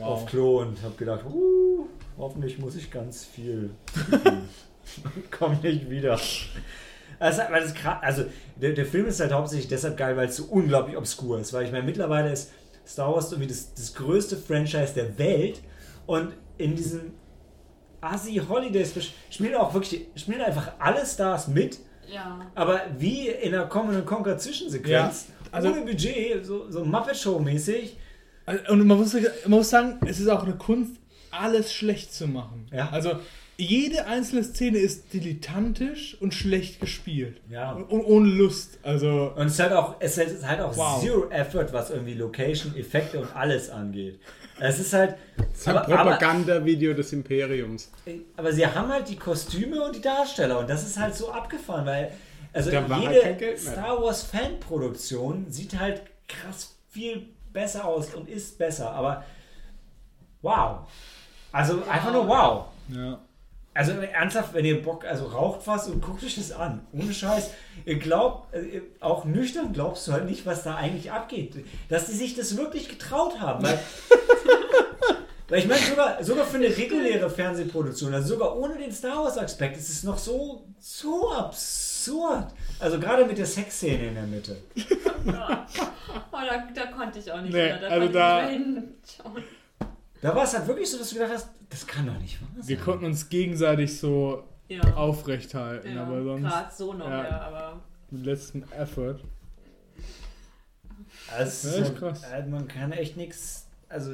auf Wow. Klo und habe gedacht, uh, hoffentlich muss ich ganz viel. trinken. (laughs) Komm nicht wieder. Also, weil das also der, der Film ist halt hauptsächlich deshalb geil, weil es so unglaublich obskur ist. Weil ich meine, mittlerweile ist Star Wars irgendwie das, das größte Franchise der Welt und in diesem Asi Holidays spielen auch wirklich, spielen einfach alle Stars mit. Ja. Aber wie in einer Common Conquer Zwischensequenz, Ja, also- ohne Budget, so, so Muppet Show mäßig. Also, Und man muss, man muss sagen, es ist auch eine Kunst. alles schlecht zu machen. Ja. Also jede einzelne Szene ist dilettantisch und schlecht gespielt. Ja. Und, und ohne Lust. Also Und es ist halt auch, es ist halt auch Wow. Zero Effort, was irgendwie Location, Effekte und alles angeht. Es ist halt. Das ist ein Propagandavideo des Imperiums. aber sie haben halt die Kostüme und die Darsteller und das ist halt so abgefahren, weil also halt jede. Star Wars Fanproduktion sieht halt krass viel besser aus und ist besser, aber wow. Also einfach nur wow. ja. Also ernsthaft, wenn ihr Bock, also raucht was und guckt euch das an. Ohne Scheiß. Ihr glaubt, äh, ihr- auch nüchtern glaubst du halt nicht, was da eigentlich abgeht. Dass die sich das wirklich getraut haben. Weil, (laughs) weil ich meine, sogar, sogar für eine reguläre Fernsehproduktion, also sogar ohne den Star Wars-Aspekt, ist es noch so, so absurd. Also gerade mit der Sexszene in der Mitte. (laughs) Oh, da, da konnte ich auch nicht Nee, mehr. Da also konnte da- ich nicht mehr hinschauen. Da war es halt wirklich so, dass du gedacht hast, das kann doch nicht wahr sein. Wir konnten uns gegenseitig so Ja, aufrecht halten, ja aber sonst gerade so noch, ja. ja, aber mit letzten Effort. Also, Ja, ist krass. äh, man kann echt nichts. Also,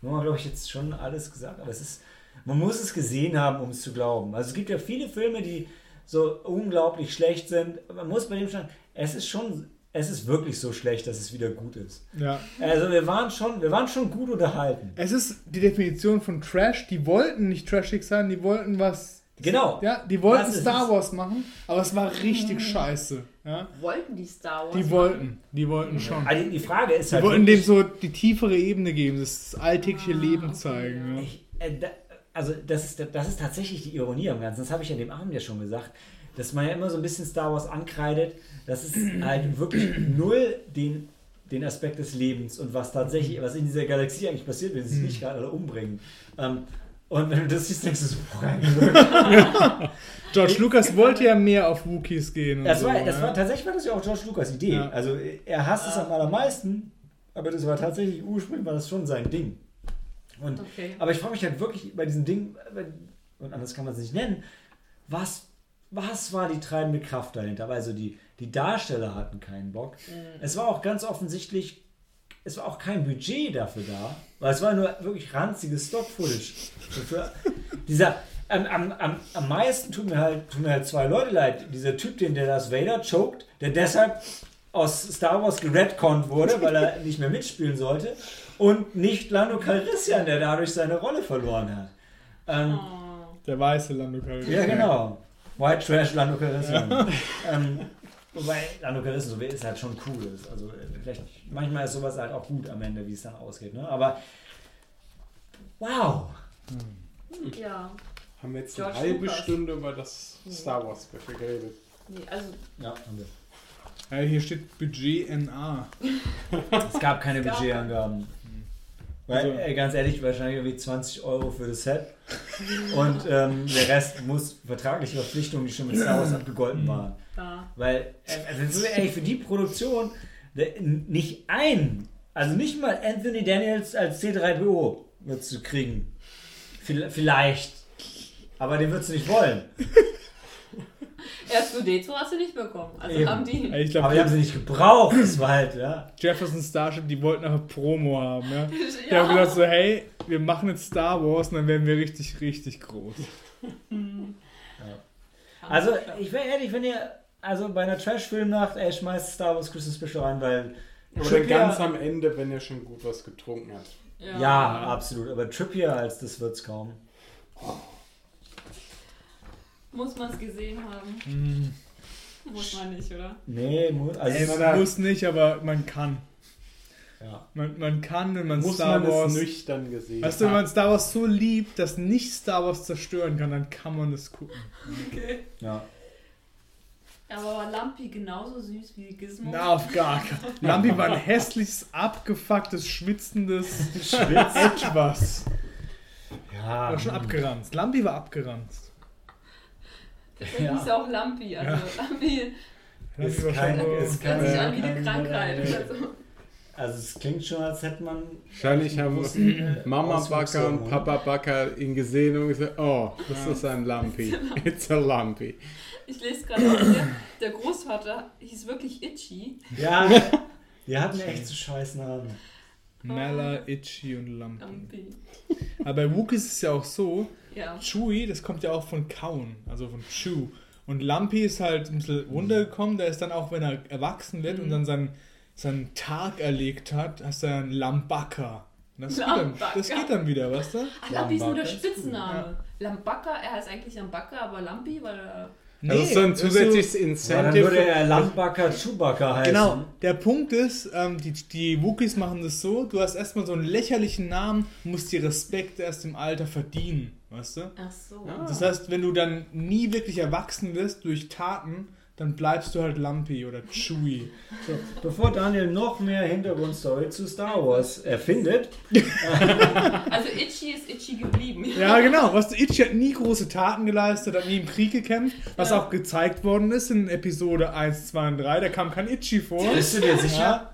wir haben, glaube ich, jetzt schon alles gesagt, aber es ist. Man muss es gesehen haben, um es zu glauben. Also, es gibt ja viele Filme, die so unglaublich schlecht sind. Man muss bei dem schon. Es ist schon. Es ist wirklich so schlecht, dass es wieder gut ist. Ja. Also, wir waren schon, wir waren schon gut unterhalten. Es ist die Definition von Trash. Die wollten nicht trashig sein, die wollten was. Genau. Ja, die wollten Star es. Wars machen, aber es war richtig scheiße. Ja? wollten die Star Wars? Die wollten, die wollten schon. Also, die Frage ist Die halt. wollten dem so die tiefere Ebene geben, das alltägliche Ah, Leben zeigen. Ja. Ich, äh, da, also das ist, das ist tatsächlich die Ironie am Ganzen. Das habe ich an dem Abend ja schon gesagt, dass man ja immer so ein bisschen Star Wars ankreidet, dass es halt wirklich null den, den Aspekt des Lebens und was tatsächlich, was in dieser Galaxie eigentlich passiert, wenn sie sich nicht gerade alle umbringen. Ähm, und wenn du das siehst, denkst du so, boah, (laughs) George Lucas wollte ja mehr auf Wookies gehen. Und das so, war, das ja. war tatsächlich war das ja auch George Lucas Idee. Ja. Also er hasst es am allermeisten, aber das war tatsächlich ursprünglich war das schon sein Ding. Und Okay. Aber ich frage mich halt wirklich bei diesem Ding, äh, und anders kann man es nicht nennen, was, was war die treibende Kraft dahinter? Also die, die Darsteller hatten keinen Bock. Es war auch ganz offensichtlich, es war auch kein Budget dafür da, weil es war nur wirklich ranziges Stock-Footage. (laughs) Dieser, am, am, am, am meisten tun mir, halt, tun mir halt zwei Leute leid. Dieser Typ, den der Darth Vader choked, der deshalb aus Star Wars geredconnt wurde, weil er (laughs) nicht mehr mitspielen sollte. Und nicht Lando Calrissian, der dadurch seine Rolle verloren hat. Ähm, Oh. Der weiße Lando Calrissian. ja, genau. White Trash Lando Calrissian. Ähm, wobei Lando Calrissian so ist halt schon cool. Ist. Also äh, vielleicht, manchmal ist sowas halt auch gut am Ende, wie es dann ausgeht. Ne? Aber wow. Ja. Haben wir jetzt George eine halbe Lucas. Stunde über das Star Wars Special geredet. Nee, also Ja, haben wir. Ja, hier steht Budget NA. Es gab keine Budgetangaben. Weil, Also- äh, ganz ehrlich, wahrscheinlich irgendwie 20 Euro für das Set. Und ähm, der Rest muss vertragliche Verpflichtungen, die schon mit Star Wars abgegolten waren. ja. Weil, äh, also so ehrlich, für die Produktion der, nicht ein, also nicht mal Anthony Daniels als C3PO würdest du kriegen. Viel- Vielleicht. Aber den würdest du nicht wollen. (laughs) (laughs) R2D2 hast du nicht bekommen. Also Eben. haben die. Ich Aber die glaube, haben sie nicht gebraucht. Das war halt, ja. Jefferson Starship, die wollten nachher Promo haben. Ja? (laughs) Die Ja. haben gesagt so, hey, wir machen jetzt Star Wars und dann werden wir richtig, richtig groß. Also, ich wäre ehrlich, wenn ihr, also bei einer Trash-Filmnacht, ey, schmeißt Star Wars Christmas Special rein, weil. Oder ganz am Ende, wenn er schon gut was getrunken hat. Ja, absolut. Aber Trippier als das wird's kaum. Muss man es gesehen haben? Hm. Muss man nicht, oder? Nee, mu- also. Ey, es- man muss nicht, aber man kann. ja. Man, man kann, wenn man Muss Star man Wars... es nüchtern gesehen Weißt du, wenn man Star Wars so liebt, dass nicht Star Wars zerstören kann, dann kann man das gucken. Okay. ja. Aber war Lampi genauso süß wie Gizmo? Na, auf gar keinen Lambi (laughs) war ein hässliches, abgefucktes, schwitzendes Etwas. Ja. War schon abgeranzt. Lambi war abgeranzt. Deswegen Ja. hieß auch Lampi. Also Lampi Lambi Ist kein- ist so, kein- hört sich an wie eine Krankheit. äh, Also, Also es klingt schon, als hätte man Wahrscheinlich haben äh, Mama Backer und. Papa Backer ihn gesehen und gesagt, oh, das Ja. ist ein Lumpy. It's a Lumpy. ich lese gerade auch hier, der Großvater hieß wirklich Itchy. Ja, die hatten echt so scheiß Namen. Mala, Itchy und Lumpy. Lampi. Aber bei Wookies ist es ja auch so, Ja. Chewie, das kommt ja auch von Kauen, also von Chew. Und Lumpy ist halt ein bisschen runtergekommen, der ist dann auch, wenn er erwachsen wird und dann seinen, seinen Tag erlegt hat, hast du einen Lambaka. Das geht, dann, das geht dann wieder, weißt du? Ach, Lampi ist nur der Spitzname. Lambaka, er heißt eigentlich Lambaka, aber Lampi, weil er. das ist so ein das ist zusätzliches Ja, dann Incentive. würde er Lambaka Chewbacca heißen. Genau, der Punkt ist, ähm, die, die Wookies machen das so, du hast erstmal so einen lächerlichen Namen, musst dir Respekt erst im Alter verdienen, weißt du? Ach so. Ja. Das heißt, wenn du dann nie wirklich erwachsen wirst durch Taten, dann bleibst du halt Lumpy oder Chewy. So, bevor Daniel noch mehr Hintergrundstory zu Star Wars erfindet, (laughs) Also Itchy ist Itchy geblieben. Ja, genau. Was Itchy hat nie große Taten geleistet, hat nie im Krieg gekämpft, was Ja. auch gezeigt worden ist in Episode 1, 2 und 3. Da kam kein Itchy vor. bist du dir sicher? Ja.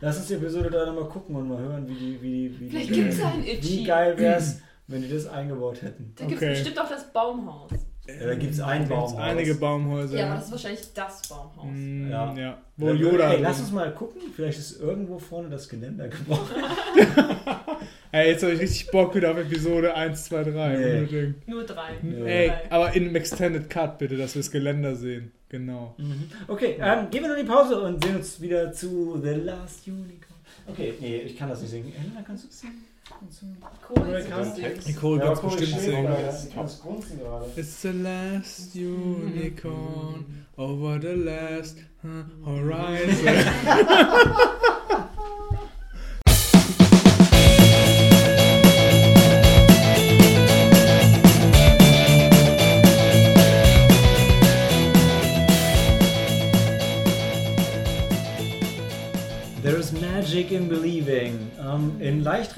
Lass uns die Episode da nochmal gucken und mal hören, wie die, wie die, wie Vielleicht gibt's ja einen Wie Itchy. geil wär's, wenn die das eingebaut hätten. Da gibt es Okay. bestimmt auch das Baumhaus. Ja, da gibt's ein Da gibt's Baumhaus. einige Baumhäuser. Ja, aber das ist wahrscheinlich das Baumhaus. Mm, Ja. ja. Wo Yoda. Ey, lass uns mal gucken, vielleicht ist irgendwo vorne das Geländer gebrochen. (laughs) Ey, jetzt habe ich richtig Bock wieder auf Episode 1, 2, 3. Nee. Nur drei. Ey, Drei. aber in einem Extended Cut bitte, dass wir das Geländer sehen. Genau. Okay, ähm, gehen wir nur die Pause und sehen uns wieder zu The Last Unicorn. Okay, nee, ich kann das nicht singen. Elena, kannst du es singen? Ist kann- lustig. Nicole Ja, cool, bestimmt singen. It's the last unicorn over the last horizon. (laughs) (laughs)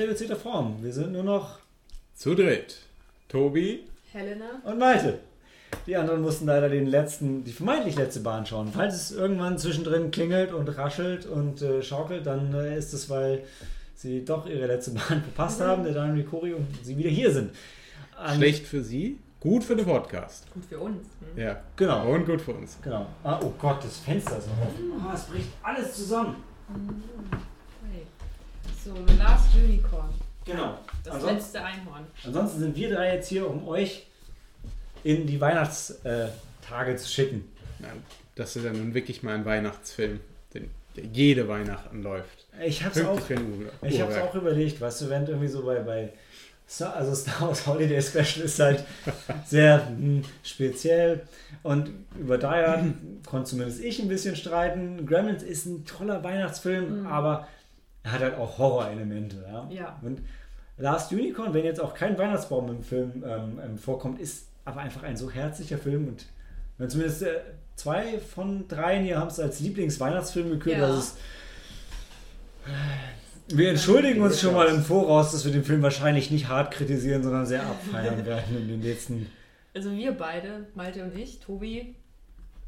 reduzierter Form. Wir sind nur noch Zu dritt. Tobi, Helena. und Malte. Die anderen mussten leider den letzten, die vermeintlich letzte Bahn schauen. Falls es irgendwann zwischendrin klingelt und raschelt und äh, schaukelt, dann äh, ist es, weil sie doch ihre letzte Bahn (laughs) verpasst haben, der Daniel Mikori und sie wieder hier sind. An- schlecht für Sie, gut für den Podcast. Gut für uns. Hm. Ja. Genau. Und gut für uns. Genau. Ah, oh Gott, das Fenster ist noch offen. Ah, es bricht alles zusammen. So, The Last Unicorn. Genau. Das Ansonsten, letzte Einhorn. ansonsten sind wir drei jetzt hier, um euch in die Weihnachtstage zu schicken. Ja, das ist ja nun wirklich mal ein Weihnachtsfilm, den, der jede Weihnachten läuft. Ich hab's auch, ich hab's auch überlegt, weißt du, wenn irgendwie so bei, bei Star, also (laughs) Star Wars Holiday Special ist halt sehr hm, speziell und über Hard (clears throat) konnte zumindest ich ein bisschen streiten. Gremlins ist ein toller Weihnachtsfilm, Mhm. aber er hat halt auch Horrorelemente. Ja? Ja. Und Last Unicorn, wenn jetzt auch kein Weihnachtsbaum im Film ähm, ähm, vorkommt, ist aber einfach ein so herzlicher Film und wenn zumindest äh, zwei von dreien hier haben es als Lieblingsweihnachtsfilm gekürt. Ja. Das ist, wir entschuldigen uns schon mal im Voraus, dass wir den Film wahrscheinlich nicht hart kritisieren, sondern sehr abfeiern werden in den letzten. Also wir beide, Malte und ich, Tobi.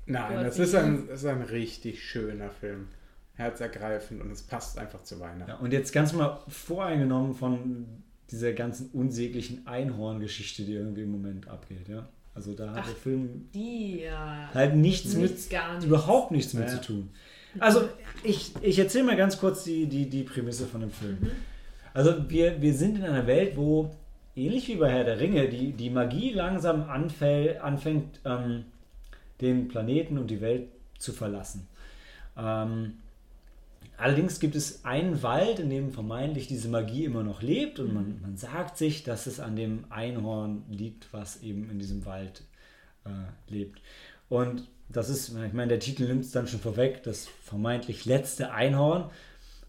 Nein, das ist, ein, das ist ein richtig schöner Film. Herzergreifend und es passt einfach zu Weihnachten. Ja, und jetzt ganz mal voreingenommen von dieser ganzen unsäglichen Einhorn-Geschichte, die irgendwie im Moment abgeht. Ja? Also da hat Ach, der Film Die, ja. halt nichts mit gar nichts. überhaupt nichts mit Ja. zu tun. Also, ich, ich erzähle mal ganz kurz die, die, die Prämisse von dem Film. Also, wir, wir sind in einer Welt, wo, ähnlich wie bei Herr der Ringe, die, die Magie langsam anfäll, anfängt, ähm, den Planeten und die Welt zu verlassen. Ähm, allerdings gibt es einen Wald, in dem vermeintlich diese Magie immer noch lebt und man, man sagt sich, dass es an dem Einhorn liegt, was eben in diesem Wald äh, lebt. Und das ist, ich meine, der Titel nimmt es dann schon vorweg, das vermeintlich letzte Einhorn.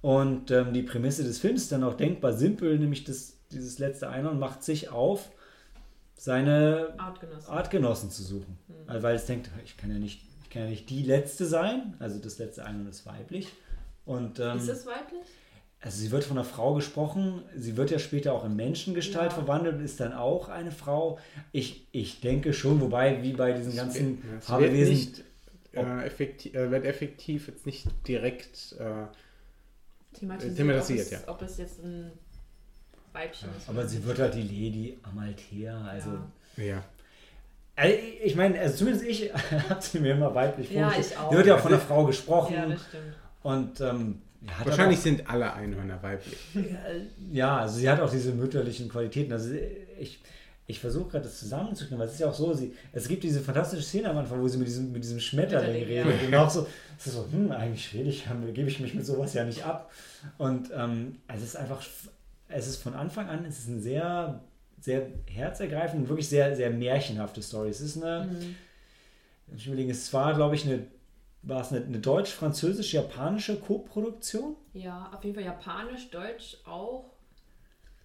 Und ähm, die Prämisse des Films ist dann auch denkbar simpel, nämlich das, dieses letzte Einhorn macht sich auf, seine Artgenossen. Artgenossen zu suchen. Also, weil es denkt, ich kann ja nicht, ich kann ja nicht die letzte sein, also das letzte Einhorn ist weiblich. Und ähm, Ist das weiblich? also sie wird von einer Frau gesprochen, sie wird ja später auch in Menschengestalt Ja. verwandelt, ist dann auch eine Frau. Ich, ich denke schon, wobei wie bei diesen ganzen Fabelwesen. äh, effektiv, äh, wird effektiv jetzt nicht direkt. Äh, Thematisiert, thematisiert, ob, es, ja. ob es jetzt ein Weibchen ist. Aber sie wird halt die Lady Amalthea, also. Ja. ja. Also ich meine, also zumindest ich (laughs) habe sie mir immer weiblich Ja, vorgestellt. ich auch. Sie wird ja auch von einer Frau gesprochen. Ja, das stimmt. Und ähm, Ja, Wahrscheinlich aber sind alle Einhörner weiblich. auch, (laughs) ja, also sie hat auch diese mütterlichen Qualitäten. Also ich, ich versuche gerade das zusammenzukriegen, weil es ist ja auch so, sie, es gibt diese fantastische Szene am Anfang, wo sie mit diesem, mit diesem Schmetterling Schmetterling, redet. Und auch so, es ist so, hm, eigentlich rede ich, gebe ich mich mit sowas ja nicht ab. Und ähm, es ist einfach, es ist von Anfang an, es ist ein sehr, sehr herzergreifend und wirklich sehr, sehr märchenhafte Story. Es ist eine, Mhm. ich überlege, es war, glaube ich, eine, war es eine, eine deutsch-französisch-japanische Co-Produktion? Ja, auf jeden Fall Japanisch, Deutsch auch.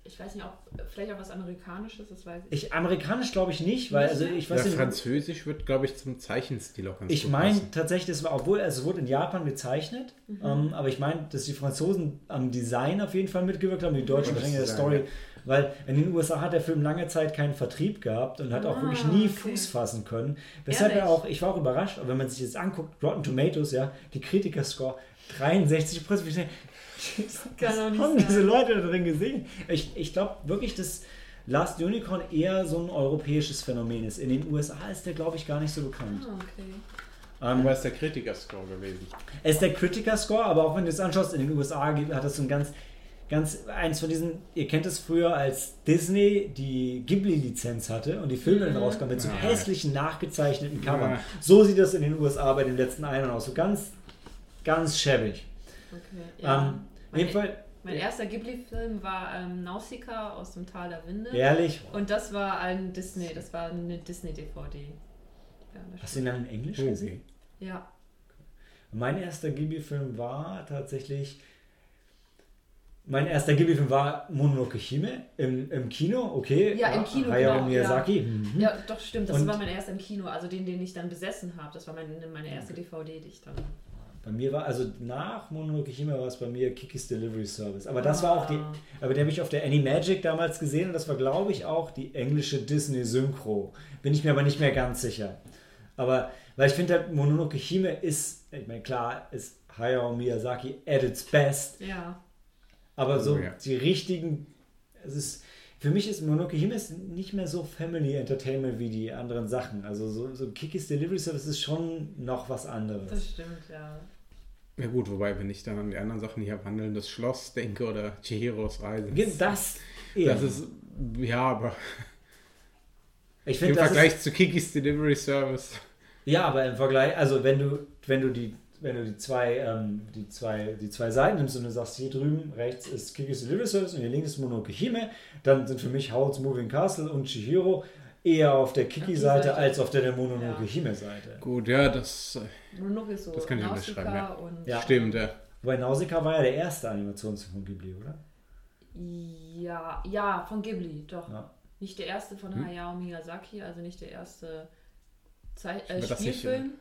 Ich weiß nicht, auch vielleicht auch was Amerikanisches, das weiß ich. Ich, amerikanisch glaube ich nicht, weil, also ich weiß Ja, nicht, Französisch wird, glaube ich, zum Zeichenstil auch ganz Ich meine tatsächlich, das war, obwohl also es wurde in Japan gezeichnet, Mhm. ähm, aber ich meine, dass die Franzosen am Design auf jeden Fall mitgewirkt haben, die Deutschen bringen der Story, ja. Weil in den USA hat der Film lange Zeit keinen Vertrieb gehabt und hat auch Ah, wirklich nie okay. Fuß fassen können. Weshalb er auch, ich war auch überrascht, aber wenn man sich jetzt anguckt, Rotten Tomatoes, ja, die Kritiker-Score 63 Prozent. Nicht haben sein. diese Leute da drin gesehen? Ich, ich glaube wirklich, dass Last Unicorn eher so ein europäisches Phänomen ist. In den USA ist der, glaube ich, gar nicht so bekannt. Ah, okay. Ähm, Aber ist der Kritiker-Score gewesen. es ist der Kritiker-Score, aber auch wenn du es anschaust, in den USA hat das so ein ganz, ganz, eins von diesen, ihr kennt es früher, als Disney die Ghibli-Lizenz hatte und die Filme dann rauskamen mit so Ja. hässlichen, nachgezeichneten Covern. Ja. So sieht das in den USA bei den letzten Einern aus. So ganz, ganz schäbig. okay. Ja. Ähm, Mein- jedenfalls, mein erster Ghibli-Film war ähm, Nausicaa aus dem Tal der Winde. ehrlich, Und das war ein Disney, das war eine Disney-DVD. Ja, hast du ihn dann in Englisch Okay. gesehen? ja. Mein erster Ghibli-Film war tatsächlich. Mein erster Ghibli-Film war Mononoke Hime im, im Kino, okay. Ja, im Kino, Hayao genau, Miyazaki. Mhm. ja, doch stimmt, das Und- war mein erster im Kino, also den, den ich dann besessen habe. Das war meine, meine erste DVD, die ich dann. Bei mir war, also nach Mononoke Hime war es bei mir Kikis Delivery Service. Aber das war auch die, Ah. aber den habe ich auf der Animagic damals gesehen und das war, glaube ich, auch die englische Disney-Synchro. Bin ich mir aber nicht mehr ganz sicher. Aber, weil ich finde, halt, Mononoke Hime ist, ich meine, klar, ist Hayao Miyazaki at its best, Ja. Aber so Oh ja. die richtigen, es ist, für mich ist Mononoke Hime ist nicht mehr so Family Entertainment wie die anderen Sachen. Also so, so Kikis Delivery Service ist schon noch was anderes. Das stimmt, ja. Ja gut, wobei, wenn ich dann an die anderen Sachen hier wandelndes Schloss denke oder Chihiros Reise. Das, eher. Das ist, ja, aber ich im finde, das ist, Vergleich zu Kikis Delivery Service. Ja, aber im Vergleich, also wenn du, wenn du die, wenn du die zwei, ähm, die zwei, die zwei Seiten nimmst und du sagst, hier drüben rechts ist Kikis Delivery Service und hier links ist Mononoke Hime, dann sind für mich Howl's Moving Castle und Chihiro eher auf der Kiki-Seite Seite. als auf der, der Mononoke Ja. Hime-Seite. Gut, ja, das äh, Mononoke ist so Das kann ich unterschreiben, ja. Ja. stimmt, ja. Wobei Nausicaa war ja der erste Animationsfilm von Ghibli, oder? Ja, ja, von Ghibli, doch. Ja. Nicht der erste von Hm? Hayao Miyazaki, also nicht der erste Zei äh, Aber das nicht, Spielfilm.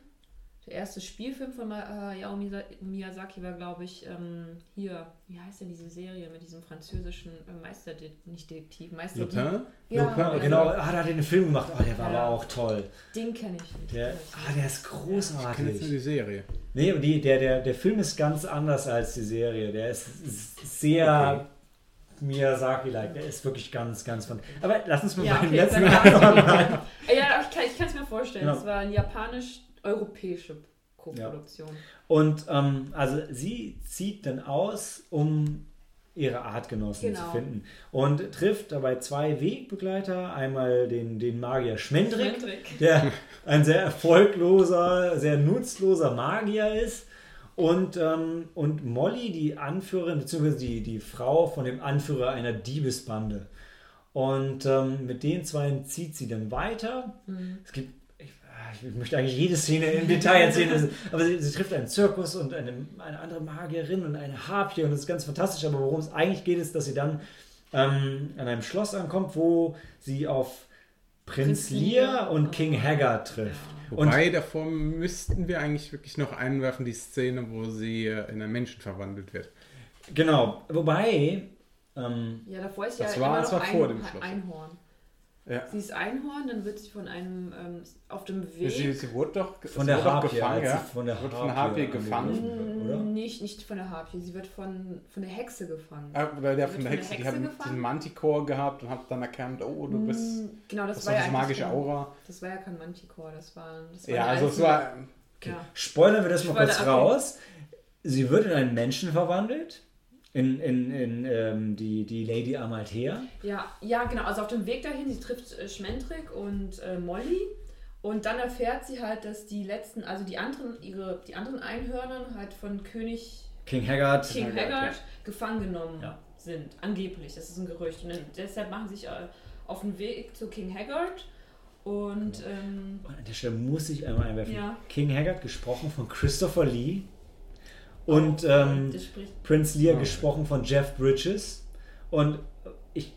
Der erste Spielfilm von Hayao Misa- Miyazaki war, glaube ich, ähm, hier, wie heißt denn diese Serie mit diesem französischen äh, Meister, nicht Detektiv, Meister Lupin? Ja, Lupin, also, genau, ah, da hat er den Film gemacht. Oh, der war Ja. aber auch toll. Den kenne ich nicht. Der, ah, der ist Ich kenne jetzt nur großartig. die Serie. Nee, die, der, der, der Film ist ganz anders als die Serie. Der ist sehr Miyazaki-like. Der ist wirklich ganz, ganz von. Aber lass uns mal Ja, okay, letzten nicht. (laughs) Ja, ich kann es mir vorstellen. Ja. Es war eine japanisch-europäische Co-Produktion. Und ähm, also sie zieht dann aus, um ihre Artgenossen Genau. zu finden. Und trifft dabei zwei Wegbegleiter. Einmal den, den Magier Schmendrick, Schmendrick. der ein sehr erfolgloser, sehr nutzloser Magier ist. Und, ähm, und Molly, die Anführerin, beziehungsweise die, die Frau von dem Anführer einer Diebesbande. Und ähm, mit den zwei zieht sie dann weiter. Mhm. Es gibt, ich, möchte eigentlich jede Szene im Detail erzählen, aber sie, sie trifft einen Zirkus und eine, eine andere Magierin und eine Harpie und das ist ganz fantastisch. Aber worum es eigentlich geht, ist, dass sie dann ähm, an einem Schloss ankommt, wo sie auf Prinz Prinz Lear und und- King Haggard trifft. Wobei, davor müssten wir eigentlich wirklich noch einwerfen, die Szene, wo sie äh, in einen Menschen verwandelt wird. Genau, wobei, ähm, Ja, davor ist Das ja war immer noch zwar ein, vor dem Schloss. Einhorn. Ja. Sie ist Einhorn, dann wird sie von einem ähm, auf dem Weg. Sie, sie wurde doch von der Harpie, gefangen, ja? sie von der Wird von Harpie gefangen. oder? Nicht, nicht von der Harpie, sie wird von, von der Hexe gefangen. Ah, Oder der Wird von der von Hexe, der die Hexe hat gefangen? diesen Manticore gehabt und hat dann erkannt, oh, du bist. Mm, genau, das, Das war ja eigentlich magische kein- Aura. Das war ja kein Manticore, das war, das war Ja, also es war. Okay. Ja. Spoilern wir das mal Spoiler, kurz raus. sie wird in einen Menschen verwandelt. In, in, in ähm, die, die Lady Amalthea. Ja, ja, genau. Also auf dem Weg dahin, sie trifft äh, Schmendrick und äh, Molly. Und dann erfährt sie halt, dass die letzten, also die anderen, ihre, die anderen Einhörner halt von König King Haggard. King Haggard, Haggard gefangen genommen Ja. sind. Angeblich, das ist ein Gerücht. Und deshalb machen sie sich äh, auf den Weg zu King Haggard. Und ähm, Und an der Stelle muss ich einmal einwerfen. Ja. King Haggard, gesprochen von Christopher Lee. Und ähm. Prince Lear, Oh. gesprochen von Jeff Bridges. Und ich,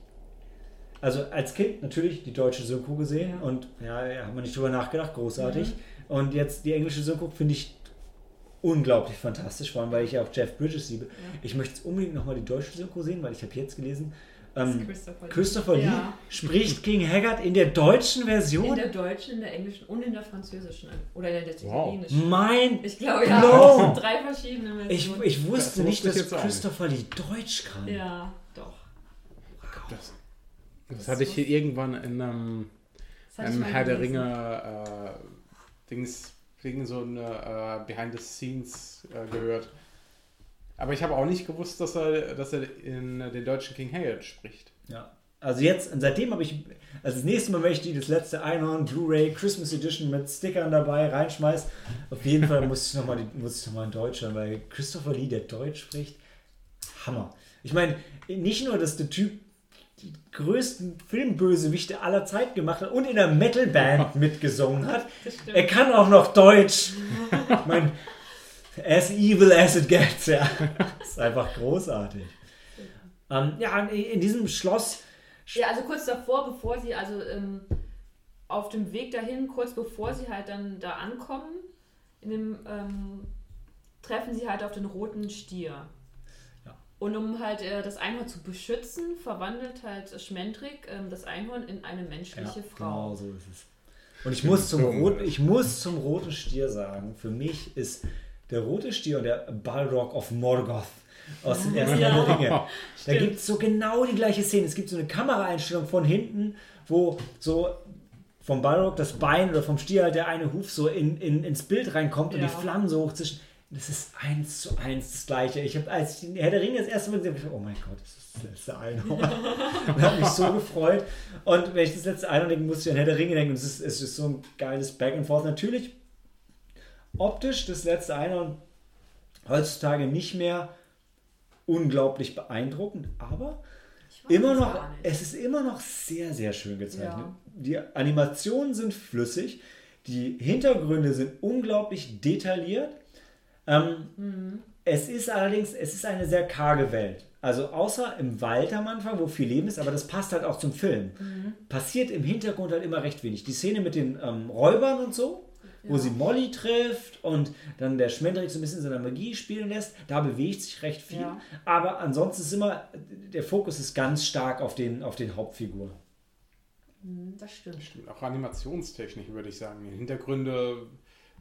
also als Kind natürlich die deutsche Synchro gesehen. Ja. Und ja, ja haben wir nicht drüber nachgedacht, großartig. Mhm. Und jetzt die englische Synchro finde ich unglaublich fantastisch, vor allem weil ich ja auch Jeff Bridges liebe. Ich möchte jetzt unbedingt nochmal die deutsche Synchro sehen, weil ich habe jetzt gelesen, ähm, Christopher Lee. Christopher Lee Ja. spricht King Haggard in der deutschen In Version. der deutschen, in der englischen und in der französischen. Oder in der Wow. italienischen. mein Ich glaube, ja. No. Das sind drei verschiedene Ich, Versionen. ich wusste Das nicht, ich dass Christopher Lee Deutsch kann. ja, doch. Das, das hatte ich hier irgendwann in einem, Das ich einem Herr der. Ringe äh, Dings, wegen so eine äh, Behind the Scenes äh, gehört. Aber ich habe auch nicht gewusst, dass er, dass er in den deutschen King Haggard spricht. Ja. Also jetzt, und seitdem habe ich, also das nächste Mal, wenn ich die das letzte Einhorn Blu-ray Christmas Edition mit Stickern dabei reinschmeiß, auf jeden Fall muss ich nochmal noch mal in Deutsch hören, weil Christopher Lee, der Deutsch spricht, Hammer. Ich meine, nicht nur, dass der Typ die größten Filmbösewichte aller Zeit gemacht hat und in einer Metalband (laughs) mitgesungen hat, er kann auch noch Deutsch. Ich meine, as evil as it gets, ja. Das ist einfach großartig. Ähm, ja, in diesem Schloss Ja, also kurz davor, bevor sie, also ähm, auf dem Weg dahin, kurz bevor sie halt dann da ankommen, in dem, ähm, treffen sie halt auf den roten Stier. Ja. Und um halt äh, das Einhorn zu beschützen, verwandelt halt Schmendrick ähm, das Einhorn in eine menschliche Frau. Genau so ist es. Und ich muss, zum roten, ich muss zum roten Stier sagen, für mich ist der rote Stier und der Balrog of Morgoth aus den ersten Ja. Herr der Ringe. Da Stimmt. gibt es so genau die gleiche Szene. Es gibt so eine Kameraeinstellung von hinten, wo so vom Balrog das Bein oder vom Stier halt der eine Huf so in, in, ins Bild reinkommt und Ja. die Flammen so hoch zwischen. Das ist eins zu eins das gleiche. Ich habe, als ich den Herr der Ringe das erste Mal gesehen habe, ich, oh mein Gott, das ist das letzte Einhorn. und (laughs) habe mich so gefreut. Und wenn ich das letzte Einhorn denke, musste ich an Herr der Ringe denken. Und es ist, es ist so ein geiles Back and Forth. Natürlich optisch das letzte Einhorn heutzutage nicht mehr unglaublich beeindruckend, aber immer es noch, es ist immer noch sehr, sehr schön gezeichnet. Ja. Die Animationen sind flüssig, die Hintergründe sind unglaublich detailliert. Ähm, Mhm. Es ist allerdings, es ist eine sehr karge Welt. Also außer im Wald am Anfang, wo viel Leben ist, aber das passt halt auch zum Film. Mhm. Passiert im Hintergrund halt immer recht wenig. Die Szene mit den ähm, Räubern und so, wo Ja. sie Molly trifft und dann der Schmendrick so ein bisschen seiner Magie spielen lässt, da bewegt sich recht viel. Ja. Aber ansonsten ist immer, der Fokus ist ganz stark auf den, auf den Hauptfiguren. Mhm, Das stimmt. Auch animationstechnisch würde ich sagen. Die Hintergründe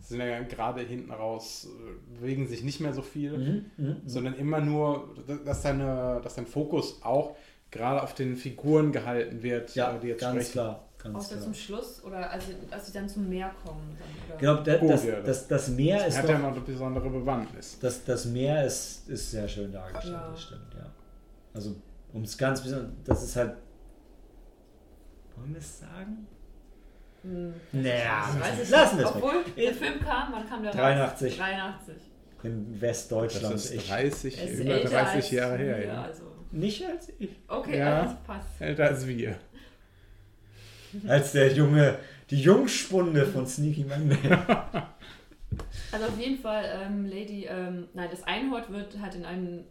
sind ja gerade hinten raus, äh, bewegen sich nicht mehr so viel, Mhm, mhm. sondern immer nur, dass, deine, dass dein Fokus auch gerade auf den Figuren gehalten wird, Ja, äh, die jetzt ganz sprechen. klar. Ganz Außer klar. zum Schluss oder als sie, als sie dann zum Meer kommen. Dann, oder? Genau, da, Gut, das, ja, das, das Meer ist Hat noch, ja noch eine besondere Bewandtnis. das, das Meer ist, ist sehr schön dargestellt, Ja. das stimmt, ja. Also, um es ganz bisschen, das ist halt, wollen wir es sagen? Hm. Naja, Ich lassen wir es weg. Obwohl, der Film kam, wann kam der 83. raus? 83. In Das Westdeutschland. ist Ich, 30, Er ist über älter 30 als Jahre her. Ja. Also. nicht als ich. Okay, Ja. alles passt. Älter als wir. Als der junge, die Jungspunde von Sneaky Monday. (laughs) Also auf jeden Fall, ähm, Lady, ähm, nein, das Einhorn wird halt in eine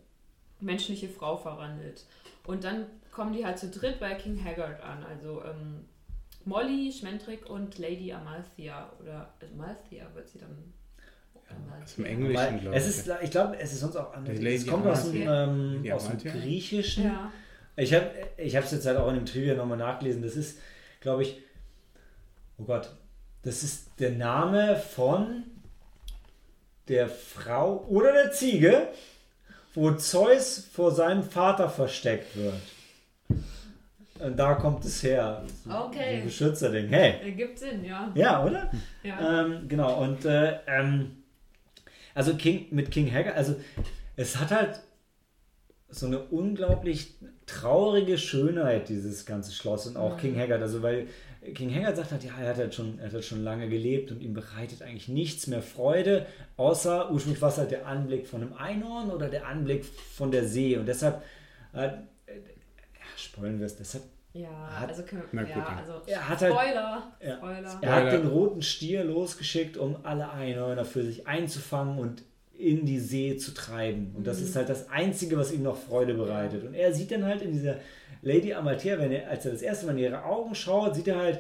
menschliche Frau verwandelt. Und dann kommen die halt zu dritt bei King Haggard an. Also ähm, Molly, Schmendrick und Lady Amalthea. Oder Amalthea wird sie dann. Ist im. Englischen, glaube es ich. ist, ich glaube, es ist sonst auch anders. Die Es kommt aus dem, ähm, aus dem. Griechischen. Ja. Ich habe ich es jetzt halt auch in dem Trivia nochmal nachgelesen. Das ist, glaube ich, oh Gott, das ist der Name von der Frau oder der Ziege, wo Zeus vor seinem Vater versteckt wird. Und da kommt es her. Okay. Ein Beschützerding. Hey. Ergibt Sinn, ja. Ja, oder? ja. Ähm, genau, und äh, ähm, Also King, mit King Haggard, also es hat halt so eine unglaublich traurige Schönheit, dieses ganze Schloss und auch King Haggard. Also weil King Haggard sagt halt, ja, er hat halt schon, er hat halt schon lange gelebt und ihm bereitet eigentlich nichts mehr Freude, außer ursprünglich war es halt der Anblick von einem Einhorn oder der Anblick von der See. Und deshalb, äh, äh, ja, spoilen wir es, deshalb Ja, Hat- also können Na ja, also Er hat halt- Spoiler, Ja. Spoiler. Er hat den roten Stier losgeschickt, um alle Einhörner für sich einzufangen und in die See zu treiben. Und das ist halt das Einzige, was ihm noch Freude bereitet. Und er sieht dann halt in dieser Lady Amalthea, wenn er, als er das erste Mal in ihre Augen schaut, sieht er halt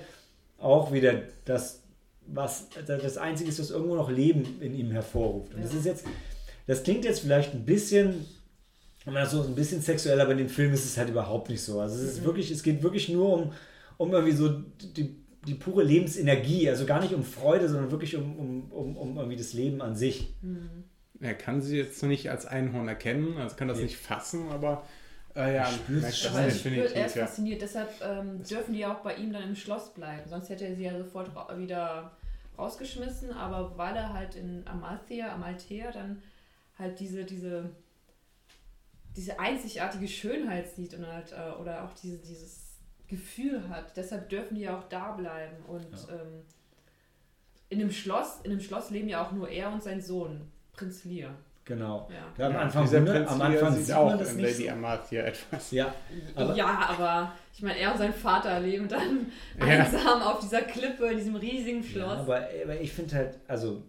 auch wieder das, was das Einzige ist, was irgendwo noch Leben in ihm hervorruft. Und das Ja. ist jetzt, das klingt jetzt vielleicht ein bisschen, das so ein bisschen sexuell, aber in dem Film ist es halt überhaupt nicht so. Also es ist wirklich, es geht wirklich nur um, um irgendwie so die, die pure Lebensenergie, also gar nicht um Freude, sondern wirklich um, um, um, um irgendwie das Leben an sich. Er kann sie jetzt noch nicht als Einhorn erkennen, also kann das Nee. nicht fassen, aber äh, ja, Er merkt es das spür, er ist definitiv, ja. fasziniert, deshalb ähm, dürfen die ja auch bei ihm dann im Schloss bleiben. Sonst hätte er sie ja sofort ra wieder rausgeschmissen, aber weil er halt in Amalthea, Amalthea dann halt diese, diese, diese einzigartige Schönheit sieht und halt, äh, oder auch diese, dieses Gefühl hat. Deshalb dürfen die ja auch da bleiben. Und ähm, in dem Schloss, in dem Schloss leben ja auch nur er und sein Sohn, Prinz Lear. Genau. Ja. Ja, am Ja, Anfang, dieser Prinz am Anfang sieht sieht auch man das in Lady so. Amathia etwas. Ja, aber, ja, aber ich meine, er und sein Vater leben dann Ja. einsam auf dieser Klippe in diesem riesigen ja, Schloss. aber, aber ich finde halt, also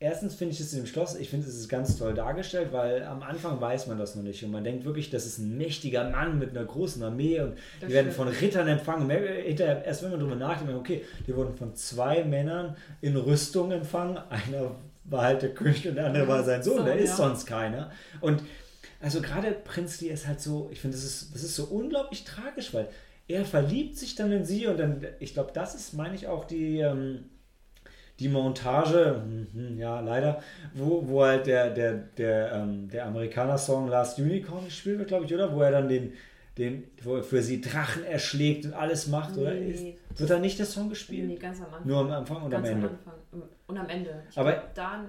erstens finde ich es in dem Schloss, ich finde es ist ganz toll dargestellt, weil am Anfang weiß man das noch nicht und man denkt wirklich, das ist ein mächtiger Mann mit einer großen Armee und Das die werden stimmt. von Rittern empfangen. Erst wenn man darüber nachdenkt, okay, die wurden von zwei Männern in Rüstung empfangen. Einer war halt der König und der andere war sein Sohn, So, da ist ja. sonst keiner. Und also gerade Prinz Lee ist halt so, ich finde, das ist, das ist so unglaublich tragisch, weil er verliebt sich dann in sie und dann, ich glaube, das ist, meine ich, auch die, ähm, die Montage, hm, hm, ja, leider, wo, wo halt der, der, der, ähm, der Amerikaner-Song Last Unicorn gespielt wird, glaube ich, oder? Wo er dann den, den, wo er für sie Drachen erschlägt und alles macht, oder? Ist, Nee, wird da nicht der Song gespielt? nee, ganz am Anfang. Nur am Anfang und ganz am Ende. Anfang. Und am Ende. Ich Aber- glaub, dann,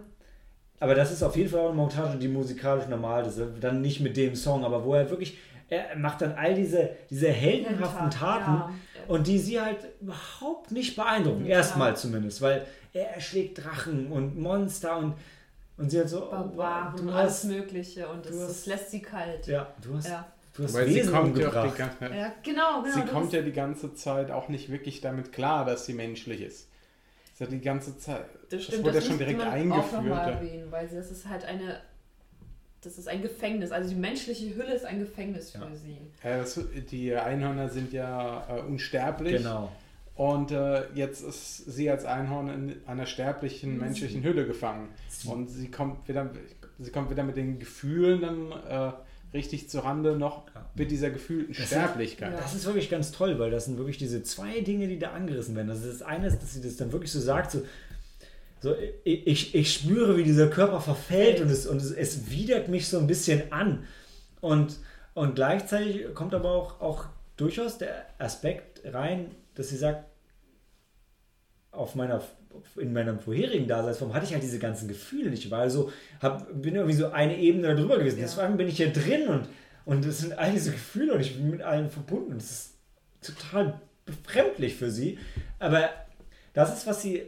Aber das ist auf jeden Fall auch eine Montage, die musikalisch normal ist. Dann nicht mit dem Song, aber wo er wirklich, er macht dann all diese, diese heldenhaften Taten Ja, und die sie halt überhaupt nicht beeindrucken. Ja. Erstmal zumindest, weil er erschlägt Drachen und Monster und, und sie halt so, oh, Barbaren du und alles Mögliche und es lässt sie kalt. ja, du hast, Ja. Du hast Weil sie Wesen kommt ja auch die ganze Zeit. Ja, genau, genau. Sie kommt ja die ganze Zeit auch nicht wirklich damit klar, dass sie menschlich ist. Sie hat die ganze Zeit. Das Das stimmt, wurde das ja schon direkt eingeführt. erwähnen, weil sie- das ist halt eine, das ist ein Gefängnis. Also die menschliche Hülle ist ein Gefängnis für Ja. sie. Ja, das, die Einhörner sind ja äh, unsterblich. Genau. Und äh, jetzt ist sie als Einhorn in einer sterblichen Mhm. menschlichen Hülle gefangen. Und sie kommt wieder, sie kommt wieder mit den Gefühlen dann äh, richtig zurande, noch Ja. mit dieser gefühlten Das ist- Sterblichkeit. Ja. Das ist wirklich ganz toll, weil das sind wirklich diese zwei Dinge, die da angerissen werden. Also das eine ist, dass sie das dann wirklich so sagt, so, so ich, ich, ich spüre, wie dieser Körper verfällt und, es, und es, es widert mich so ein bisschen an. Und, und gleichzeitig kommt aber auch, auch durchaus der Aspekt rein, dass sie sagt, auf meiner, in meiner vorherigen Daseinsform hatte ich halt diese ganzen Gefühle nicht. Ich war also, hab, bin irgendwie so eine Ebene darüber gewesen. Ja. Deswegen bin ich hier drin und, und es sind all diese Gefühle und ich bin mit allen verbunden. Und es ist total befremdlich für sie. Aber das ist, was sie,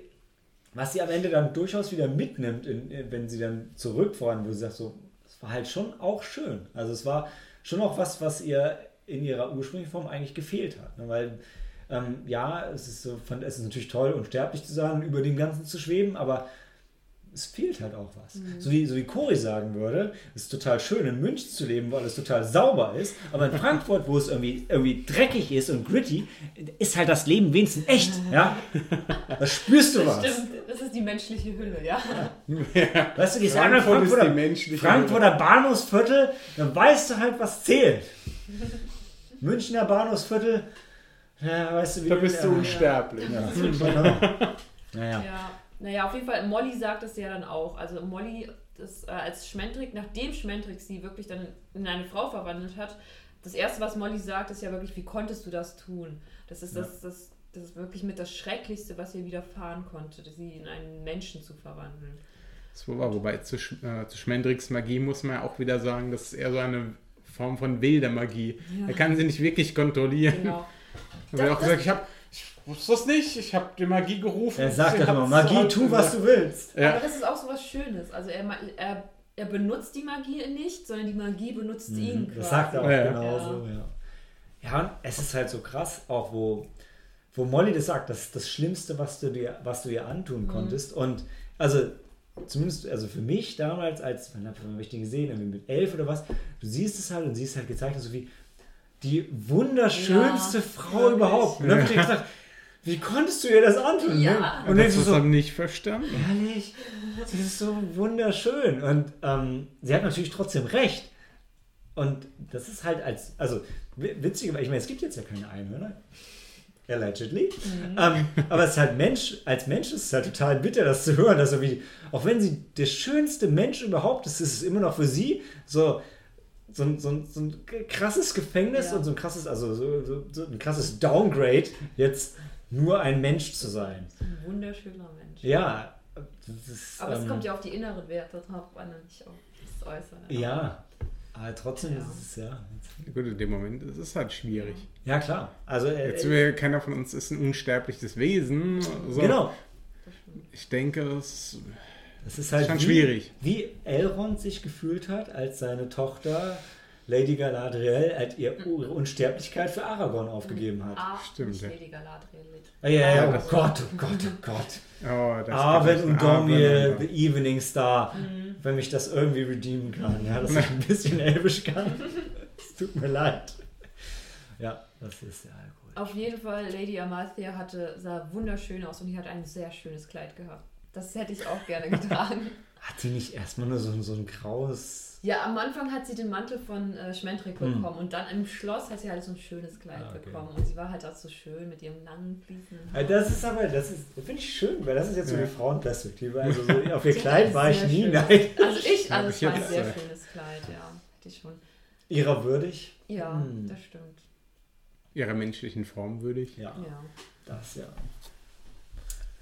was sie am Ende dann durchaus wieder mitnimmt, in, in, wenn sie dann zurückfahren, wo sie sagt, so, es war halt schon auch schön. Also es war schon auch was, was ihr in ihrer ursprünglichen Form eigentlich gefehlt hat. Ne? Weil, ähm, ja, es ist, so, von- es ist natürlich toll, unsterblich zu sein und über dem Ganzen zu schweben, aber es fehlt halt auch was. So, wie, so wie Cori sagen würde, es ist total schön, in München zu leben, weil es total sauber ist, aber in Frankfurt, wo es irgendwie, irgendwie dreckig ist und gritty, ist halt das Leben wenigstens echt. (laughs) Ja? Da spürst du Das was. stimmt, das ist die menschliche Hülle, ja. Weißt du, gehst einmal Frankfurt ist die Frankfurter, menschliche Frankfurter Bahnhofsviertel, dann weißt du halt, was zählt. (laughs) Münchner Bahnhofsviertel, ja, weißt du, wie Da bist du ja, unsterblich. Ja, genau. Naja. Ja, naja, auf jeden Fall, Molly sagt es ja dann auch. Also Molly, das, äh, als Schmendrick, nachdem Schmendrick sie wirklich dann in eine Frau verwandelt hat, das erste, was Molly sagt, ist ja wirklich, wie konntest du das tun? Das ist, das, das, das ist wirklich mit das Schrecklichste, was ihr widerfahren konnte, sie in einen Menschen zu verwandeln. Das war, wobei zu, Sch- äh, zu Schmendricks Magie muss man ja auch wieder sagen, das ist eher so eine Form von wilder Magie. Er kann sie nicht wirklich kontrollieren. Genau. Er hat Das- auch gesagt, ich habe ich wusste es nicht, ich habe die Magie gerufen. Er sagt doch immer, Magie, tu, was du willst. Aber Ja, das ist auch so was Schönes. Also er, er, er benutzt die Magie nicht, sondern die Magie benutzt ihn quasi. Mhm. Das sagt er auch Ja. genauso, ja. Ja, und es ist halt so krass, auch wo, wo Molly das sagt, das ist das Schlimmste, was du dir, was du ihr antun konntest. Und also, zumindest, also für mich damals, als, wann habe ich den gesehen, irgendwie mit elf oder was, du siehst es halt und siehst halt gezeichnet, so wie die wunderschönste Ja, Frau wirklich. überhaupt. Und dann hab ich gedacht, wie konntest du ihr das antun? Ja. Ne? und Und das ist so, nicht verstanden. Ehrlich, das ist so wunderschön. Und ähm, sie hat natürlich trotzdem recht. Und das ist halt als, also wi- witzig, weil ich meine, es gibt jetzt ja keine Einhörner. Allegedly. Ähm, aber es ist halt Mensch, als Mensch ist es halt total bitter, das zu hören, dass so wie, auch wenn sie der schönste Mensch überhaupt ist, ist es immer noch für sie so, so, ein- so, ein- so ein krasses Gefängnis Ja. und so ein krasses, also so, so, so ein krasses Downgrade, jetzt nur ein Mensch zu sein. Ein wunderschöner Mensch. Ja, ist, Aber es ähm, kommt ja auf die inneren Werte drauf an und nicht auf das Äußere. Ja, aber trotzdem Ja. ist es ja. Gut, in dem Moment ist es halt schwierig. Ja, klar. Also, äh, Jetzt will keiner von uns ist ein unsterbliches Wesen. So. genau. Ich denke, es Das ist halt Schon wie, schwierig. Wie Elrond sich gefühlt hat, als seine Tochter Lady Galadriel halt ihr, ihre Unsterblichkeit für Aragorn aufgegeben hat. Ah, Stimmt. Lady Galadriel. Ah, ja, ja, Ja, oh das- Gott, oh Gott, oh Gott. Oh, das Arwen und es. Und- The Evening Star, wenn mich das irgendwie redeemen kann. Ja, dass ich ein (laughs) bisschen Elbisch kann. Es tut mir leid. Ja, das ist der Alkohol. Auf jeden Fall, Lady Amathia hatte, sah wunderschön aus und die hat ein sehr schönes Kleid gehabt. Das hätte ich auch gerne getragen. (laughs) Hat sie nicht erstmal nur so, ein- so ein graues. ja, am Anfang hat sie den Mantel von äh, Schmendrick Hm. bekommen und dann im Schloss hat sie halt so ein schönes Kleid Ah, okay. bekommen. Und sie war halt auch so schön mit ihrem langen, fließenden Äh, Das ist aber, das ist, finde ich schön, weil das ist jetzt so Ja. die Frauenperspektive. (laughs) Also so auf ihr Kleid war ich nie schönes- neidisch. Also ich, also Ja, es war ein sehr schönes Kleid, ja. Hätte ich schon. Ihrer würdig? Ja, Hm. das stimmt. ihrer menschlichen Form würdig. Ja, Ja. das ja.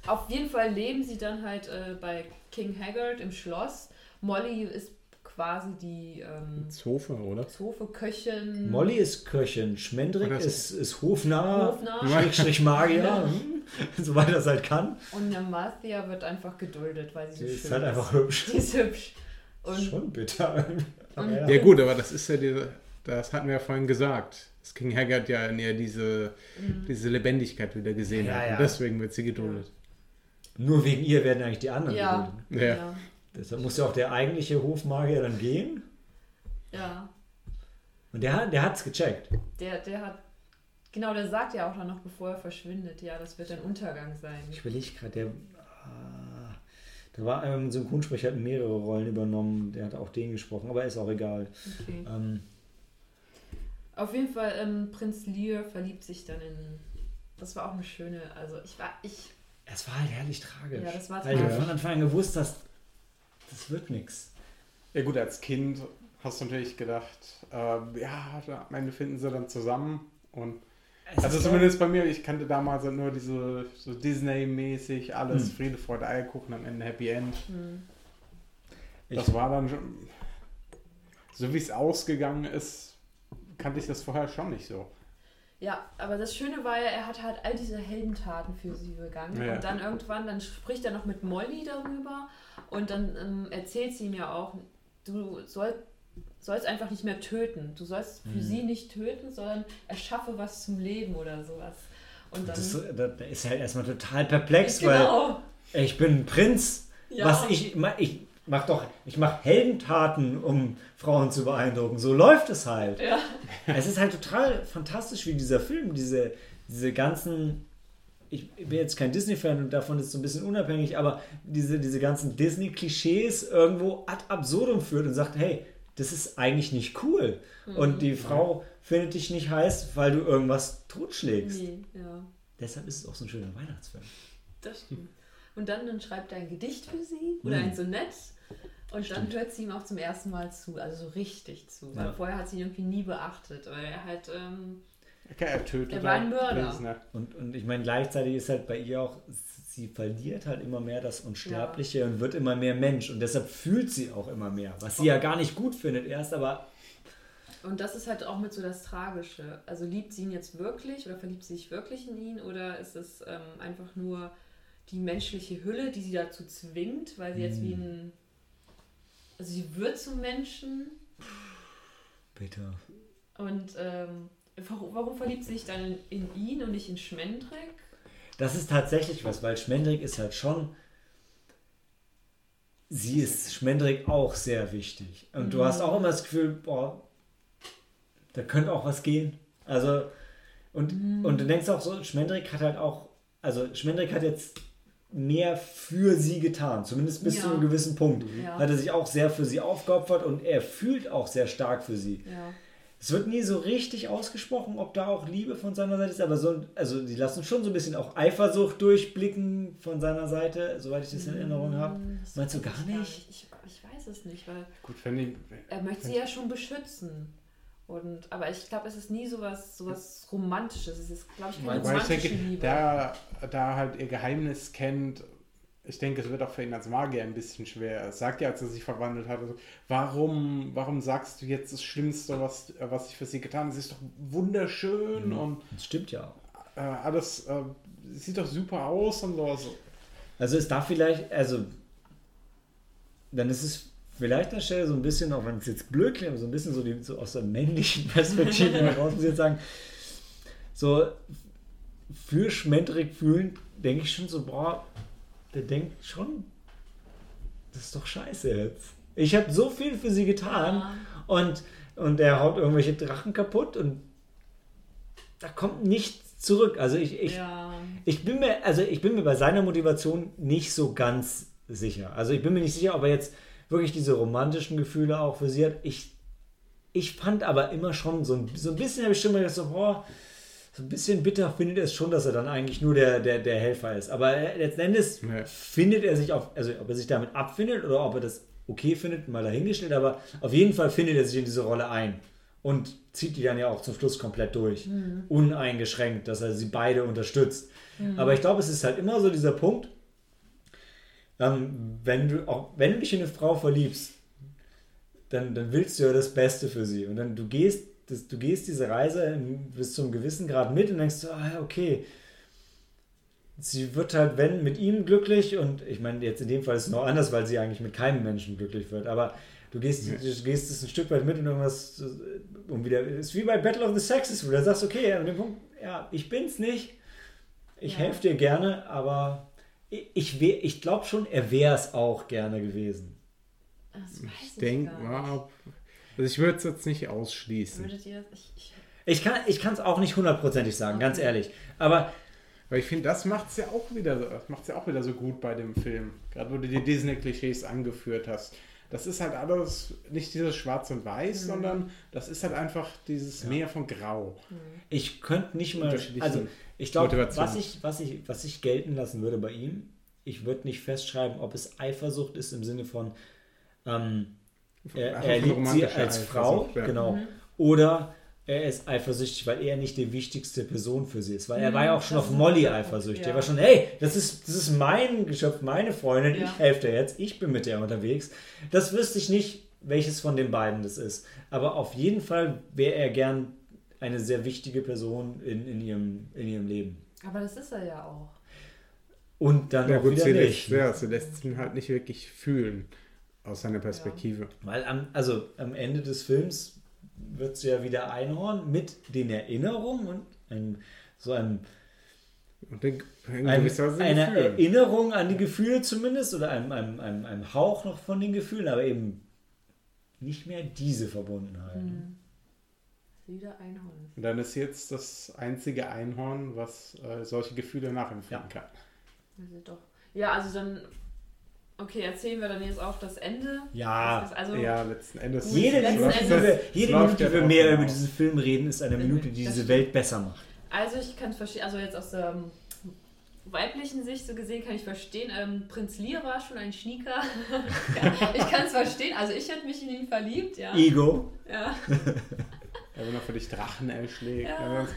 Auf jeden Fall leben sie dann halt äh, bei King Haggard im Schloss. Molly ist quasi die ähm, Zofe, oder? Zofe-Köchin. Molly ist Köchin, Schmendrick ist, ist Hofnarr, Hofnarr. Schrägstrich Magier, hm, (laughs) soweit er es halt kann. Und Amathia wird einfach geduldet, weil sie Sie so ist halt einfach hübsch. Die ist hübsch. Und Schon bitter. Ja. Ja gut, aber das ist ja diese, das hatten wir ja vorhin gesagt. Dass King Haggard ja eher diese, diese Lebendigkeit wieder gesehen Ja, hat. ja. Und deswegen wird sie geduldet. Nur wegen ihr werden eigentlich die anderen ja. Ja. ja, Deshalb muss ja auch der eigentliche Hofmagier dann gehen. ja. Und der, hat- der hat's gecheckt. Der, der hat. Genau, der sagt ja auch dann noch, bevor er verschwindet, ja, das wird ein Untergang sein. Ich überlege gerade, der. Ah, da war ein Synchronsprecher, hat mehrere Rollen übernommen. Der hat auch den gesprochen, aber ist auch egal. Okay. Ähm, Auf jeden Fall, ähm, Prinz Lear verliebt sich dann in. Das war auch eine schöne. Also, ich war. Ich. Es war halt herrlich tragisch. Ja, das war Weil ich von Anfang an gewusst dass das wird nichts. Ja gut, als Kind hast du natürlich gedacht, äh, ja, am Ende finden sie dann zusammen. Und also zumindest bei mir, ich kannte damals halt nur diese so Disney-mäßig, alles Hm. Friede, Freude, Eierkuchen, am Ende Happy End. Hm. Das war dann schon, so wie es ausgegangen ist, kannte ich das vorher schon nicht so. Ja, aber das Schöne war ja, er hat halt all diese Heldentaten für sie begangen. Ja. Und dann irgendwann, dann spricht er noch mit Molly darüber und dann ähm, erzählt sie ihm ja auch, du soll, sollst einfach nicht mehr töten. Du sollst für Mhm. sie nicht töten, sondern erschaffe was zum Leben oder sowas. Und dann. Das, da, da ist er halt erstmal total perplex, weil genau. ich bin ein Prinz. Ja. Was ich ich mach doch, ich mache Heldentaten, um Frauen zu beeindrucken. So läuft es halt. Ja. Es ist halt total fantastisch, wie dieser Film diese, diese ganzen. Ich bin jetzt kein Disney-Fan und davon ist so ein bisschen unabhängig, aber diese, diese ganzen Disney-Klischees irgendwo ad absurdum führt und sagt, hey, das ist eigentlich nicht cool. Und die Frau findet dich nicht heiß, weil du irgendwas totschlägst. Nee, ja. Deshalb ist es auch so ein schöner Weihnachtsfilm. Das stimmt. Und dann, dann schreibt er ein Gedicht für sie oder Mhm. ein Sonett. Und dann Stimmt. hört sie ihm auch zum ersten Mal zu, also so richtig zu. Weil Ja. vorher hat sie ihn irgendwie nie beachtet, weil er halt, ähm, Okay, er tötet Er war ein halt Mörder. Lesnar. Und, und ich meine, gleichzeitig ist halt bei ihr auch, sie verliert halt immer mehr das Unsterbliche und wird immer mehr Mensch. Und deshalb fühlt sie auch immer mehr, was sie ja gar nicht gut findet erst, aber Und das ist halt auch mit so das Tragische. Also liebt sie ihn jetzt wirklich oder verliebt sie sich wirklich in ihn oder ist es ähm, einfach nur die menschliche Hülle, die sie dazu zwingt, weil sie jetzt wie ein. Also sie wird zum Menschen bitte. und ähm, warum, warum verliebt sie sich dann in, ihn und nicht in Schmendrick? Das ist tatsächlich was, weil Schmendrick ist halt schon. Sie ist Schmendrick auch sehr wichtig. Und du hast auch immer das Gefühl, boah, da könnte auch was gehen. Also, und, und du denkst auch so, Schmendrick hat halt auch, also Schmendrick hat jetzt mehr für sie getan, zumindest bis Ja. zu einem gewissen Punkt. Ja. Hat er sich auch sehr für sie aufgeopfert und er fühlt auch sehr stark für sie. Ja. Es wird nie so richtig ausgesprochen, ob da auch Liebe von seiner Seite ist, aber so, also die lassen schon so ein bisschen auch Eifersucht durchblicken von seiner Seite, soweit ich das in Erinnerung habe. Hm, das Meinst du gar ich nicht? Ich, ich weiß es nicht, weil Gut, wenn ich. er möchte sie ja schon beschützen. Und, aber ich glaube, es ist nie sowas, sowas Romantisches. Es ist, glaube ich, keine Weil ich romantische denke, Liebe. da, da halt ihr Geheimnis kennt, ich denke, es wird auch für ihn als Magier ein bisschen schwer. Er sagt ja, als er sich verwandelt hat, also, warum, warum sagst du jetzt das Schlimmste, was, was ich für sie getan habe? Sie ist doch wunderschön und Das stimmt ja auch. äh, alles äh, sieht doch super aus und so. Also, Also ist da vielleicht, also dann ist es vielleicht an der Stelle so ein bisschen, auch wenn es jetzt blöd klingt, so ein bisschen so, die, so aus der männlichen (laughs) Perspektive heraus, muss ich jetzt sagen, so für Schmendrick fühlen, denke ich schon so, boah, der denkt schon, das ist doch scheiße jetzt. Ich habe so viel für sie getan Ja. und, und er haut irgendwelche Drachen kaputt und da kommt nichts zurück. Also ich, ich, ja. ich bin mir, also ich bin mir bei seiner Motivation nicht so ganz sicher. Also ich bin mir nicht sicher, ob er jetzt wirklich diese romantischen Gefühle auch für sie hat. Ich, ich fand aber immer schon so ein, so ein bisschen, habe ich schon mal gedacht, so, boah, so ein bisschen bitter findet er es schon, dass er dann eigentlich nur der, der, der Helfer ist. Aber er- letzten Endes Ja. findet er sich auf, also ob er sich damit abfindet oder ob er das okay findet, mal dahingestellt, aber auf jeden Fall findet er sich in diese Rolle ein und zieht die dann ja auch zum Schluss komplett durch. Uneingeschränkt, dass er sie beide unterstützt. Aber ich glaube, es ist halt immer so dieser Punkt, ähm, wenn, du, auch, wenn du dich in eine Frau verliebst, dann, dann willst du ja das Beste für sie. Und dann du gehst, das, du gehst diese Reise bis zu einem gewissen Grad mit und denkst so, ah, okay, sie wird halt, wenn, mit ihm glücklich und ich meine, jetzt in dem Fall ist es noch anders, weil sie eigentlich mit keinem Menschen glücklich wird, aber du gehst, du gehst es ein Stück weit mit und irgendwas, um wieder, es ist wie bei Battle of the Sexes, wo du sagst, okay, an dem Punkt, ja, ich bin's nicht, ich Ja. helfe dir gerne, aber ich, ich, wär- ich glaube schon, er wäre es auch gerne gewesen. Das weiß ich ich denke, ja, also ich würde es jetzt nicht ausschließen. Würdet ihr das? Ich, ich, Ich kann es ich kann's auch nicht hundertprozentig sagen, ganz ehrlich. Aber Weil ich finde, das macht es ja auch wieder, das macht's ja auch wieder so gut bei dem Film. Gerade wo du die Disney-Klischees angeführt hast. Das ist halt alles nicht dieses Schwarz und Weiß, Mhm. sondern das ist halt einfach dieses Meer von Grau. ich könnte nicht mal. Also, ich glaube, was ich, was, ich, was ich gelten lassen würde bei ihm, ich würde nicht festschreiben, ob es Eifersucht ist im Sinne von, ähm, er, er liebt sie als Frau, ja. genau. Oder er ist eifersüchtig, weil er nicht die wichtigste Person für sie ist. Weil er war ja auch schon auf Molly eifersüchtig. ja. Er war schon, hey, das ist, das ist mein Geschöpf, meine Freundin, Ja. ich helfe dir jetzt, ich bin mit der unterwegs. Das wüsste ich nicht, welches von den beiden das ist. Aber auf jeden Fall wäre er gern eine sehr wichtige Person in, in, ihrem, in ihrem Leben. aber das ist er ja auch. Und dann Ja auch gut, wieder sie nicht. lässt, ja, sie lässt ihn halt nicht wirklich fühlen aus seiner Perspektive. Weil am, also am Ende des Films wird sie ja wieder Einhorn mit den Erinnerungen und ein, so einem, Und in ein, einer Gefühlen. Erinnerung an die Gefühle zumindest oder einem, einem, einem, einem Hauch noch von den Gefühlen, aber eben nicht mehr diese Verbundenheit. Hm. Wieder Einhorn. Und dann ist jetzt das einzige Einhorn, was äh, solche Gefühle nachempfinden kann. Also doch. Ja, also dann. Okay, erzählen wir dann jetzt auch das Ende. Ja, Das ist also, ja, letzten Endes. Gut, Jede letzten Minute, jede Minute, ja die wir mehr über diesen Film reden, ist eine Minute, die Das diese. Welt besser macht. Also ich kann es verstehen, also jetzt aus der ähm, weiblichen Sicht so gesehen kann ich verstehen. Ähm, Prinz Lear war schon ein Schnieker. (laughs) ja, ich kann es verstehen. Also ich hätte mich in ihn verliebt, ja. Ego. ja. (laughs) Ja, wenn er für dich Drachen erschlägt. Ja. Ja.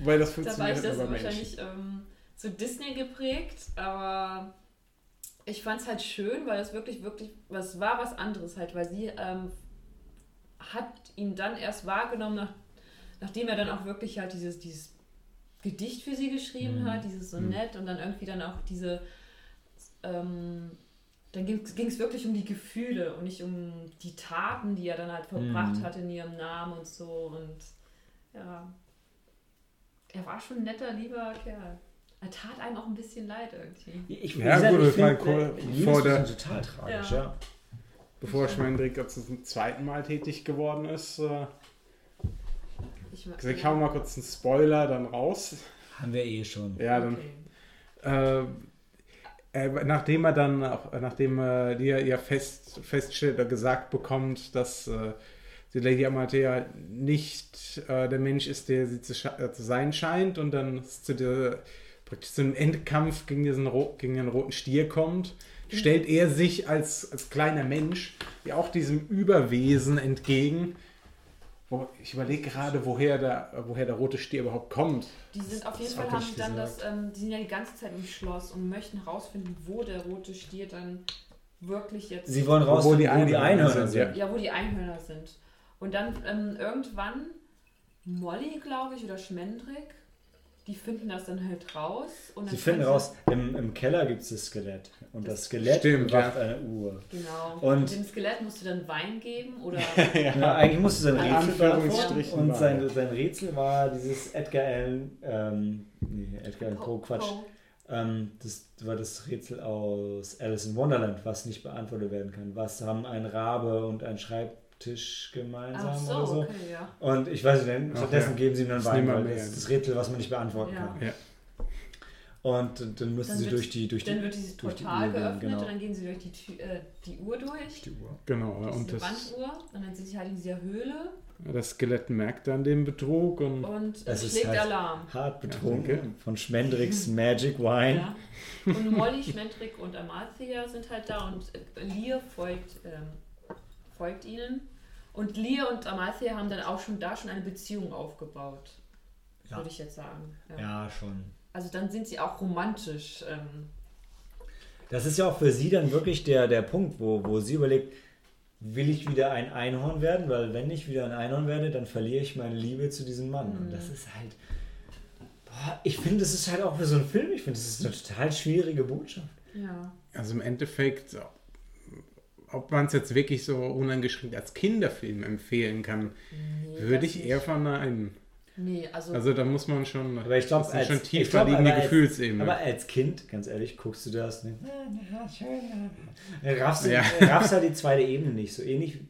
weil das Da war funktioniert ich das wahrscheinlich ähm, zu Disney geprägt, aber ich fand es halt schön, weil es wirklich, wirklich, was war was anderes halt, weil sie ähm, hat ihn dann erst wahrgenommen, nach, nachdem er dann auch wirklich halt dieses, dieses Gedicht für sie geschrieben Mhm. hat, dieses Mhm. Sonett und dann irgendwie dann auch diese, ähm, dann ging es wirklich um die Gefühle und nicht um die Taten, die er dann halt verbracht Mhm. hat in ihrem Namen und so und ja. Er war schon ein netter, lieber Kerl. Er tat einem auch ein bisschen leid irgendwie. Ich, Ja, gesagt, gut, ich find, cool. Vor der- total tragisch, Ja. ja. Bevor Schwendrick jetzt zum zweiten Mal tätig geworden ist, äh, Ich, mag- ich hau mal kurz einen Spoiler dann raus. Haben wir eh schon. Ja, dann Okay. äh, äh, nachdem er dann auch, äh, nachdem äh, die ja fest, feststellt oder gesagt bekommt, dass äh, die Lady Amatea nicht äh, der Mensch ist, der sie zu, äh, zu sein scheint und dann zu der, praktisch zu einem Endkampf gegen, diesen gegen den roten Stier kommt, stellt er sich als, als kleiner Mensch wie auch diesem Überwesen entgegen. Wo, ich überlege gerade, woher der, woher der rote Stier überhaupt kommt. Die sind auf jeden Das Fall, hab haben die dann das, ähm, die sind ja die ganze Zeit im Schloss und möchten herausfinden, wo der rote Stier dann wirklich jetzt. Sie wollen Wo rausfinden, die wo die Einhörner sind, sind. ja, wo die Einhörner sind. Und dann ähm, irgendwann Molly, glaube ich, oder Schmendrick, die finden das dann halt raus. Und dann Sie finden raus, im, im Keller gibt es das Skelett. Und das Skelett Stimmt, bewacht ja. eine Uhr. Genau. Und- Und dem Skelett musst du dann Wein geben oder. (laughs) Ja, eigentlich musste sein In Rätsel Und war sein, sein Rätsel war dieses Edgar Allan, ähm, nee, Edgar Allan Poe, Quatsch. Poe. Ähm, das war das Rätsel aus Alice in Wonderland, was nicht beantwortet werden kann. Was haben ein Rabe und ein Schreibtisch gemeinsam Ach so, oder so? okay, ja. Und ich weiß nicht, stattdessen ja. geben sie ihm dann Das Wein, weil das ist das Rätsel, was man nicht beantworten Ja. kann. Ja. Und dann- müssen Dann sie durch die, durch die, Dann wird dieses durch die Portal Uhr gehen, geöffnet genau. und dann gehen sie durch die, Tür, äh, die Uhr durch. die Uhr. Genau, Das und ist eine das, Wanduhr und dann sind sie halt in dieser Höhle das Skelett merkt dann den Betrug und und es ist schlägt halt- Alarm. Hart Ja, betrunken danke. von Schmendricks (laughs) Magic Wine. Ja. Und Molly, Schmendrick und Amalthea sind halt da und äh, Lear folgt, ähm, folgt ihnen. Und Lear und Amalthea haben dann auch schon da schon eine Beziehung aufgebaut, Ja. würde ich jetzt sagen. Ja. Ja, schon. Also dann sind sie auch romantisch. Ähm, Das ist ja auch für sie dann wirklich der, der Punkt, wo, wo sie überlegt, will ich wieder ein Einhorn werden? Weil wenn ich wieder ein Einhorn werde, dann verliere ich meine Liebe zu diesem Mann. Und das ist halt... Boah, ich finde, das ist halt auch für so einen Film, ich finde, das ist eine total schwierige Botschaft. ja. also im Endeffekt, ob man es jetzt wirklich so uneingeschränkt als Kinderfilm empfehlen kann, Nee, würde ich eher verneinen. Nee, also, Also da muss man schon, Aber ich glaube, schon tiefer glaub, liegende als- Gefühlsebene. Aber als Kind, ganz ehrlich, guckst du das nicht. Raffst, Ja. raffst halt die zweite Ebene nicht. So ähnlich,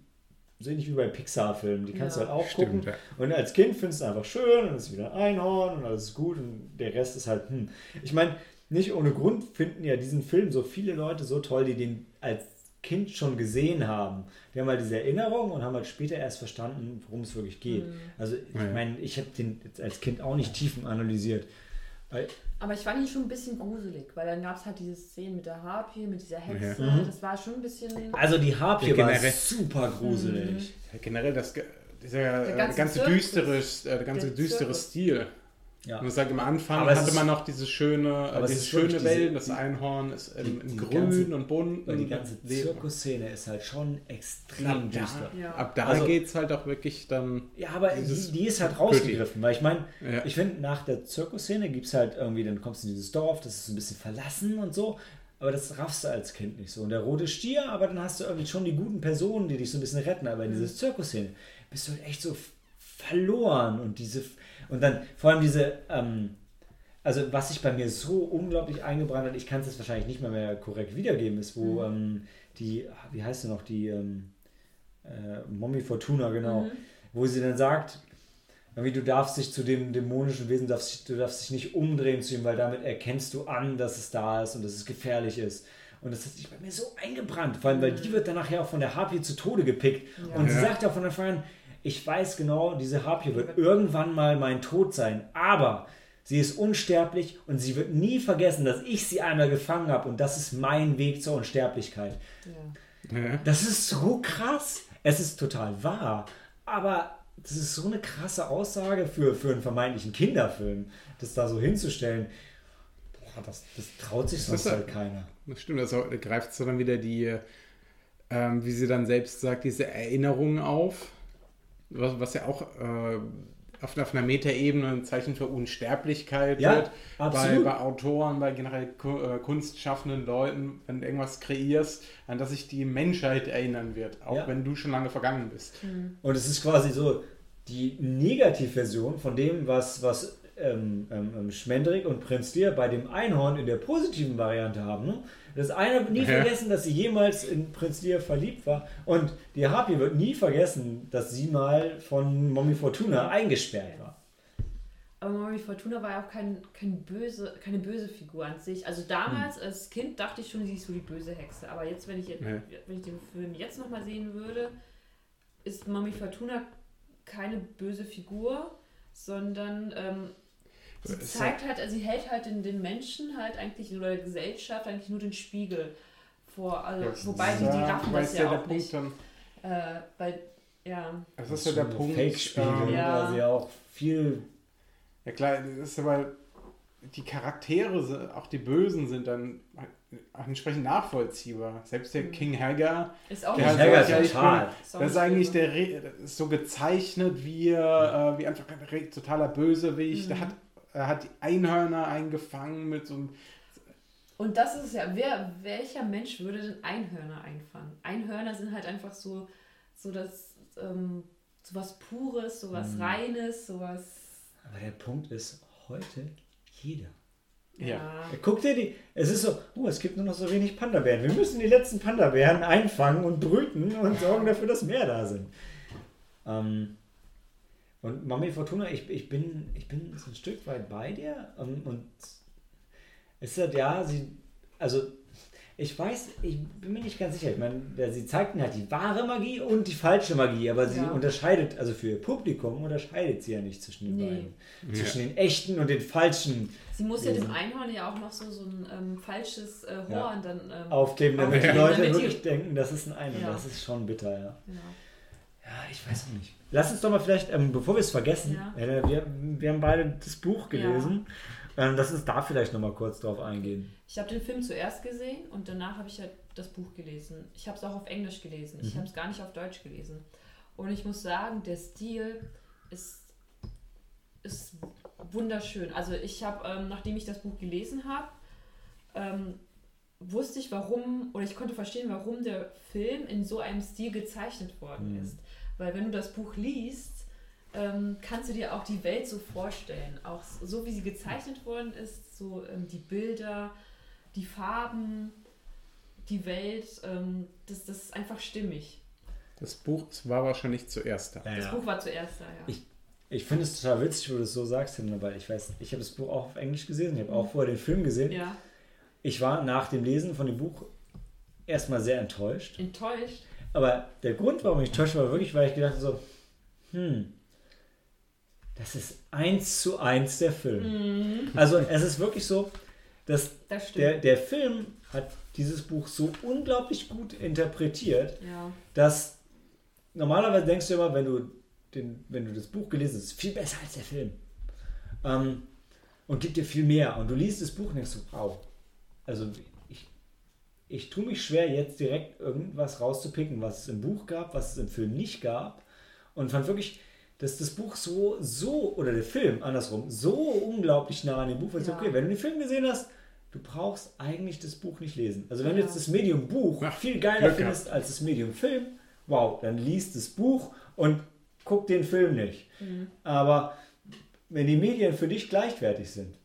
so ähnlich wie bei Pixar-Filmen. Die kannst Ja. du halt auch Stimmt, gucken. ja. Und als Kind findest du es einfach schön und es ist wieder ein Einhorn und alles ist gut und der Rest ist halt, hm. Ich meine, nicht ohne Grund finden ja diesen Film so viele Leute so toll, die den als Kind schon gesehen haben. Die haben halt diese Erinnerung und haben halt später erst verstanden, worum es wirklich geht. Also ich Ja. meine, ich habe den jetzt als Kind auch nicht tiefen analysiert. Weil aber ich fand ihn schon ein bisschen gruselig, weil dann gab es halt diese Szene mit der Harpie, mit dieser Hexe. Ja. Mhm. Das war schon ein bisschen. Also die Harpie Ja, war generell. super gruselig. Ja, generell das, dieser Der äh, ganze ganze, düstere, äh, der ganze Der düstere. Stil. Ja. Ich muss sagen, am Anfang Aber es hatte ist- man noch dieses schöne, aber äh, es dieses wirklich schöne diese- Wellen, das Einhorn ist in, die- in die grün ganze- und bunt. Weil die und ganze. Zirkusszene ist halt schon extrem Ab düster. da, Ja. ab da Also- geht es halt auch wirklich dann. Ja, aber die, Dieses die ist halt rausgegriffen, weil ich meine, Ja. ich finde, nach der Zirkusszene gibt es halt irgendwie, dann kommst du in dieses Dorf, das ist so ein bisschen verlassen und so, aber das raffst du als Kind nicht so. Und der rote Stier, aber dann hast du irgendwie schon die guten Personen, die dich so ein bisschen retten, aber in dieser Zirkusszene bist du halt echt so verloren und diese, und dann vor allem diese, ähm, also was sich bei mir so unglaublich eingebrannt hat, ich kann es jetzt wahrscheinlich nicht mehr, mehr korrekt wiedergeben, ist, wo ähm, die, wie heißt sie noch, die ähm, äh, Mommy Fortuna, genau, wo sie dann sagt, irgendwie, du darfst dich zu dem dämonischen Wesen, darfst, du darfst dich nicht umdrehen zu ihm, weil damit erkennst du an, dass es da ist und dass es gefährlich ist. Und das hat sich bei mir so eingebrannt, vor allem, weil die wird dann nachher auch von der Harpie zu Tode gepickt. Und sie Ja. sagt auch von Anfang an, ich weiß genau, diese Harpie wird irgendwann mal mein Tod sein, aber sie ist unsterblich und sie wird nie vergessen, dass ich sie einmal gefangen habe und das ist mein Weg zur Unsterblichkeit. Ja. Das ist so krass. Es ist total wahr. Aber das ist so eine krasse Aussage für, für einen vermeintlichen Kinderfilm, das da so hinzustellen. Boah, das, das traut sich Das sonst halt keiner. Das stimmt, also greift so dann wieder die, ähm, wie sie dann selbst sagt, diese Erinnerungen auf, was, was ja auch äh, auf, auf einer Metaebene ein Zeichen für Unsterblichkeit Ja, wird. Bei, bei Autoren, bei generell äh, kunstschaffenden Leuten, wenn du irgendwas kreierst, an das sich die Menschheit erinnern wird, auch Ja. wenn du schon lange vergangen bist. Und es ist quasi so die Negativversion von dem, was, was ähm, ähm, ähm, Schmendrick und Prinz Lear bei dem Einhorn in der positiven Variante haben. Das eine wird nie Ja. vergessen, dass sie jemals in Prinz Lear verliebt war. Und die Harpy wird nie vergessen, dass sie mal von Mommy Fortuna eingesperrt war. Aber Mori Fortuna war ja auch kein, kein böse, keine böse Figur an sich. Also damals als Kind dachte ich schon, sie ist so die böse Hexe. Aber jetzt, wenn ich, jetzt, Ja. wenn ich den Film jetzt nochmal sehen würde, ist Mami Fortuna keine böse Figur, sondern ähm, sie zeigt halt, also sie hält halt den, den Menschen halt eigentlich oder der Gesellschaft eigentlich nur den Spiegel vor. Also, wobei die, die raffen das ist ja der auch Punkt nicht. Dann, Äh, weil, ja, das ist ja der schon so Punkt. Fake-Spiegel, ähm, Ja. weil sie ja auch viel. Ja klar, das ist aber die Charaktere, auch die Bösen sind dann entsprechend nachvollziehbar. Selbst der King Hagar, ist auch Der nicht ja, ich total. ist das ist eigentlich der das ist so gezeichnet wie, äh, wie einfach ein totaler Bösewicht. Der hat, hat die Einhörner eingefangen mit so einem. Und das ist es ja, wer, welcher Mensch würde denn Einhörner einfangen? Einhörner sind halt einfach so, so das, ähm, so was Pures, so was Reines, so was. Aber der Punkt ist, heute jeder. Ja. Guck dir die. Es ist so, oh, es gibt nur noch so wenig Panda-Bären. Wir müssen die letzten Panda-Bären einfangen und brüten und sorgen dafür, dass mehr da sind. Ähm, und Mami Fortuna, ich, ich, bin, ich bin so ein Stück weit bei dir. ähm, und es ist halt, ja, sie. Also, ich weiß, ich bin mir nicht ganz sicher. Ich meine, sie zeigten halt die wahre Magie und die falsche Magie, aber sie Ja. unterscheidet, also für ihr Publikum unterscheidet sie ja nicht zwischen den Nee. beiden. Ja. Zwischen den echten und den falschen Sie muss ja dem. Einhorn ja auch noch so, so ein ähm, falsches äh, Horn Ja. dann. Ähm, aufkleben, damit die Leute wirklich denken, das ist ein Einhorn. Ja. Das ist schon bitter, ja. ja. Ja, ich weiß auch nicht. Lass uns doch mal vielleicht, ähm, bevor wir es vergessen, Ja. äh, wir, wir haben beide das Buch gelesen, ähm, lass uns da vielleicht noch mal kurz drauf eingehen. Ich habe den Film zuerst gesehen und danach habe ich halt das Buch gelesen. Ich habe es auch auf Englisch gelesen. Ich Mhm. habe es gar nicht auf Deutsch gelesen. Und ich muss sagen, der Stil ist, ist wunderschön. Also ich habe, ähm, nachdem ich das Buch gelesen habe, ähm, wusste ich, warum, oder ich konnte verstehen, warum der Film in so einem Stil gezeichnet worden Mhm. ist. Weil wenn du das Buch liest, ähm, kannst du dir auch die Welt so vorstellen. Auch so, wie sie gezeichnet worden ist, so ähm, die Bilder, die Farben, die Welt, ähm, das, das ist einfach stimmig. Das Buch war wahrscheinlich zuerst da. Das Buch war zuerst da, ja. Ich- Ich finde es total witzig, wo du es so sagst, Hinne, weil ich weiß, ich habe das Buch auch auf Englisch gesehen, ich habe auch vorher den Film gesehen. ja, Ich war nach dem Lesen von dem Buch erstmal sehr enttäuscht. enttäuscht. Aber der Grund, warum ich enttäuscht war, wirklich, weil ich gedacht habe so, hm, das ist eins zu eins der Film. Also es ist wirklich so, dass Das der, der Film hat dieses Buch so unglaublich gut interpretiert, ja. dass normalerweise denkst du immer, wenn du, den, wenn du das Buch gelesen hast, viel besser als der Film. Ähm, und gibt dir viel mehr. Und du liest das Buch und denkst so, wow. Also ich, tue mich schwer, jetzt direkt irgendwas rauszupicken, was es im Buch gab, was es im Film nicht gab. Und fand wirklich, dass das Buch so, so, oder der Film andersrum, so unglaublich nah an dem Buch ist. Ja. Okay, wenn du den Film gesehen hast, du brauchst eigentlich das Buch nicht lesen. Also wenn du Ja. jetzt das Medium Buch Ach, viel geiler Glück findest als das Medium Film, wow, dann liest das Buch und guck den Film nicht. Mhm. Aber wenn die Medien für dich gleichwertig sind,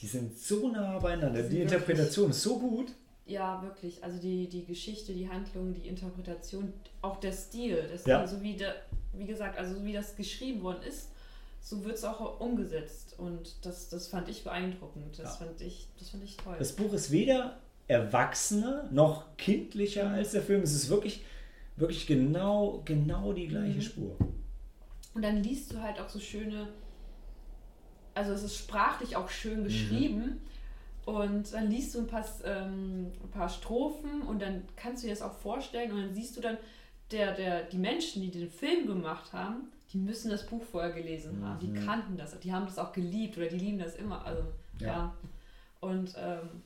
die sind so nah beieinander, Die Interpretation ist so gut. Ja, wirklich. Also die, die Geschichte, die Handlung, die Interpretation, auch der Stil. Stil Ja. so wie, der, wie gesagt, also so wie das geschrieben worden ist, so wird es auch umgesetzt. Und das, das fand ich beeindruckend. Das, Ja. fand ich, das fand ich toll. Das Buch ist weder erwachsener noch kindlicher als der Film. Es ist wirklich, wirklich genau, genau die gleiche Mhm. Spur. Und dann liest du halt auch so schöne, also es ist sprachlich auch Mhm. schön geschrieben. Und dann liest du ein paar, ähm, ein paar Strophen und dann kannst du dir das auch vorstellen und dann siehst du dann der, der, die Menschen, die den Film gemacht haben, die müssen das Buch vorher gelesen haben. Die Mhm. kannten das, die haben das auch geliebt oder die lieben das immer. Also, ja. Ja. Und ähm,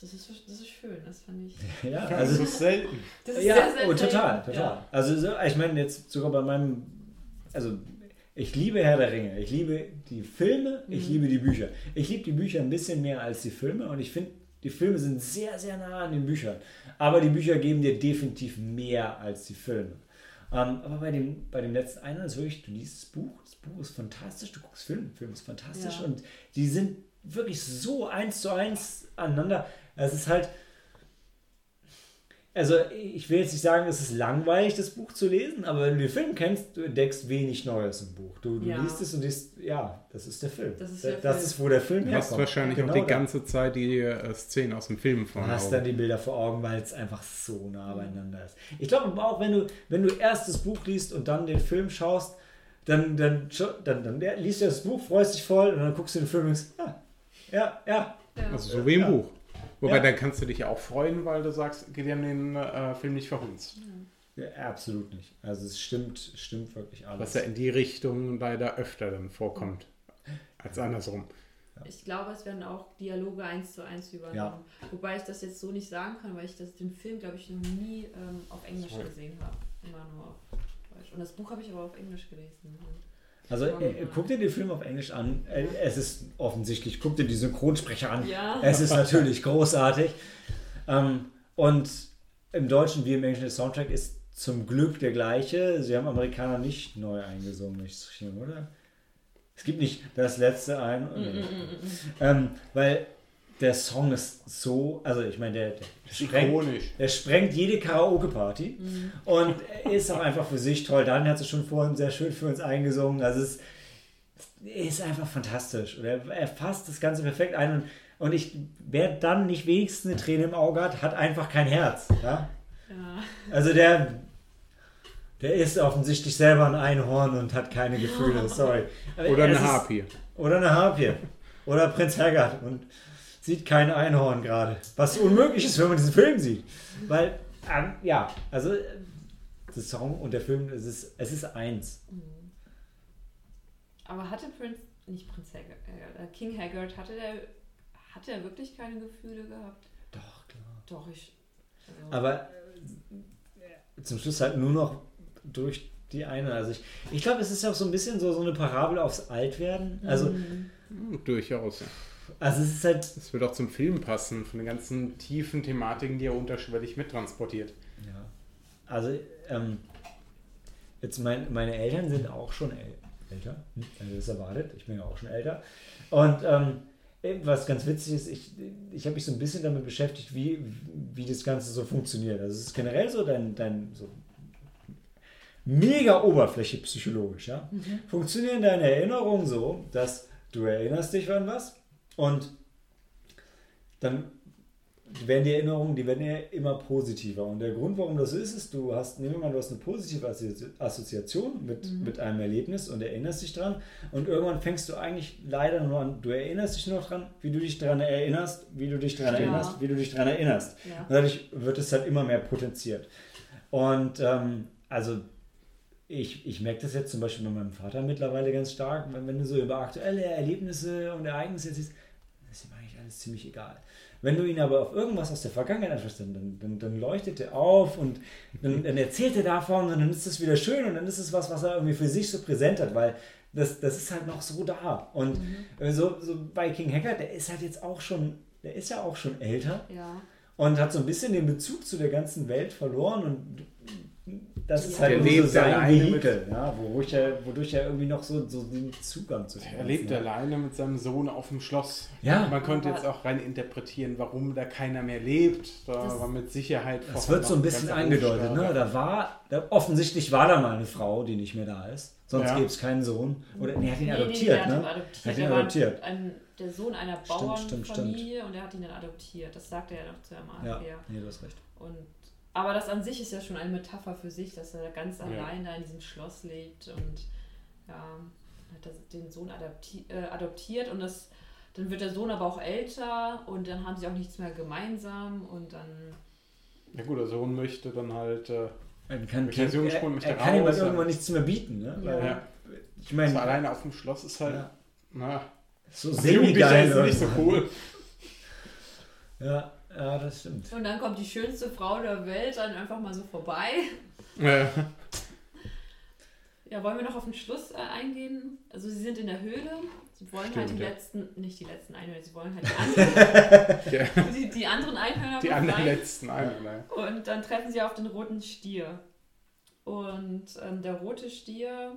das, ist, das ist schön, das fand ich. (laughs) Ja, Also, das ist selten. Das ist ja, sehr, sehr oh, total, total. Ja. Also so, ich meine jetzt sogar bei meinem, also ich liebe Herr der Ringe, ich liebe die Filme, ich Mhm. liebe die Bücher. Ich liebe die Bücher ein bisschen mehr als die Filme und ich finde, die Filme sind sehr, sehr nah an den Büchern. Aber die Bücher geben dir definitiv mehr als die Filme. Ähm, aber bei dem, bei dem letzten einen ist wirklich, du liest das Buch, das Buch ist fantastisch, du guckst Film, Film ist fantastisch Ja. und die sind wirklich so eins zu eins aneinander. Es ist halt, also ich will jetzt nicht sagen, es ist langweilig, das Buch zu lesen, aber wenn du den Film kennst, du entdeckst wenig Neues im Buch. Du, du Ja. liest es und liest, ja, das ist der Film. Das ist der das Film. ist, wo der Film Du hast herkommt. wahrscheinlich Genau auch die da. ganze Zeit die äh, Szenen aus dem Film vor Du hast Augen. dann die Bilder vor Augen, weil es einfach so nah beieinander ist. Ich glaube aber auch, wenn du, wenn du erst das Buch liest und dann den Film schaust, dann, dann, dann, dann liest du das Buch, freust dich voll und dann guckst du den Film und denkst, ja, ja, Ja. Also so wie im Ja. Buch. Wobei, Ja. dann kannst du dich ja auch freuen, weil du sagst, die haben den äh, Film nicht verhunzt. ja. Absolut nicht. Also es stimmt, stimmt wirklich alles. Was ja in die Richtung leider öfter dann vorkommt. Als andersrum. Ich glaube, es werden auch Dialoge eins zu eins übernommen. Ja. Wobei ich das jetzt so nicht sagen kann, weil ich das, den Film, glaube ich, noch nie ähm, auf Englisch Sorry. gesehen habe. Immer nur auf Deutsch. Und das Buch habe ich aber auf Englisch gelesen. Also äh, guck dir den Film auf Englisch an. Äh, Es ist offensichtlich, guck dir die Synchronsprecher an. Ja. Es ist natürlich großartig. Ähm, und im Deutschen wie im Englischen der Soundtrack ist zum Glück der gleiche. Sie haben Amerikaner nicht neu eingesungen, oder? Es gibt nicht das letzte ein. ähm, weil der Song ist so, also ich meine, der, der, sprengt, der sprengt jede Karaoke-Party und er ist auch einfach für sich toll. Daniel hat es schon vorhin sehr schön für uns eingesungen. Also es ist einfach fantastisch. Und er, er fasst das Ganze perfekt ein. Und, und ich, wer dann nicht wenigstens eine Träne im Auge hat, hat einfach kein Herz. Ja? Ja. Also der, der ist offensichtlich selber ein Einhorn und hat keine Gefühle. (laughs) Sorry. Aber Oder eine ist- Harpie. Oder eine Harpie. Oder Prinz Haggard und sieht kein Einhorn gerade. Was unmöglich ist, wenn man diesen Film sieht. Weil, ähm, ja, also der Song und der Film, es ist, es ist eins. Aber hatte Prinz, nicht Prinz Haggard, äh, King Haggard, hatte der, hatte er wirklich keine Gefühle gehabt? Doch, klar. Doch, ich. Also, Aber äh, zum Schluss halt nur noch durch die eine. Also ich, ich glaube, es ist ja auch so ein bisschen so, so eine Parabel aufs Altwerden. Also, Mhm. Hm, Durchaus. Ja. Also es ist halt, Das wird auch zum Film passen, von den ganzen tiefen Thematiken, die er unterschwellig mittransportiert. Ja. Also, ähm, jetzt mein, meine Eltern sind auch schon äl älter. Hm, Also das erwartet. Ich bin ja auch schon älter. Und ähm, was ganz witzig ist, ich, ich habe mich so ein bisschen damit beschäftigt, wie, wie das Ganze so funktioniert. Also es ist generell so dein, dein so mega Oberfläche psychologisch, ja. Funktionieren deine Erinnerungen so, dass du erinnerst dich an was und dann werden die Erinnerungen, die werden ja immer positiver. Und der Grund, warum das so ist, ist, du hast, nehmen wir mal, du hast eine positive Assozi- Assoziation mit, mit einem Erlebnis und erinnerst dich dran. Und irgendwann fängst du eigentlich leider nur an, du erinnerst dich nur dran, wie du dich daran erinnerst, wie du dich daran Ja. erinnerst, wie du dich daran erinnerst. ja. Und dadurch wird es halt immer mehr potenziert. Und ähm, also ich, ich merke das jetzt zum Beispiel bei meinem Vater mittlerweile ganz stark, wenn, wenn du so über aktuelle Erlebnisse und Ereignisse siehst, ist ihm eigentlich alles ziemlich egal. Wenn du ihn aber auf irgendwas aus der Vergangenheit ansprichst, dann, dann, dann, leuchtet er auf und dann, (laughs) dann erzählt er davon und dann ist es wieder schön und dann ist es was, was er irgendwie für sich so präsent hat, weil das, das ist halt noch so da. Und äh, so, so bei King Hacker, der ist halt jetzt auch schon, der ist ja auch schon älter ja. und hat so ein bisschen den Bezug zu der ganzen Welt verloren und das ist Ja. halt Der so lebt sein alleine Vehikel, ja, wodurch, er, wodurch er irgendwie noch so, so den Zugang zu Er lebt ja. alleine mit seinem Sohn auf dem Schloss. Ja. Man könnte jetzt auch rein interpretieren, warum da keiner mehr lebt. Da Das- war mit Sicherheit Das wird so ein bisschen angedeutet, ne? Da war, da, offensichtlich war da mal eine Frau, die nicht mehr da ist. Sonst Ja. gäbe es keinen Sohn. Oder nee, er hat ihn Nee, nee, adoptiert, der hat ihn ne? adoptiert. Hat ihn adoptiert. Ein, der Sohn einer Stimmt, stimmt, Bauernfamilie und er hat ihn dann adoptiert. Das sagte er noch zu Emma. Ja, nee, du hast recht. Und, aber das an sich ist ja schon eine Metapher für sich, dass er ganz Ja. allein da in diesem Schloss lebt und ja, hat den Sohn adopti äh, adoptiert und das, dann wird der Sohn aber auch älter und dann haben sie auch nichts mehr gemeinsam und dann Ja gut, der Sohn möchte dann halt. Äh, Er kann, Der Jungspund er, möchte er kann ihm halt irgendwann, er kann halt nichts mehr bieten. Ne? Ja. Weil, ja. Ich meine, also alleine auf dem Schloss ist halt. ja, Na, so semi-geil. ist nicht so cool. Ja, ja, das stimmt. Und dann kommt die schönste Frau der Welt dann einfach mal so vorbei. Äh, Ja, wollen wir noch auf den Schluss äh, eingehen? Also sie sind in der Höhle. Sie wollen halt Stimmt, die ja. letzten, nicht die letzten Einhörner, sie wollen halt die anderen, (laughs) ja, die, die anderen Einhörner die anderen letzten Einwohner. Und dann treffen sie auf den roten Stier. Und ähm, der rote Stier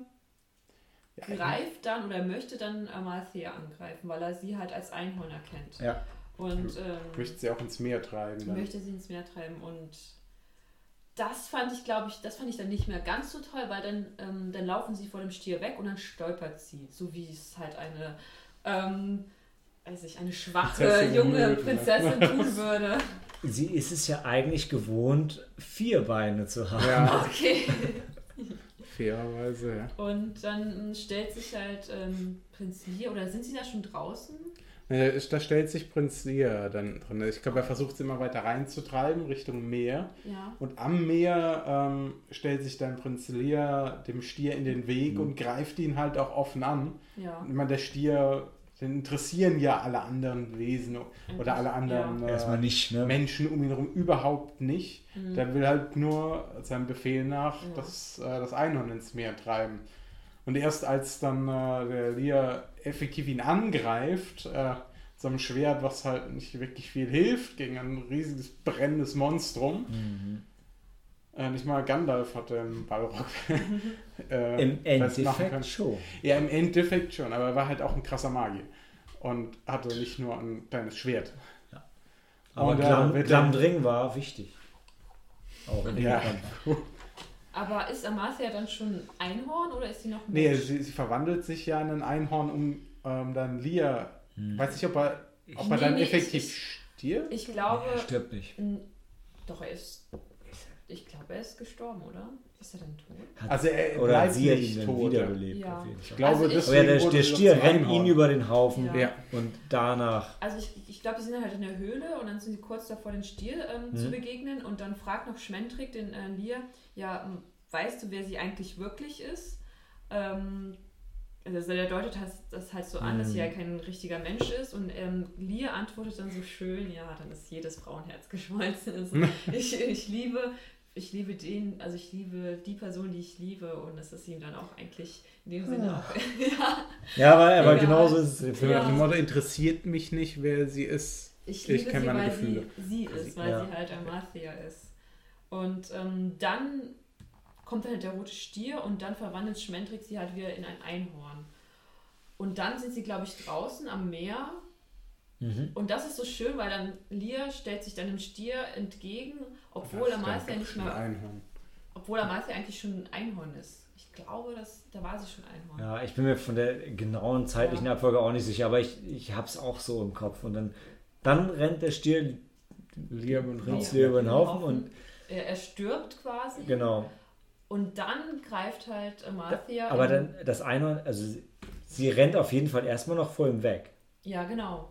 greift dann oder möchte dann Amalthea angreifen, weil er sie halt als Einhorn erkennt. Ja. Und ähm, Möchte sie auch ins Meer treiben. Dann. möchte sie ins Meer treiben. Und das fand ich, glaube ich, das fand ich dann nicht mehr ganz so toll, weil dann, ähm, dann laufen sie vor dem Stier weg und dann stolpert sie, so wie es halt eine, ähm, weiß ich, eine schwache Prinzessin junge würde, ne? Prinzessin (laughs) tun würde. Sie ist es ja eigentlich gewohnt, vier Beine zu haben. Ja, (laughs) Okay. fairerweise, ja. Und dann ähm, stellt sich halt ähm, Prinz Lear, oder sind sie da schon draußen? Äh, Da stellt sich Prinz Lear dann drin. Ich glaube, er versucht sie immer weiter reinzutreiben Richtung Meer. Ja. Und am Meer ähm, stellt sich dann Prinz Lear dem Stier in den Weg und greift ihn halt auch offen an. Ja. Ich meine, der Stier, den interessieren ja alle anderen Wesen oder alle anderen äh, Erstmal nicht, ne? Menschen um ihn herum überhaupt nicht. Mhm. Der will halt nur seinem Befehl nach Ja. das, äh, das Einhorn ins Meer treiben. Und erst als dann äh, der Lear effektiv ihn angreift, äh, so einem Schwert, was halt nicht wirklich viel hilft gegen ein riesiges brennendes Monstrum. Mhm. Äh, nicht mal Gandalf hat den Ballrock. (laughs) äh, Im Endeffekt schon. Ja, im Endeffekt schon, aber er war halt auch ein krasser Magier. Und hatte nicht nur ein kleines Schwert. Aber Und, äh, Glam, Glamdring war wichtig. Auch in Ja. (laughs) Aber ist Amalthea dann schon Einhorn oder ist sie noch Nee, Mensch? sie, sie verwandelt sich ja in ein Einhorn, um ähm, dann Lia. Weiß nicht, ob er, ob er Nee, dann nee, effektiv ich- stirbt. Ich glaube, Er stirbt nicht. doch, er ist, ich glaube, er ist gestorben, oder? Ist er denn tot? Hat, Also er oder bleibt sie hat nicht ihn dann tot. wiederbelebt. Ja. Auf jeden Fall. Ich glaube, Also ich- deswegen Aber ja, der, der sie Stier rennt ihn über den Haufen Ja. Und danach. Also ich, ich glaube, die sind dann halt in der Höhle und dann sind sie kurz davor, den Stier ähm, zu Mhm. begegnen und dann fragt noch Schmentrik den äh, Lear, ja, weißt du, wer sie eigentlich wirklich ist? Ähm, also der deutet das, das halt so an, dass sie Mhm. ja kein richtiger Mensch ist und ähm, Lear antwortet dann so schön, ja, dann ist jedes Frauenherz (laughs) geschmolzen. Also (laughs) ich, ich liebe ich liebe den, also ich liebe die Person, die ich liebe und das ist ihm dann auch eigentlich in dem Sinne auch, (laughs) ja, Ja, aber, aber genauso ist es. So Ja. nach dem Motto, interessiert mich nicht, wer sie ist. Ich Ich liebe sie, meine weil Gefühle. sie sie ist, weil Ja. sie halt Amalthea ist. Und ähm, dann kommt halt der rote Stier und dann verwandelt Schmendrick sie halt wieder in ein Einhorn. Und dann sind sie, glaube ich, draußen am Meer. Mhm. Und das ist so schön, weil dann Lear stellt sich dann dem Stier entgegen, obwohl Amalthea nicht Ein mehr, Einhorn. obwohl Amalthea eigentlich schon ein Einhorn ist. Ich glaube, dass, da war sie schon Einhorn. Ja, ich bin mir von der genauen zeitlichen Ja. Abfolge auch nicht sicher, aber ich, ich habe es auch so im Kopf. Und dann, dann rennt der Stier Lia Ja. Über den Haufen und Er, er stirbt quasi. genau. Und dann greift halt Amalthea. Aber dann das Einhorn, also sie, sie rennt auf jeden Fall erstmal noch vor ihm weg. Ja, genau.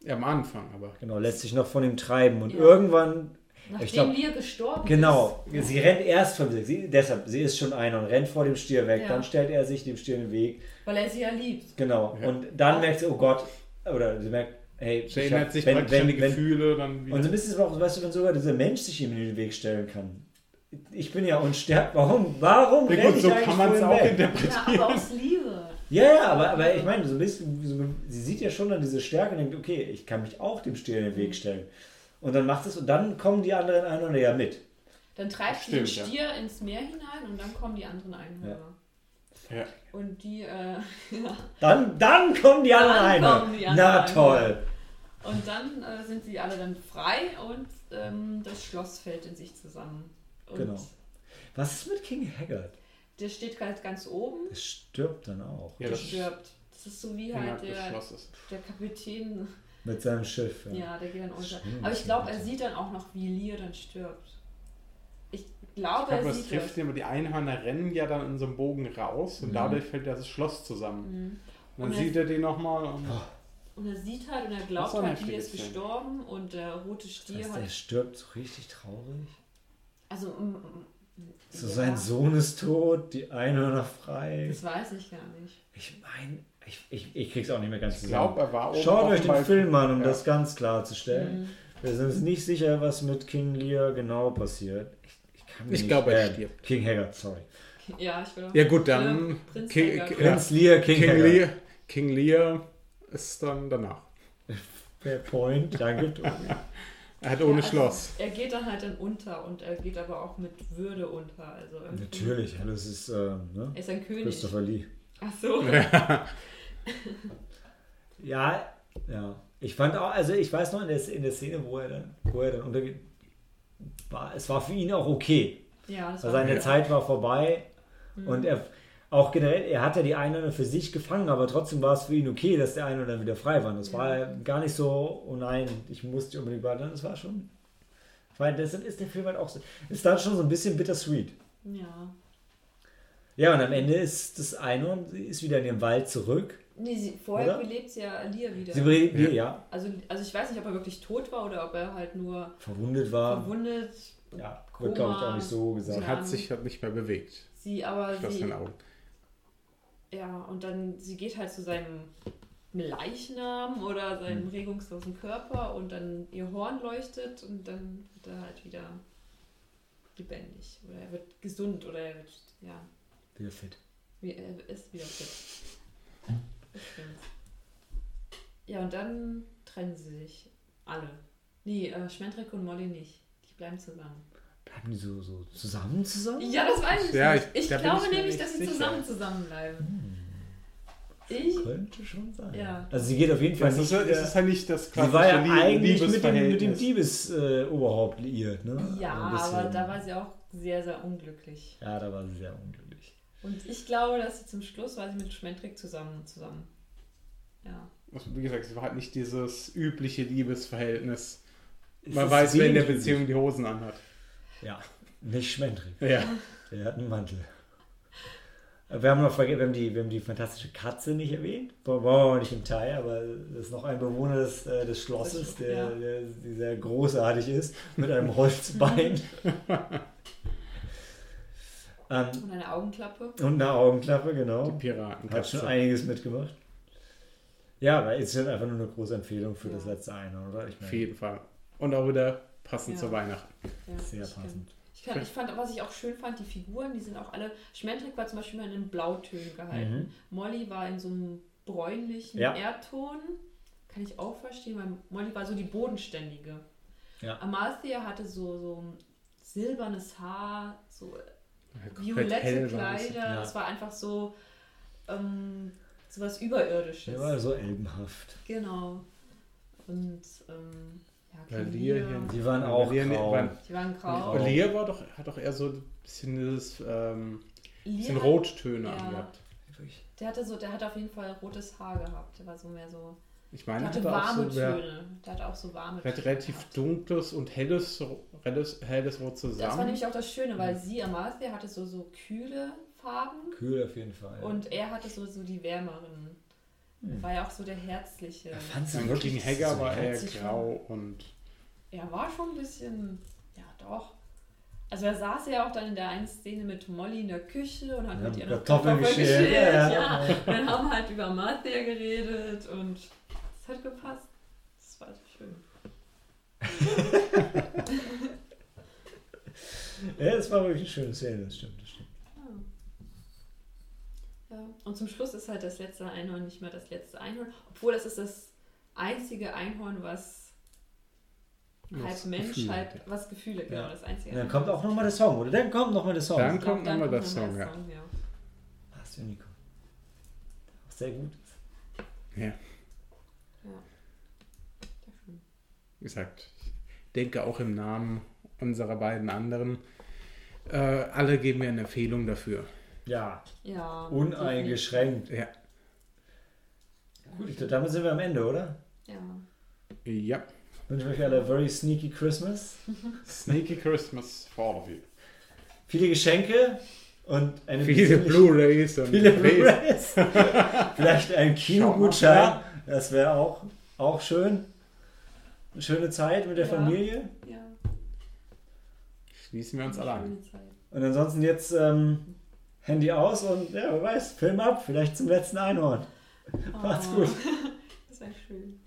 Ja, am Anfang aber. Genau, lässt sich noch von ihm treiben und Ja. irgendwann, Nachdem glaub- Lear gestorben genau, sie rennt erst von sich. Sie, deshalb, sie ist schon Einhorn, rennt vor dem Stier weg, Ja. dann stellt er sich dem Stier in den Weg. ist, weil er sie ja liebt. Genau. Ja. Und dann merkt sie, oh Gott, oder sie merkt, Sie ich erinnert hab- sich wenn, wenn, die wenn, Gefühle dann wieder. Und so ein bisschen ist es auch, weißt du, wenn sogar dieser Mensch sich ihm in den Weg stellen kann. Ich bin ja unsterblich. Warum? Warum ja, gut, ich so kann man es auch weg? interpretieren. Ja, aber aus Liebe. Ja, ja, aber, aber ich meine, so ein bisschen, so, sie sieht ja schon dann diese Stärke und denkt, okay, ich kann mich auch dem Stier in den Weg stellen. Und dann macht es und dann kommen die anderen Einhörner ja mit. Dann treibt sie den Stier ins Meer hinein und dann kommen die anderen Einhörner. Ja. Und die, äh, (laughs) ja. Dann, dann kommen die anderen anderen Na toll. Und dann äh, sind sie alle dann frei und ähm, das Schloss fällt in sich zusammen. Und Genau. Was ist mit King Haggard? der steht halt ganz oben, Der stirbt dann auch. Ja, der das stirbt. Das ist so wie halt der, der Kapitän, Mit seinem Schiff. Ja. ja, der geht dann unter. Aber ich glaube, er sieht dann auch noch, wie Lear dann stirbt. Ich Ich glaube, glaube, er das sieht trifft das. ihn, aber die Einhörner rennen ja dann in so einem Bogen raus und Mhm. dadurch fällt das Schloss zusammen. Mhm. Und dann Und er- sieht er die nochmal und Oh. Und er sieht halt und er Das glaubt halt, Lia ist gestorben und der rote Das Stier heißt, hat. der stirbt so richtig traurig. Also, mm, mm, So ja, sein Sohn ist tot, die Einhörner frei. Das weiß ich gar nicht. Ich meine, ich, ich, ich krieg's auch nicht mehr ganz Ich glaube, er war oben Schaut euch den Balkon. Film an, um Ja. das ganz klarzustellen. Mhm. Wir sind uns nicht sicher, was mit King Lear genau passiert. Ich, ich, glaube, er äh, stirbt. King Haggard, sorry. Ja, ich will auch. Ja gut, dann Ähm, Prinz King, Haggard. ja, Prinz Lear, King, King, Haggard. Lear, King Lear ist dann danach. Fair point, danke. Tobi. (laughs) Er hat Ja, ohne also, Schloss. Er geht dann halt dann unter und er geht aber auch mit Würde unter. Also Natürlich, hallo, es ist äh, ne? Er ist ein König. Christopher Lee. Ach so. (laughs) Ja, ja. Ich fand auch, also ich weiß noch in der, in der Szene, wo er dann, wo er dann untergeht, war, es war für ihn auch okay. Ja, das war seine ja. Zeit war vorbei Mhm. und er auch generell, er hat ja die Einhörner für sich gefangen, aber trotzdem war es für ihn okay, dass der Einhörner wieder frei waren. Das Ja. war gar nicht so, oh nein, ich muss die unbedingt behalten. Das war schon. Weil deshalb ist der Film halt auch so. Ist dann schon so ein bisschen bittersweet. Ja. Ja, und am Ende ist das Einhorn ist wieder in den Wald zurück. Nee, sie, vorher Oder? belebt sie ja Lia wieder. Sie belebt, Ja. ja. also, also ich weiß nicht, ob er wirklich tot war oder ob er halt nur verwundet war. verwundet. Ja, wird glaube ich auch nicht so Sie gesagt. Ja. hat sich halt nicht mehr bewegt. Sie aber Schloss sie, den Augen. ja und dann sie geht halt zu seinem Leichnam oder seinem Hm. regungslosen Körper und dann ihr Horn leuchtet und dann wird er halt wieder lebendig oder er wird gesund oder er wird ja Wieder fit. wie- er ist wieder fit. (laughs) Das stimmt. Ja und dann trennen sie sich alle. Nee, äh, Schmendrick und Molly nicht. Die bleiben zusammen. Bleiben die so, so zusammen zusammen? Ja, das weiß ich Ja, nicht. ich- Ich, glaube ich nämlich, dass sie sicher. zusammen zusammenbleiben. Hm. Ich? Könnte schon sein. Ja. Also sie geht auf jeden Fall Das nicht. ist, es ist halt nicht das sie war ja eigentlich mit dem, mit dem. Diebesoberhaupt liiert, ne? Ja, aber da war sie auch sehr, sehr unglücklich. Ja, da war sie sehr unglücklich. Und ich glaube, dass sie zum Schluss war sie mit Schmendrick zusammen. zusammen. Ja. Also, wie gesagt, es war halt nicht dieses übliche Liebesverhältnis. Es Man weiß, wer in der Beziehung die Hosen anhat. Ja, nicht Schmendrick. Ja. Der hat einen Mantel. Wir haben noch vergessen, wir haben die, wir haben die fantastische Katze nicht erwähnt. Brauchen wir nicht im Teil, aber das ist noch ein Bewohner des, äh, des Schlosses, der, Ja. der, der sehr großartig ist, mit einem Holzbein. (laughs) (laughs) ähm, Und eine Augenklappe. und eine Augenklappe, Die genau. Piraten. Hat schon einiges mitgemacht. Ja, aber ist halt einfach nur eine große Empfehlung für das Ja. letzte eine, oder? Ich Auf jeden Fall. Und auch wieder passend Ja. zu Weihnachten. Ja, sehr das passend. Ich, kann, ich fand, was ich auch schön fand, die Figuren, die sind auch alle. Schmendrick war zum Beispiel mal in Blautönen gehalten. Mhm. Molly war in so einem bräunlichen Ja. Erdton. Kann ich auch verstehen, weil Molly war so die bodenständige. Ja. Amalthea hatte so, so ein silbernes Haar, so violette hell war es. Kleider. Ja. Es war einfach so, ähm, so was Überirdisches. Der war so elbenhaft. Genau. Und ähm, ja, hier- Die waren auch Lear- grau. waren- die waren grau. Lea war doch, hat doch eher so ein bisschen dieses, ähm, bisschen Rottöne Ja. angehabt. Der hatte so, der hat auf jeden Fall rotes Haar gehabt. Der war so mehr so. Ich Der meine, hatte hat er auch warme so Töne. Der hatte auch so warme hat Töne. relativ gehabt. dunkles und helles, helles, helles Rot Das war zusammen. nämlich auch das Schöne, weil sie, Amalthea, hatte so, so kühle Farben Kühl auf jeden Fall. ja. und er hatte so, so die wärmeren. Hm. War ja auch so der herzliche. Er fand sie wirklich King Hagar so war eher herzig. grau und Er war schon ein bisschen. Ja, doch. Also er saß ja auch dann in der einen Szene mit Molly in der Küche und hat Ja, mit ihr noch Kartoffeln geschält, geschält. (laughs) ja, Ja, ja. Und dann haben wir halt über Marthia geredet und es hat gepasst. Das war schön. (laughs) Ja, das war wirklich eine schöne Szene, das stimmt, das stimmt. Ja. Und zum Schluss ist halt das letzte Einhorn nicht mehr das letzte Einhorn, obwohl das ist das einzige Einhorn, was halb Was Mensch, Gefühle halb was Gefühle, genau, Ja. das einzige. Und dann kommt auch nochmal der Song, oder? Dann kommt nochmal der Song. Dann kommt nochmal der kommt Song, ja. Song, ja. Hast du Nico. Auch sehr gut. Ja, Sehr schön. Wie gesagt, ich denke auch im Namen unserer beiden anderen. Äh, alle geben mir eine Empfehlung dafür. Ja, Ja. uneingeschränkt. Ja. Gut, ich glaube, damit sind wir am Ende, oder? Ja. Ja. Wünsche euch alle a very sneaky Christmas. (laughs) Sneaky Christmas for all of you. Viele Geschenke und eine Viele Blu-Rays und Viele Blu-rays. (laughs) Vielleicht ein Kinogutschein Das wäre auch, auch schön. Eine schöne Zeit mit der Ja. Familie. Ja. Schließen wir uns alle an. Schöne Zeit. Und ansonsten jetzt ähm, Handy aus und ja, wer weiß, Film ab, vielleicht zum letzten Einhorn. Macht's Oh. gut. (laughs) Das wäre schön.